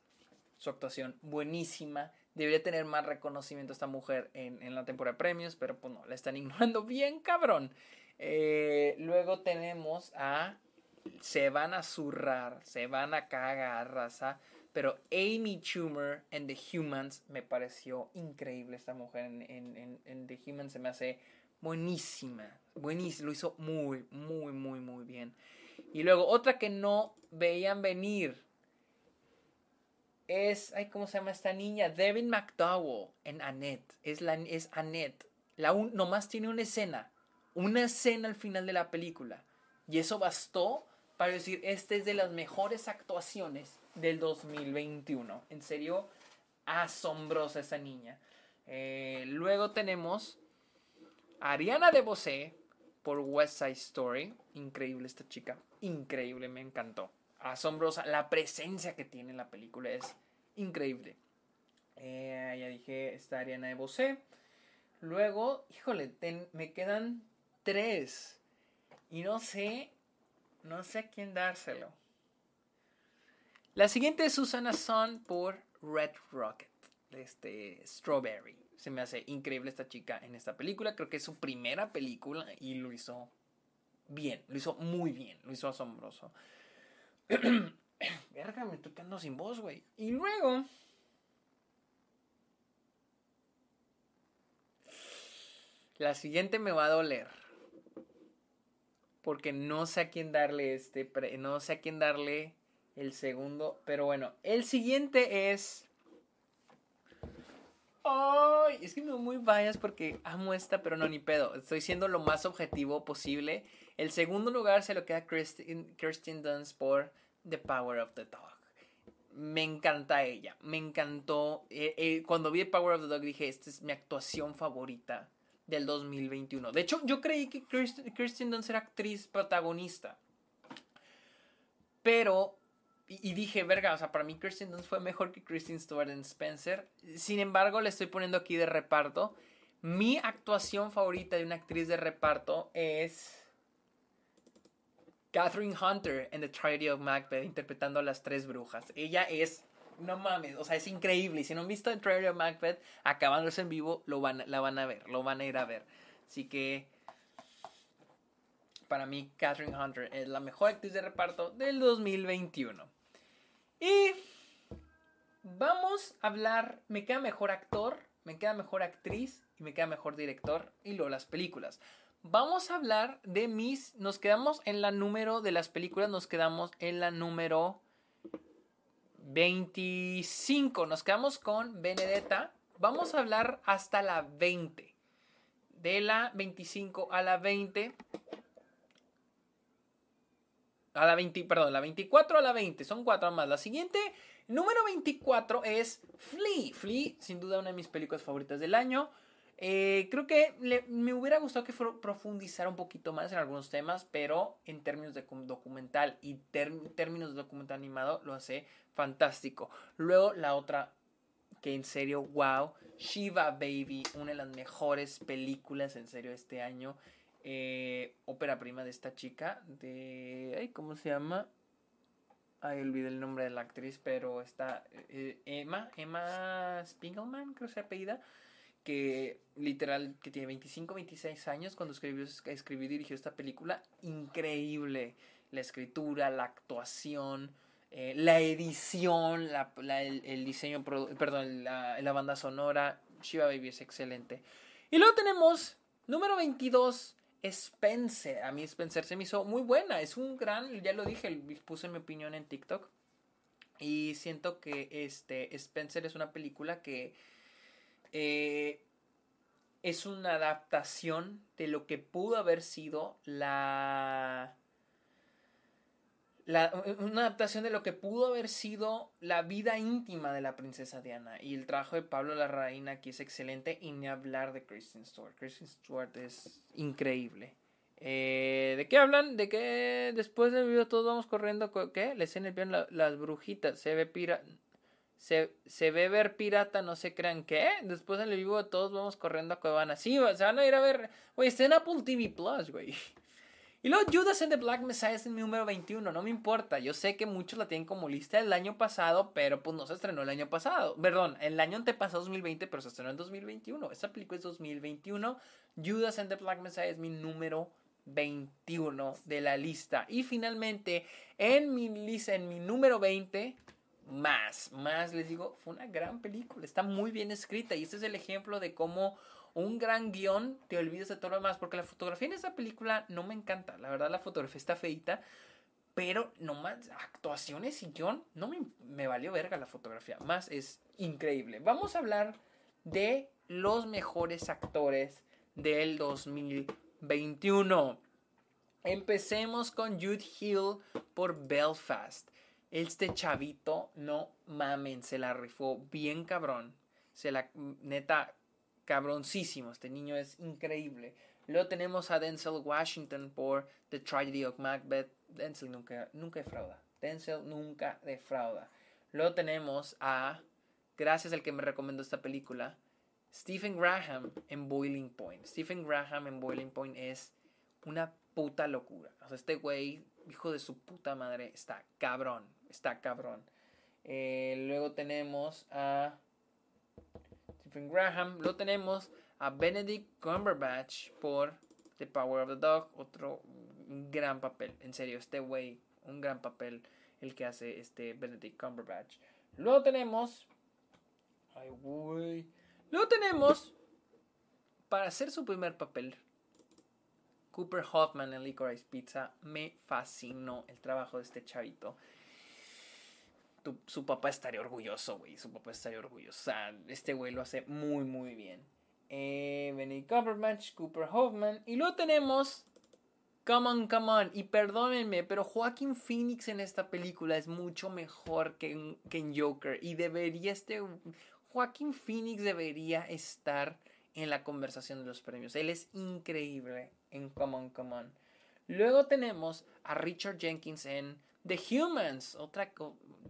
S1: su actuación buenísima. Debería tener más reconocimiento esta mujer en, la temporada de premios, pero pues no, la están ignorando bien cabrón. Eh, luego tenemos a... Se van a zurrar, se van a cagar, raza. Pero Amy Schumer en The Humans me pareció increíble esta mujer en, The Humans. Se me hace buenísima. Buenísima. Lo hizo muy, muy, muy, muy bien. Y luego otra que no veían venir es, ay, ¿cómo se llama esta niña? Devin McDowell en Annette. Es, la, es Annette. La nomás tiene una escena. Una escena al final de la película. Y eso bastó para decir, esta es de las mejores actuaciones del 2021. En serio, asombrosa esa niña. Eh, luego tenemos Ariana DeBose por West Side Story. Increíble esta chica. Increíble, me encantó. Asombrosa. La presencia que tiene en la película es increíble. Eh, ya dije, está Ariana DeBose. Luego, híjole, me quedan tres. Y no sé, no sé a quién dárselo. La siguiente es Susana Son por Red Rocket, este Strawberry. Se me hace increíble esta chica en esta película. Creo que es su primera película y lo hizo bien, lo hizo muy bien, lo hizo asombroso. Verga, me estoy quedando sin voz, güey. Y luego. La siguiente me va a doler. Porque no sé a quién darle este. No sé a quién darle el segundo. Pero bueno, el siguiente es... Ay, es que me muy vayas porque amo esta, pero no, ni pedo. Estoy siendo lo más objetivo posible. El segundo lugar se lo queda Kirsten, Kirsten Dunst por The Power of the Dog. Me encanta ella, me encantó. Eh, eh, cuando vi Power of the Dog dije, esta es mi actuación favorita del 2021. De hecho, yo creí que Kirsten, Kirsten Dunst era actriz protagonista. Pero y, dije, verga, o sea, para mí Kristen Dunst fue mejor que Kristen Stewart en Spencer. Sin embargo, le estoy poniendo aquí de reparto. Mi actuación favorita de una actriz de reparto es Catherine Hunter en The Tragedy of Macbeth, interpretando a las tres brujas. Ella es no mames, o sea, es increíble. Si no han visto el trailer de Macbeth, acabándose en vivo, lo van, la van a ver, lo van a ir a ver. Así que, para mí, Catherine Hunter es la mejor actriz de reparto del 2021. Y vamos a hablar, me queda mejor actor, me queda mejor actriz y me queda mejor director y luego las películas. Vamos a hablar de mis, nos quedamos en la número de las películas, nos quedamos en la número 25. Nos quedamos con Benedetta. Vamos a hablar hasta la 20. De la 25 a la 20. A la 20, perdón, la 24 a la 20. Son cuatro más. La siguiente, número 24 es Flea. Flea, sin duda, una de mis películas favoritas del año. Eh, creo que me hubiera gustado que profundizara un poquito más en algunos temas, pero en términos de documental y términos de documental animado lo hace fantástico. Luego la otra que en serio, wow, Shiva Baby, una de las mejores películas en serio este año. Eh, ópera prima de esta chica, de... ¿Cómo se llama? Ay, olvidé el nombre de la actriz, pero está eh, Emma, Emma Spiegelman, creo que se apellida que literal, que tiene 25, 26 años cuando escribió, escribió y dirigió esta película. Increíble. La escritura, la actuación, eh, la edición, la, el, diseño, perdón, la, la, banda sonora. Shiva Baby es excelente. Y luego tenemos, número 22, Spencer. A mí Spencer se me hizo muy buena. Es un gran, ya lo dije, puse mi opinión en TikTok. Y siento que este Spencer es una película que eh, es una adaptación de lo que pudo haber sido la, la, una adaptación de lo que pudo haber sido la vida íntima de la princesa Diana y el trabajo de Pablo Larraín aquí es excelente y ni hablar de Kristen Stewart Kristen Stewart es increíble eh, ¿De qué hablan? De que después del video todos vamos corriendo. ¿Qué? Les en el las brujitas. Se ve pira se, ve ver pirata, no se crean que. Después en el vivo todos vamos corriendo a Cuevana. Sí, se van a ir a ver. Güey, está en Apple TV Plus, güey. Y luego Judas and the Black Messiah es mi número 21, no me importa. Yo sé que muchos la tienen como lista del año pasado, pero pues no se estrenó el año pasado. Perdón, el año antepasado 2020, pero se estrenó en 2021. Esta película es 2021. Judas and the Black Messiah es mi número 21 de la lista. Y finalmente, en mi lista, en mi número 20, más, más les digo, fue una gran película, está muy bien escrita y este es el ejemplo de cómo un gran guion te olvidas de todo lo demás, porque la fotografía en esa película no me encanta, la verdad la fotografía está feita, pero nomás actuaciones y guion, no me, me valió verga la fotografía, más es increíble. Vamos a hablar de los mejores actores del 2021. Empecemos con Jude Hill por Belfast. Este chavito, no mamen, se la rifó bien cabrón. Se la, neta, cabroncísimo. Este niño es increíble. Luego tenemos a Denzel Washington por The Tragedy of Macbeth. Denzel nunca, nunca defrauda. Denzel nunca defrauda. Luego tenemos a, gracias al que me recomendó esta película, Stephen Graham en Boiling Point. Stephen Graham en Boiling Point es una puta locura. O sea, este güey, hijo de su puta madre, está cabrón está cabrón. Eh, luego tenemos a Stephen Graham. Luego tenemos a Benedict Cumberbatch por The Power of the Dog. Otro gran papel. En serio, este güey, un gran papel el que hace este Benedict Cumberbatch. Luego tenemos. Ay, güey. Luego tenemos. Para hacer su primer papel, Cooper Hoffman en Licorice Pizza. Me fascinó el trabajo de este chavito su papá estaría orgulloso, güey. Su papá estaría orgulloso. O sea, este güey lo hace muy, muy bien. Eh, Benny Cumberbatch, Cooper Hoffman. Y luego tenemos. Come on, come on. Y perdónenme, pero Joaquín Phoenix en esta película es mucho mejor que en, que en Joker. Y debería este. Joaquín Phoenix debería estar en la conversación de los premios. Él es increíble en Come on, come on. Luego tenemos a Richard Jenkins en The Humans. Otra,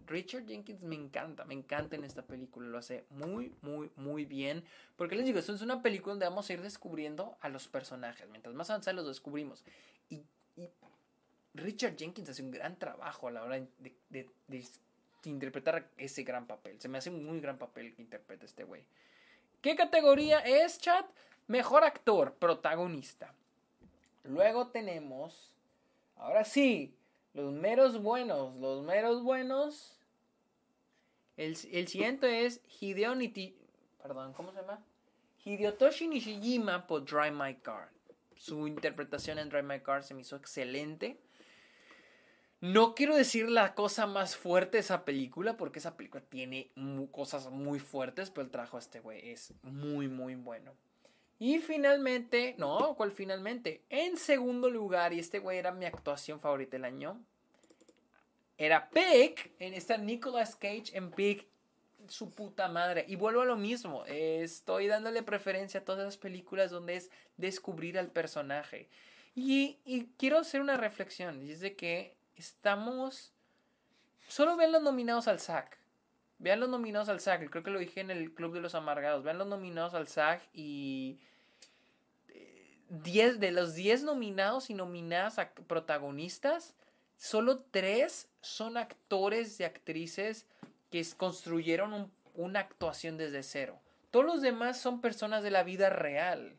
S1: Richard Jenkins me encanta, me encanta en esta película, lo hace muy, muy, muy bien. Porque les digo, esto es una película donde vamos a ir descubriendo a los personajes. Mientras más avanza los descubrimos. Y, Richard Jenkins hace un gran trabajo a la hora de, interpretar ese gran papel. Se me hace un muy gran papel que interpreta este güey. ¿Qué categoría es, chat? Mejor actor, protagonista. Luego tenemos, ahora sí, los meros buenos. Los meros buenos. El, siguiente es Hideo Niti, perdón, ¿cómo se llama? Hideotoshi Nishijima por Drive My Car. Su interpretación en Drive My Car se me hizo excelente. No quiero decir la cosa más fuerte de esa película, porque esa película tiene cosas muy fuertes, pero el trabajo de este güey es muy, muy bueno. Y finalmente, no, ¿cuál finalmente? En segundo lugar, y este güey era mi actuación favorita del año, era Pig, en esta Nicolas Cage en Pig, su puta madre. Y vuelvo a lo mismo, estoy dándole preferencia a todas las películas donde es descubrir al personaje. Y, quiero hacer una reflexión, y es de que estamos... Solo vean los nominados al SAG. Vean los nominados al SAG. Creo que lo dije en el Club de los Amargados. Vean los nominados al SAG y... 10 eh, de los 10 nominados y nominadas a protagonistas, solo 3 son actores y actrices que construyeron una actuación desde cero. Todos los demás son personas de la vida real.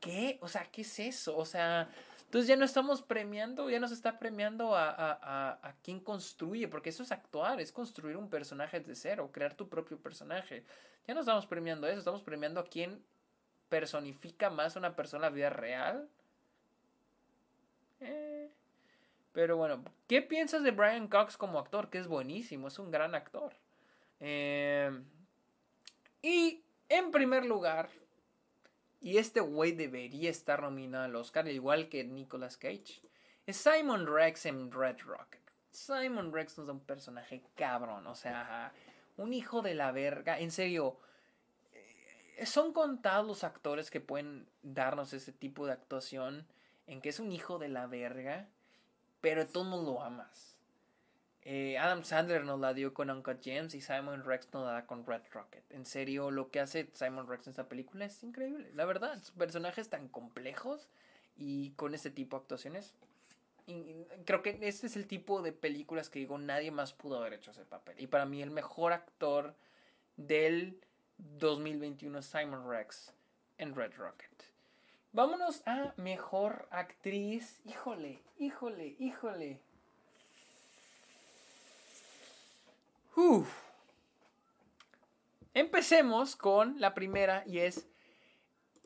S1: ¿Qué? O sea, ¿qué es eso? O sea, entonces ya no estamos premiando, ya no se está premiando a, a, a, quien construye, porque eso es actuar, es construir un personaje desde cero, crear tu propio personaje. Ya no estamos premiando eso, estamos premiando a quien personifica más a una persona en la vida real. Eh. Pero bueno, ¿qué piensas de Brian Cox como actor? Que es buenísimo, es un gran actor. Eh, y en primer lugar, y este güey debería estar nominado al Oscar, igual que Nicolas Cage. Es Simon Rex en Red Rocket. Simon Rex es un personaje cabrón, o sea, un hijo de la verga. En serio, eh, son contados los actores que pueden darnos ese tipo de actuación en que es un hijo de la verga, pero tú no lo amas. Eh, Adam Sandler nos la dio con Uncut Gems y Simon Rex nos la da con Red Rocket. En serio, lo que hace Simon Rex en esta película es increíble. La verdad, sus personajes tan complejos y con este tipo de actuaciones. creo que este es el tipo de películas que digo, nadie más pudo haber hecho ese papel. Y para mí el mejor actor del 2021 es Simon Rex en Red Rocket. Vámonos a mejor actriz. Híjole, híjole, híjole. Empecemos con la primera y es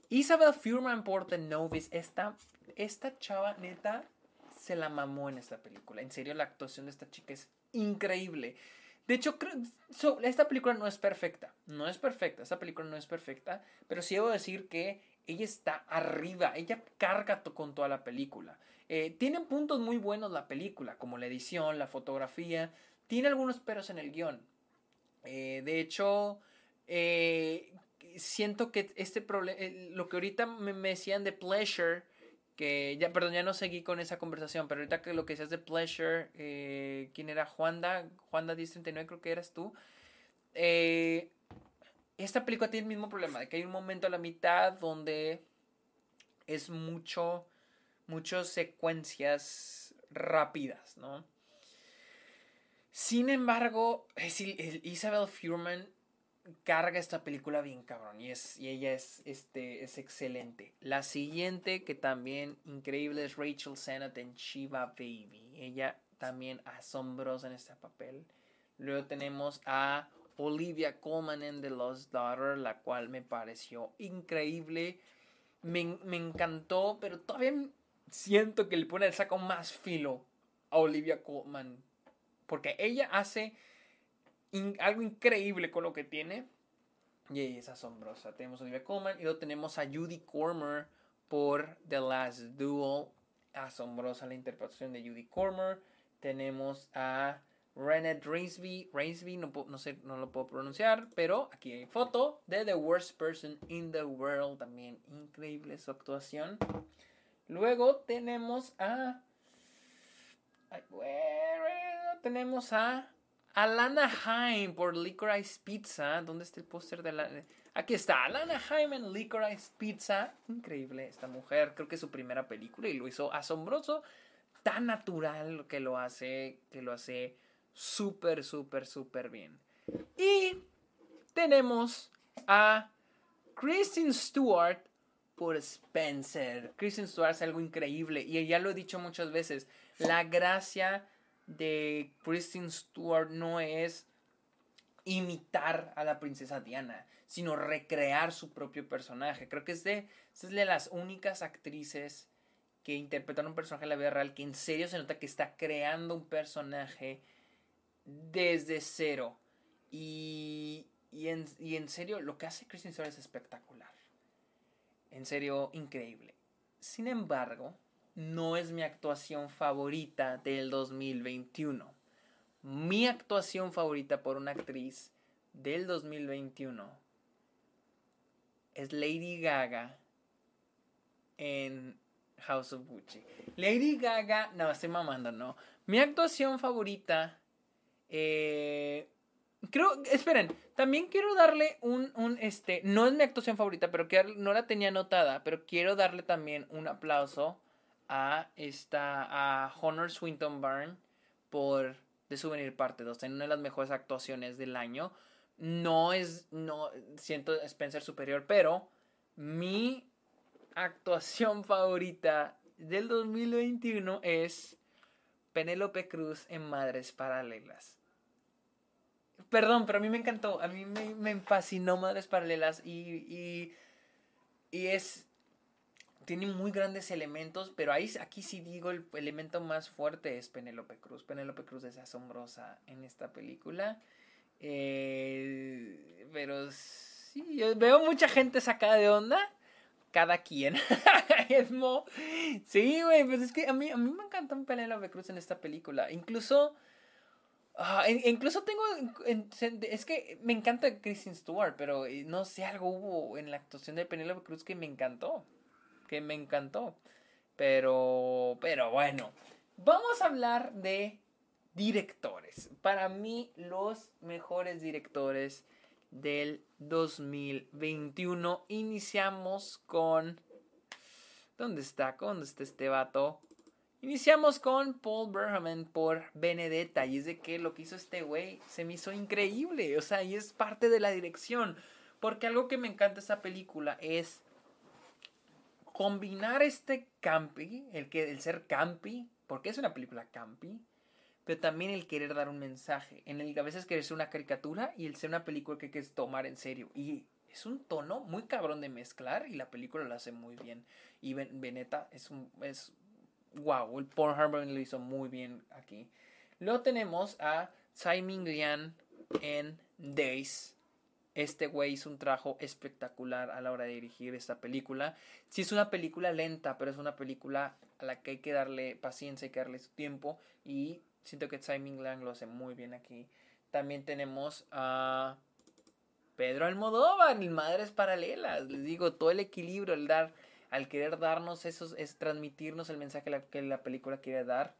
S1: Isabel Fuhrman por The Novice. Esta, esta chava neta se la mamó en esta película. En serio, la actuación de esta chica es increíble. De hecho, esta película no es perfecta. No es perfecta. Esta película no es perfecta. Pero sí debo decir que ella está arriba. Ella carga con toda la película. Eh, tiene puntos muy buenos la película, como la edición, la fotografía. Tiene algunos peros en el guion. Eh, de hecho, eh, siento que este problema, eh, lo que ahorita me, decían de Pleasure, que ya, perdón, ya no seguí con esa conversación, pero ahorita que lo que decías de Pleasure, ¿quién era? Juanda, Juanda 1039 creo que eras tú. Esta película tiene el mismo problema, de que hay un momento a la mitad donde es mucho, muchas secuencias rápidas, ¿no? Sin embargo, Isabel Fuhrman carga esta película bien cabrón y, es, y ella es, este, es excelente. La siguiente que también increíble es Rachel Sennett en Shiva Baby. Ella también asombrosa en este papel. Luego tenemos a Olivia Colman The Lost Daughter, la cual me pareció increíble. Me, me encantó, pero todavía siento que le pone el saco más filo a Olivia Colman porque ella hace algo increíble con lo que tiene. Y es asombrosa. Tenemos a Olivia Colman y luego tenemos a Judy Cormer por The Last Duel. Asombrosa la interpretación de Judy Cormer. Tenemos a Renette Rainsby. Rainsby, no, no, sé, no lo puedo pronunciar, pero aquí hay foto de The Worst Person in the World. También increíble su actuación. Luego tenemos a tenemos a Alana Haim por Licorice Pizza. ¿Dónde está el póster de la.? Aquí está, Alana Haim en Licorice Pizza. Increíble esta mujer. Creo que es su primera película y lo hizo asombroso. Tan natural que lo hace. Que lo hace súper, súper, súper bien. Y tenemos a Kristen Stewart por Spencer. Kristen Stewart es algo increíble y ya lo he dicho muchas veces. La gracia de Kristen Stewart no es imitar a la princesa Diana, sino recrear su propio personaje. Creo que es de, es de las únicas actrices que interpretan un personaje en la vida real que en serio se nota que está creando un personaje desde cero. Y, y, en, y en serio, lo que hace Kristen Stewart es espectacular. En serio, increíble. Sin embargo, no es mi actuación favorita del 2021. Mi actuación favorita por una actriz del 2021 es Lady Gaga en House of Gucci. Lady Gaga, no, estoy mamando, no. Mi actuación favorita, eh, creo, esperen, también quiero darle un, un, este, no es mi actuación favorita, pero que no la tenía anotada, pero quiero darle también un aplauso a esta a Honor Swinton Byrne por The Souvenir Parte 2 en una de las mejores actuaciones del año. No es no siento Spencer superior, pero mi actuación favorita del 2021 es Penélope Cruz en Madres Paralelas. Perdón, pero a mí me encantó. A mí me, me fascinó Madres Paralelas y, y, y es tiene muy grandes elementos, pero ahí, aquí sí digo el elemento más fuerte es Penélope Cruz. Penélope Cruz es asombrosa en esta película. Eh, pero sí, yo veo mucha gente sacada de onda. Cada quien. sí, güey, pues es que a mí, a mí me encantó Penélope Cruz en esta película. Incluso... Ah, incluso tengo. es que me encanta Kristen Stewart, pero eh, no sé, algo hubo en la actuación de Penélope Cruz que me encantó que me encantó. Pero, pero bueno, vamos a hablar de directores. Para mí, los mejores directores del 2021. Iniciamos con... ¿Dónde está? ¿Dónde está este vato? Iniciamos con Paul Berhaman por Benedetta. Y es de que lo que hizo este güey se me hizo increíble. O sea, y es parte de la dirección. Porque algo que me encanta de esta película es combinar este campi, el, que, el ser campi, porque es una película campi, pero también el querer dar un mensaje, en el que a veces querer ser una caricatura y el ser una película que quieres tomar en serio. Y es un tono muy cabrón de mezclar y la película lo hace muy bien. Y Veneta es un... Es, wow, el Paul Harbor lo hizo muy bien aquí. Luego tenemos a Tsai Ming Lian en Days este güey hizo un trabajo espectacular a la hora de dirigir esta película. Sí es una película lenta, pero es una película a la que hay que darle paciencia, hay que darle su tiempo. Y siento que Tsai Ming Lang lo hace muy bien aquí. También tenemos a Pedro Almodóvar Madres Paralelas. Les digo, todo el equilibrio, el dar, al querer darnos esos, es transmitirnos el mensaje que la, película quiere dar,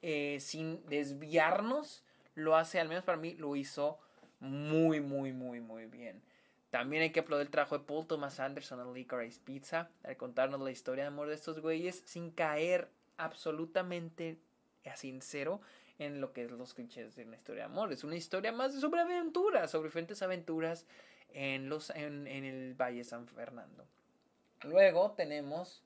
S1: eh, sin desviarnos, lo hace, al menos para mí, lo hizo muy, muy, muy, muy bien. También hay que aplaudir el trabajo de Paul Thomas Anderson en Licorice Pizza al contarnos la historia de amor de estos güeyes sin caer absolutamente a sincero en lo que es los clichés de una historia de amor. Es una historia más sobre aventuras, sobre diferentes aventuras en, los, en, en el Valle San Fernando. Luego tenemos...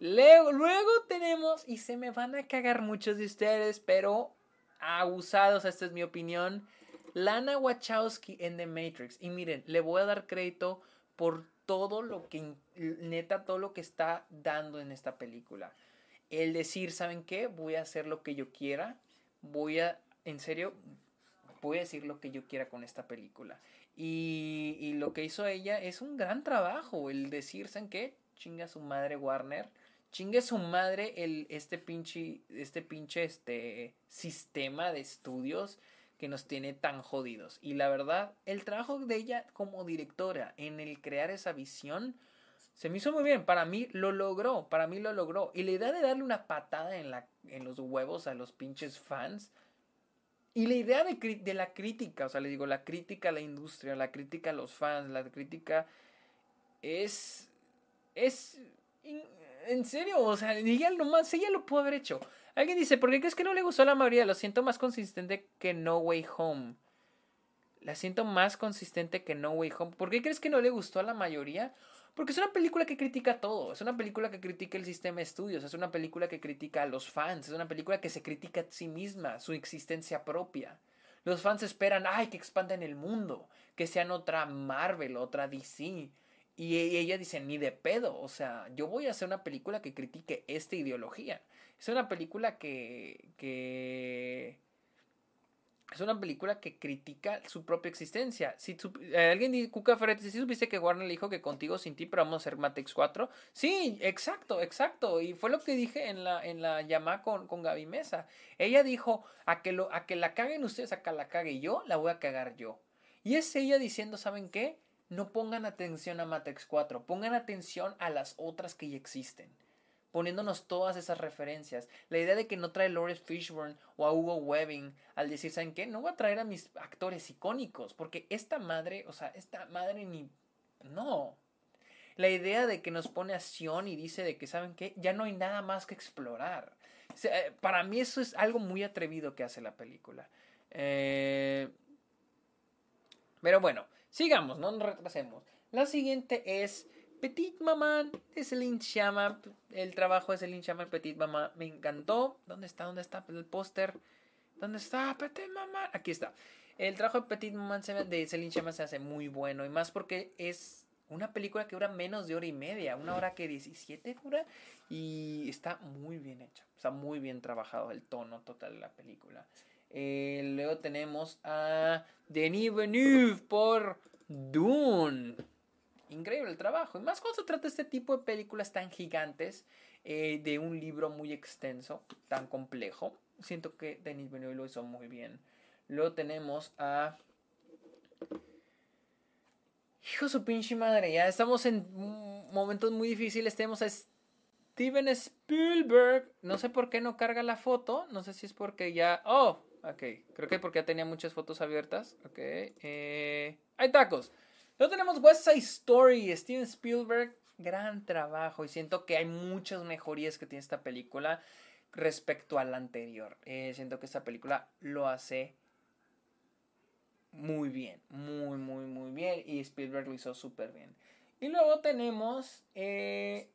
S1: Luego, luego tenemos, y se me van a cagar muchos de ustedes, pero abusados, esta es mi opinión Lana Wachowski en The Matrix. Y miren, le voy a dar crédito por todo lo que, neta, todo lo que está dando en esta película. El decir, ¿saben qué? Voy a hacer lo que yo quiera. Voy a, en serio, voy a decir lo que yo quiera con esta película. Y, lo que hizo ella es un gran trabajo. El decir, ¿saben qué? Chinga su madre Warner. Chinga su madre el, este pinche, este pinche, este sistema de estudios que nos tiene tan jodidos. Y la verdad, el trabajo de ella como directora en el crear esa visión se me hizo muy bien. Para mí lo logró, para mí lo logró. Y la idea de darle una patada en, la, en los huevos a los pinches fans. Y la idea de, la crítica, o sea, le digo, la crítica a la industria, la crítica a los fans, la crítica es... Es... En serio, o sea, ella, más ella lo pudo haber hecho. Alguien dice, ¿por qué crees que no le gustó a la mayoría? Lo siento más consistente que No Way Home. La siento más consistente que No Way Home. ¿Por qué crees que no le gustó a la mayoría? Porque es una película que critica todo. Es una película que critica el sistema de estudios. Es una película que critica a los fans. Es una película que se critica a sí misma, su existencia propia. Los fans esperan, ay, que expandan el mundo. Que sean otra Marvel, otra DC. Y ella dice, ni de pedo. O sea, yo voy a hacer una película que critique esta ideología. Es una película que. que es una película que critica su propia existencia. Si eh, alguien dice, Cuca Ferretti, si supiste que Warner le dijo que contigo sin ti, pero vamos a hacer Matex 4. Sí, exacto, exacto. Y fue lo que dije en la, en la llamada con, con Gaby Mesa. Ella dijo, a que, lo, a que la caguen ustedes, a que la cague yo, la voy a cagar yo. Y es ella diciendo, ¿saben qué? No pongan atención a Matex 4, pongan atención a las otras que ya existen poniéndonos todas esas referencias. La idea de que no trae a Fishburne o a Hugo Webbing al decir, ¿saben qué? No voy a traer a mis actores icónicos, porque esta madre, o sea, esta madre ni... No. La idea de que nos pone acción y dice de que, ¿saben qué? Ya no hay nada más que explorar. Eh, para mí eso es algo muy atrevido que hace la película. Eh, pero bueno, sigamos, no nos retrasemos. La siguiente es Petit Maman de Celine Chama. El trabajo de Celine Chama, Petit Maman, me encantó. ¿Dónde está? ¿Dónde está el póster? ¿Dónde está Petit Maman? Aquí está. El trabajo de Petit Maman de Celine Chama se hace muy bueno. Y más porque es una película que dura menos de hora y media. Una hora que 17 dura. Y está muy bien hecha. Está muy bien trabajado el tono total de la película. Eh, luego tenemos a Denis Villeneuve por Dune increíble el trabajo. Y más cuando se trata de este tipo de películas tan gigantes, eh, de un libro muy extenso, tan complejo. Siento que Denis Villeneuve lo hizo muy bien. Luego tenemos a... Hijo su pinche madre, ya estamos en momentos muy difíciles. Tenemos a Steven Spielberg. No sé por qué no carga la foto. No sé si es porque ya... Oh, ok. Creo que porque ya tenía muchas fotos abiertas. Ok. Eh... Hay tacos. Luego tenemos West Side Story, Steven Spielberg, gran trabajo y siento que hay muchas mejorías que tiene esta película respecto a la anterior. Eh, siento que esta película lo hace muy bien, muy, muy, muy bien y Spielberg lo hizo súper bien. Y luego tenemos... Eh,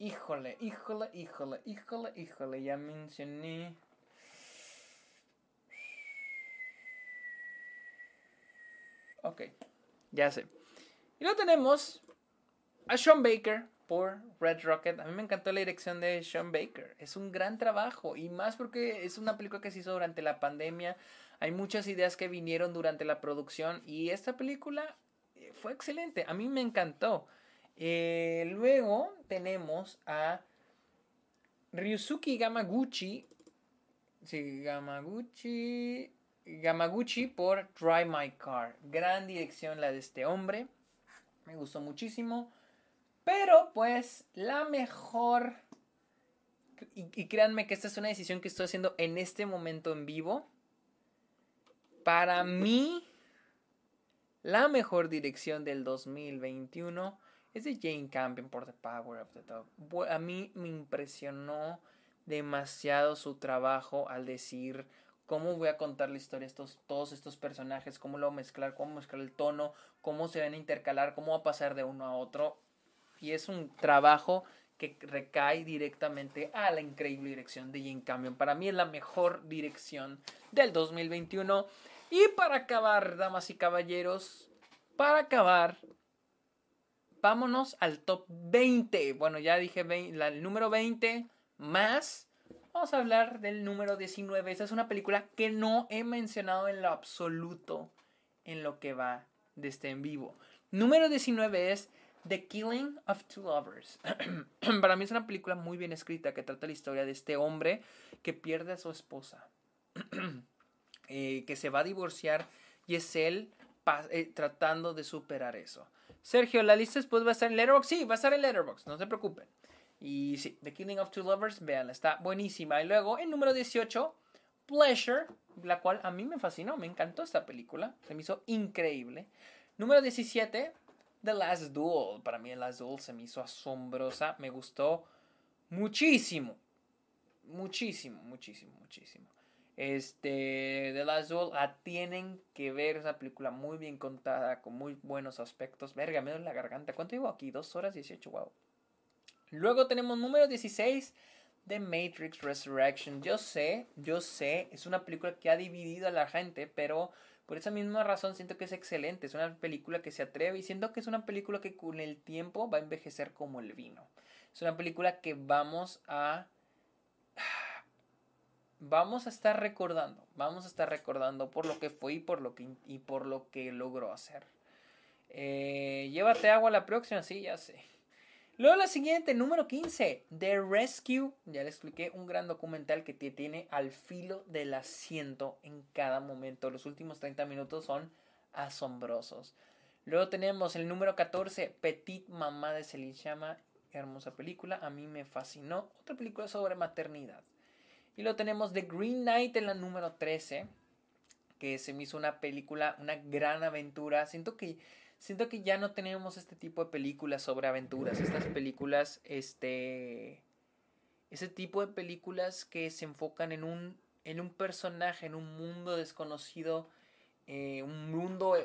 S1: híjole, híjole, híjole, híjole, híjole, ya mencioné... Ok. Ya sé. Y luego tenemos a Sean Baker por Red Rocket. A mí me encantó la dirección de Sean Baker. Es un gran trabajo y más porque es una película que se hizo durante la pandemia. Hay muchas ideas que vinieron durante la producción y esta película eh, fue excelente. A mí me encantó. Eh, luego tenemos a Ryusuke Gamaguchi. Sí, Gamaguchi. Gamaguchi por Drive My Car. Gran dirección la de este hombre. Me gustó muchísimo. Pero pues la mejor... Y, créanme que esta es una decisión que estoy haciendo en este momento en vivo. Para mí, la mejor dirección del 2021 es de Jane Campion por The Power of the Dog. A mí me impresionó demasiado su trabajo al decir cómo voy a contar la historia estos todos estos personajes, cómo lo voy a mezclar, cómo mezclar el tono, cómo se van a intercalar, cómo va a pasar de uno a otro. Y es un trabajo que recae directamente a la increíble dirección de Jane Campion. Para mí es la mejor dirección del 2021. Y para acabar, damas y caballeros, para acabar, vámonos al top 20. Bueno, ya dije el número 20 más vamos a hablar del número 19. Esta es una película que no he mencionado en lo absoluto en lo que va de este en vivo. Número 19 es The Killing of Two Lovers. Para mí es una película muy bien escrita que trata la historia de este hombre que pierde a su esposa, eh, que se va a divorciar y es él eh, tratando de superar eso. Sergio, la lista después va a estar en Letterboxd. Sí, va a estar en Letterboxd, no se preocupen. Y sí, The Killing of Two Lovers, vean, está buenísima. Y luego, en número 18, Pleasure, la cual a mí me fascinó, me encantó esta película, se me hizo increíble. Número 17, The Last Duel. Para mí, The Last Duel se me hizo asombrosa, me gustó muchísimo. muchísimo, muchísimo, muchísimo. Este, The Last Duel la tienen que ver, es una película muy bien contada, con muy buenos aspectos. Verga, me duele la garganta. ¿Cuánto llevo aquí? Dos horas 18, wow. Luego tenemos número 16 de Matrix Resurrection. Yo sé, yo sé, es una película que ha dividido a la gente, pero por esa misma razón siento que es excelente. Es una película que se atreve y siento que es una película que con el tiempo va a envejecer como el vino. Es una película que vamos a vamos a estar recordando, vamos a estar recordando por lo que fue y por lo que, y por lo que logró hacer. Eh, llévate agua la próxima, sí, ya sé. Luego la siguiente, número 15, The Rescue. Ya le expliqué, un gran documental que te tiene al filo del asiento en cada momento. Los últimos 30 minutos son asombrosos. Luego tenemos el número 14, Petit Mamá de Celine Chama. Hermosa película, a mí me fascinó. Otra película sobre maternidad. Y lo tenemos The Green Knight en la número 13, que se me hizo una película, una gran aventura. Siento que, siento que ya no tenemos este tipo de películas sobre aventuras. Estas películas, este... Ese tipo de películas que se enfocan en un, en un personaje, en un mundo desconocido, eh, un mundo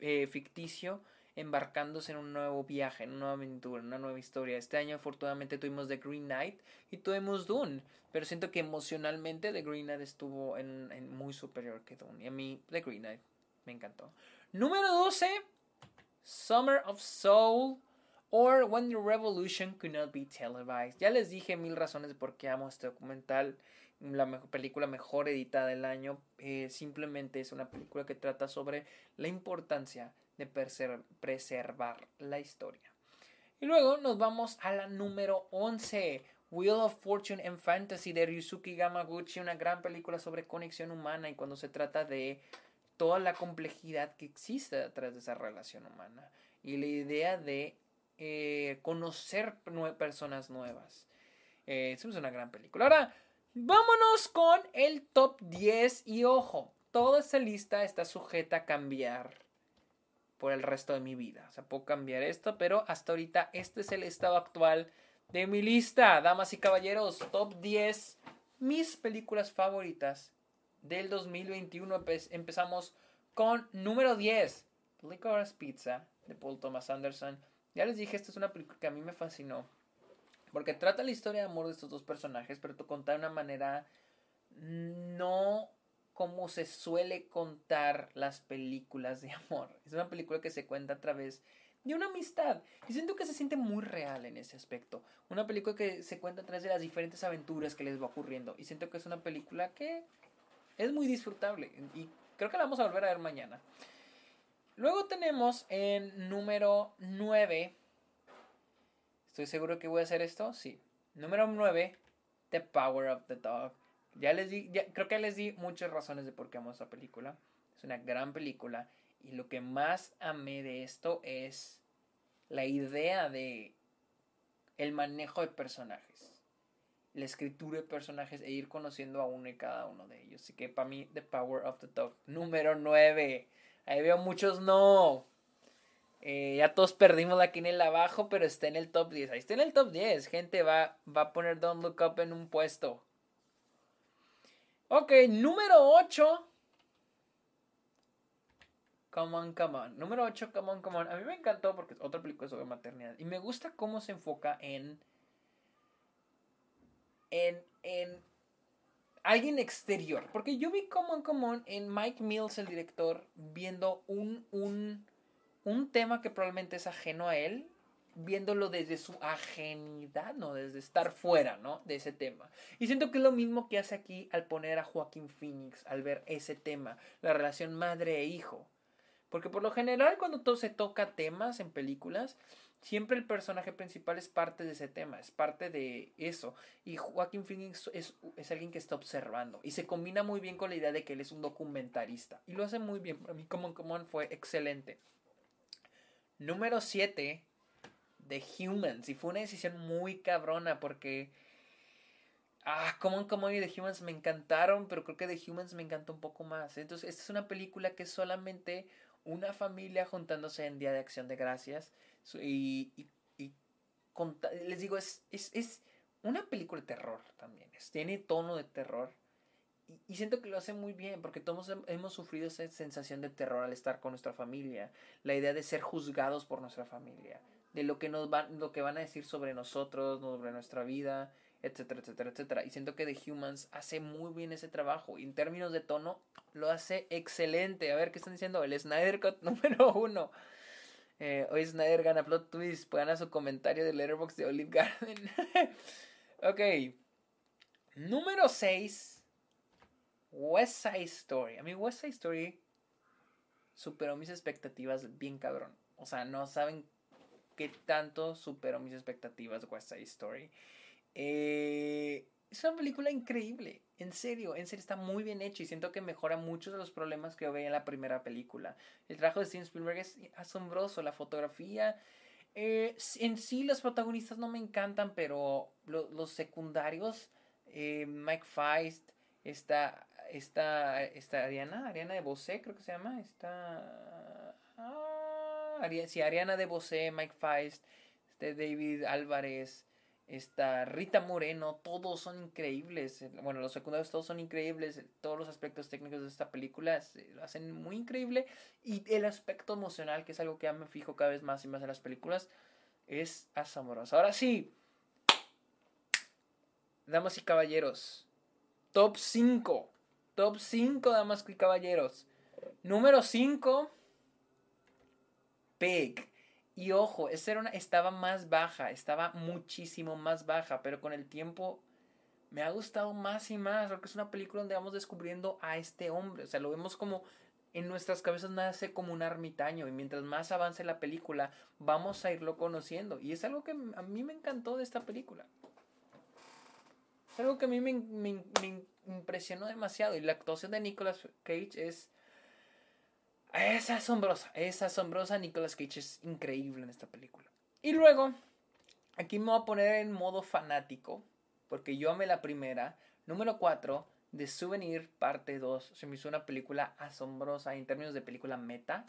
S1: eh, ficticio embarcándose en un nuevo viaje, en una nueva aventura, en una nueva historia. Este año afortunadamente tuvimos The Green Knight y tuvimos Dune, pero siento que emocionalmente The Green Knight estuvo en, muy superior que Dune. Y a mí The Green Knight me encantó. Número 12, Summer of Soul or When the Revolution Could Not Be Televised. Ya les dije mil razones por qué amo este documental la mejor, película mejor editada del año. Eh, simplemente es una película que trata sobre la importancia de preservar la historia. Y luego nos vamos a la número 11, Wheel of Fortune and Fantasy de Ryusuke Gamaguchi, una gran película sobre conexión humana y cuando se trata de toda la complejidad que existe detrás de esa relación humana y la idea de eh, conocer personas nuevas. Eh, es una gran película. Ahora, vámonos con el top 10 y ojo, toda esa lista está sujeta a cambiar por el resto de mi vida. O sea, puedo cambiar esto, pero hasta ahorita este es el estado actual de mi lista. Damas y caballeros, top 10, mis películas favoritas del 2021. Empezamos con número 10, Licorice Pizza, de Paul Thomas Anderson. Ya les dije, esta es una película que a mí me fascinó. Porque trata la historia de amor de estos dos personajes, pero te contar de una manera no como se suele contar las películas de amor. Es una película que se cuenta a través de una amistad. Y siento que se siente muy real en ese aspecto. Una película que se cuenta a través de las diferentes aventuras que les va ocurriendo. Y siento que es una película que es muy disfrutable. Y creo que la vamos a volver a ver mañana. Luego tenemos en número 9. ¿Estoy seguro que voy a hacer esto? Sí. Número 9. The Power of the Dog. Ya les di, creo que les di muchas razones de por qué amo esta película. Es una gran película. Y lo que más amé de esto es la idea de el manejo de personajes. La escritura de personajes e ir conociendo a uno y cada uno de ellos. Así que para mí, The Power of the Dog. Número 9. Ahí veo muchos no. Eh, ya todos perdimos la quinela abajo, pero está en el top 10. Ahí está en el top 10. Gente va, va a poner Don't Look Up en un puesto. Ok, número 8. Come on, come on. Número 8, come on, come on. A mí me encantó porque es otra película sobre maternidad. Y me gusta cómo se enfoca en. En. En. Alguien exterior. Porque yo vi Come on, come on en Mike Mills, el director, viendo un. Un. Un tema que probablemente es ajeno a él viéndolo desde su ajenidad, ¿no? Desde estar fuera, ¿no? De ese tema. Y siento que es lo mismo que hace aquí al poner a Joaquín Phoenix, al ver ese tema, la relación madre e hijo. Porque por lo general cuando todo se toca temas en películas, siempre el personaje principal es parte de ese tema, es parte de eso. Y Joaquín Phoenix es, es alguien que está observando. Y se combina muy bien con la idea de que él es un documentarista. Y lo hace muy bien. Para mí, como Common fue excelente. Número 7 The Humans. Y fue una decisión muy cabrona porque... Ah, como como y The Humans me encantaron, pero creo que The Humans me encantó un poco más. Entonces, esta es una película que es solamente una familia juntándose en Día de Acción de Gracias. Y, y, les digo, es, es, es una película de terror también. Tiene tono de terror. Y, siento que lo hace muy bien, porque todos hemos sufrido esa sensación de terror al estar con nuestra familia. La idea de ser juzgados por nuestra familia. De lo que, nos van, lo que van a decir sobre nosotros, sobre nuestra vida, etcétera, etcétera, etcétera. Y siento que The Humans hace muy bien ese trabajo. Y en términos de tono, lo hace excelente. A ver, ¿qué están diciendo? El Snyder Cut número uno. Eh, hoy Snyder gana plot twist. Puedan a su comentario de Letterboxd de Olive Garden. ok. Número 6. West Side Story. A mí West Side Story superó mis expectativas bien cabrón. O sea, no saben qué tanto superó mis expectativas West Side Story. Eh, es una película increíble, en serio, en serio está muy bien hecha y siento que mejora muchos de los problemas que yo veía en la primera película. El trabajo de Steven Spielberg es asombroso, la fotografía, eh, en sí los protagonistas no me encantan, pero los secundarios, eh, Mike Feist, está, está, está Ariana, Ariana de Bosé creo que se llama, está... Ah, sí, Ariana de Bosé, Mike Feist, este David Álvarez, Está Rita Moreno, todos son increíbles. Bueno, los secundarios todos son increíbles. Todos los aspectos técnicos de esta película lo hacen muy increíble. Y el aspecto emocional, que es algo que ya me fijo cada vez más y más en las películas, es asombroso. Ahora sí, damas y caballeros, top 5. Top 5, damas y caballeros. Número 5, Pig. Y ojo, esa era una, estaba más baja, estaba muchísimo más baja, pero con el tiempo me ha gustado más y más, porque es una película donde vamos descubriendo a este hombre, o sea, lo vemos como en nuestras cabezas nace como un ermitaño y mientras más avance la película vamos a irlo conociendo y es algo que a mí me encantó de esta película. Es algo que a mí me, me impresionó demasiado y la actuación de Nicolas Cage es es asombrosa, es asombrosa. Nicolas Cage es increíble en esta película. Y luego, aquí me voy a poner en modo fanático, porque yo amé la primera. Número 4, The Souvenir, parte 2. Se me hizo una película asombrosa en términos de película meta.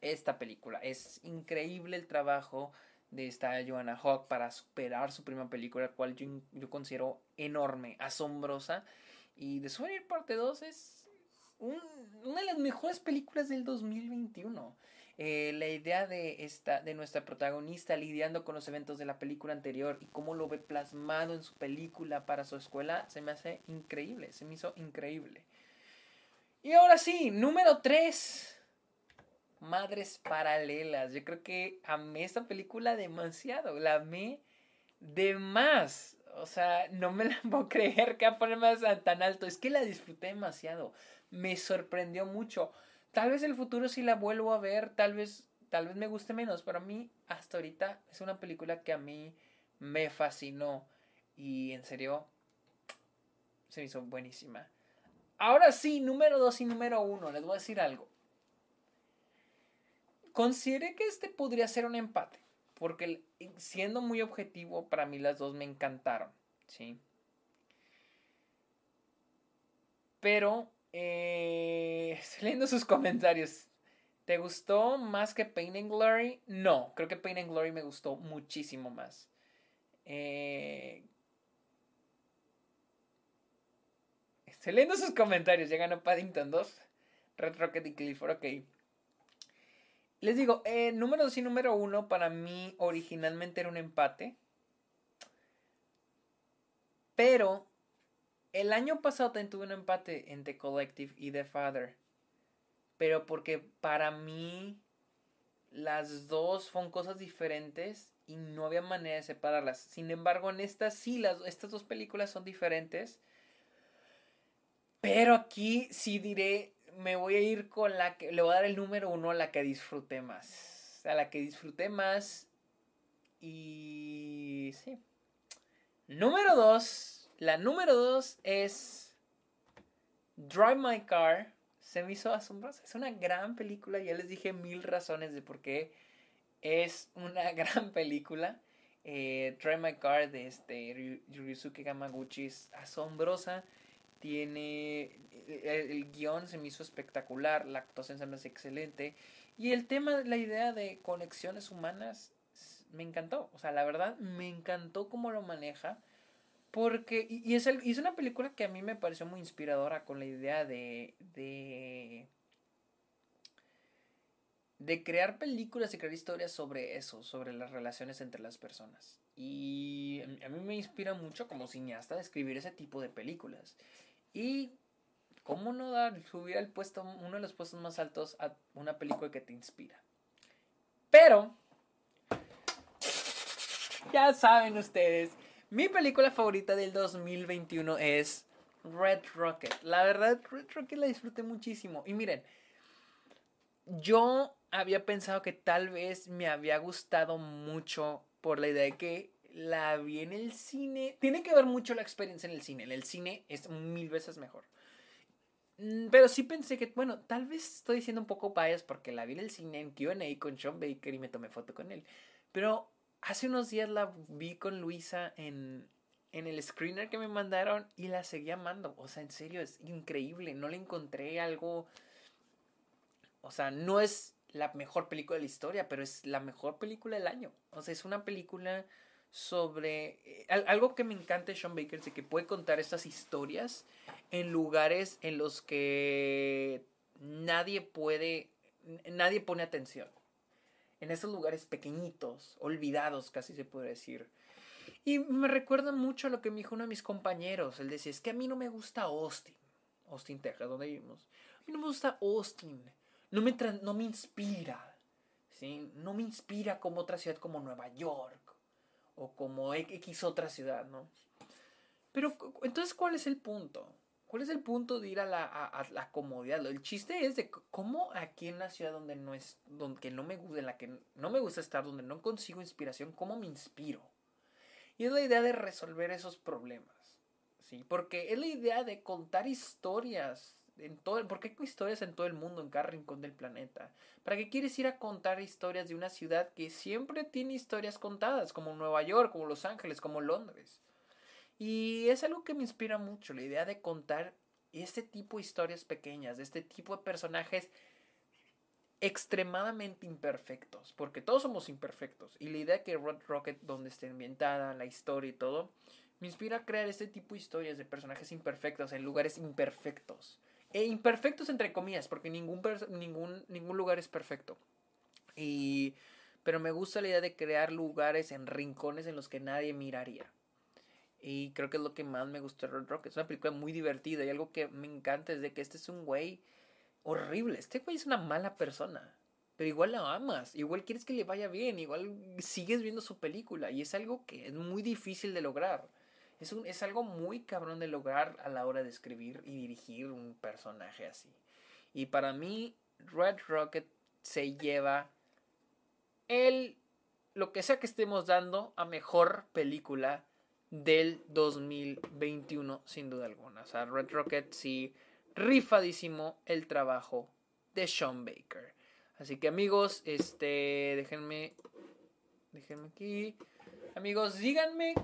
S1: Esta película es increíble el trabajo de esta Joanna Hawk para superar su primera película, la cual yo, yo considero enorme, asombrosa. Y The Souvenir parte 2 es una de las mejores películas del 2021. Eh, la idea de, esta, de nuestra protagonista lidiando con los eventos de la película anterior y cómo lo ve plasmado en su película para su escuela se me hace increíble, se me hizo increíble. Y ahora sí, número 3. Madres Paralelas. Yo creo que amé esta película demasiado. La amé de más. O sea, no me la puedo creer que a ponerme tan alto. Es que la disfruté demasiado me sorprendió mucho. Tal vez el futuro si la vuelvo a ver, tal vez, tal vez me guste menos, pero a mí hasta ahorita es una película que a mí me fascinó y en serio se me hizo buenísima. Ahora sí, número 2 y número 1, les voy a decir algo. Consideré que este podría ser un empate, porque siendo muy objetivo, para mí las dos me encantaron, ¿sí? Pero eh, estoy leyendo sus comentarios. ¿Te gustó más que Pain and Glory? No, creo que Pain and Glory me gustó muchísimo más. Eh, estoy leyendo sus comentarios. Ya ganó Paddington 2. Red Rocket y Clifford, ok. Les digo, eh, número 2 y número 1 para mí originalmente era un empate. Pero el año pasado también tuve un empate entre Collective y The Father. Pero porque para mí las dos son cosas diferentes y no había manera de separarlas. Sin embargo, en estas sí, las, estas dos películas son diferentes. Pero aquí sí diré, me voy a ir con la que, le voy a dar el número uno a la que disfruté más. A la que disfruté más. Y sí. Número dos la número dos es Drive My Car. Se me hizo asombrosa. Es una gran película. Ya les dije mil razones de por qué es una gran película. Eh, Drive My Car de este Ryusuke Gamaguchi es asombrosa. Tiene el, el, guion se me hizo espectacular, la actuación se me hace excelente y el tema, la idea de conexiones humanas me encantó. O sea, la verdad, me encantó cómo lo maneja. Porque, y, es, es una película que a mí me pareció muy inspiradora con la idea de, de, de crear películas y crear historias sobre eso, sobre las relaciones entre las personas. Y a mí me inspira mucho como cineasta de escribir ese tipo de películas. Y cómo no dar, subir al puesto, uno de los puestos más altos a una película que te inspira. Pero, ya saben ustedes, mi película favorita del 2021 es Red Rocket. La verdad, Red Rocket la disfruté muchísimo. Y miren, yo había pensado que tal vez me había gustado mucho por la idea de que la vi en el cine. Tiene que ver mucho la experiencia en el cine. En el cine es mil veces mejor. Mm, pero sí pensé que, bueno, tal vez estoy diciendo un poco bias porque la vi en el cine en QA con Sean Baker y me tomé foto con él. Pero hace unos días la vi con Luisa en, en el screener que me mandaron y la seguí amando. O sea, en serio, es increíble. No le encontré algo. O sea, no es la mejor película de la historia, pero es la mejor película del año. O sea, es una película sobre eh, algo que me encanta de Sean Baker es que puede contar estas historias en lugares en los que nadie puede nadie pone atención en esos lugares pequeñitos, olvidados casi se puede decir. Y me recuerda mucho a lo que me dijo uno de mis compañeros. Él decía, es que a mí no me gusta Austin. Austin, Texas, donde vivimos. A mí no me gusta Austin. No me, no me inspira. ¿sí? No me inspira como otra ciudad como Nueva York. O como X otra ciudad, ¿no? Pero entonces, ¿cuál es el punto? ¿Cuál es el punto de ir a la, la comodidad? El chiste es de cómo aquí en la ciudad donde no es, donde no me gusta, en la que no me gusta estar, donde no consigo inspiración, cómo me inspiro. Y es la idea de resolver esos problemas. ¿sí? Porque es la idea de contar historias en todo, porque hay historias en todo el mundo, en cada rincón del planeta. ¿Para qué quieres ir a contar historias de una ciudad que siempre tiene historias contadas, como Nueva York, como Los Ángeles, como Londres? Y es algo que me inspira mucho, la idea de contar este tipo de historias pequeñas, de este tipo de personajes extremadamente imperfectos, porque todos somos imperfectos. Y la idea que Red Rocket, donde esté ambientada, la historia y todo, me inspira a crear este tipo de historias de personajes imperfectos en lugares imperfectos. E imperfectos entre comillas, porque ningún, ningún, ningún lugar es perfecto. Y, pero me gusta la idea de crear lugares en rincones en los que nadie miraría. Y creo que es lo que más me gustó de Red Rocket. Es una película muy divertida y algo que me encanta es de que este es un güey horrible. Este güey es una mala persona. Pero igual la amas, igual quieres que le vaya bien, igual sigues viendo su película. Y es algo que es muy difícil de lograr. Es, es algo muy cabrón de lograr a la hora de escribir y dirigir un personaje así. Y para mí, Red Rocket se lleva el, lo que sea que estemos dando a mejor película del 2021, sin duda alguna. O sea, Red Rocket sí rifadísimo el trabajo de Sean Baker. Así que amigos, este, déjenme, déjenme aquí. Amigos, díganme,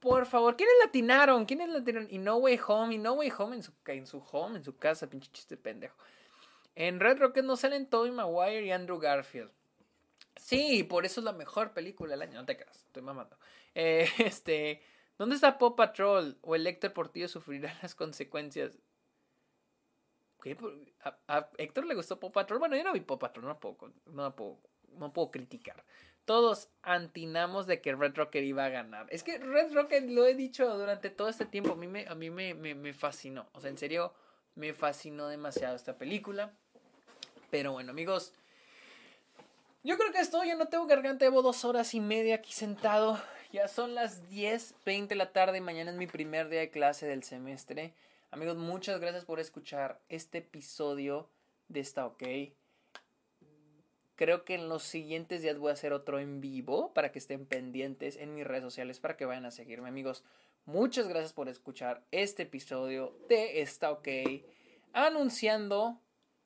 S1: por favor, ¿quiénes latinaron? ¿Quiénes latinaron? Y No Way Home, y No Way Home en su, en su home, en su casa, pinche chiste pendejo. En Red Rocket no salen Tobey Maguire y Andrew Garfield. Sí, por eso es la mejor película del año. No te creas, estoy mamando. Eh, este, ¿Dónde está Paw Patrol? ¿O el Héctor Portillo sufrirá las consecuencias? ¿Qué? ¿A, Héctor le gustó Paw Patrol? Bueno, yo no vi Paw Patrol, no puedo, no puedo, no puedo criticar. Todos antinamos de que Red Rocket iba a ganar. Es que Red Rocket lo he dicho durante todo este tiempo. A mí me, a mí me, me, me fascinó. O sea, en serio, me fascinó demasiado esta película. Pero bueno, amigos. Yo creo que esto ya no tengo garganta. Llevo dos horas y media aquí sentado. Ya son las 10.20 de la tarde. Mañana es mi primer día de clase del semestre. Amigos, muchas gracias por escuchar este episodio de Está OK. Creo que en los siguientes días voy a hacer otro en vivo para que estén pendientes en mis redes sociales para que vayan a seguirme, amigos. Muchas gracias por escuchar este episodio de Está OK. Anunciando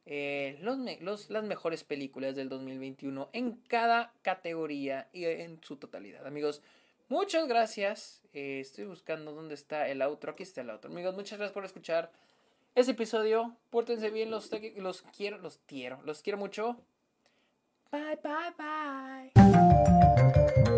S1: eh, los, las mejores películas del 2021 en cada categoría y en su totalidad. Amigos, Muchas gracias. Eh, estoy buscando dónde está el outro. Aquí está el outro. Amigos, muchas gracias por escuchar este episodio. Pórtense bien, los, los quiero, los quiero, los quiero mucho. Bye, bye, bye.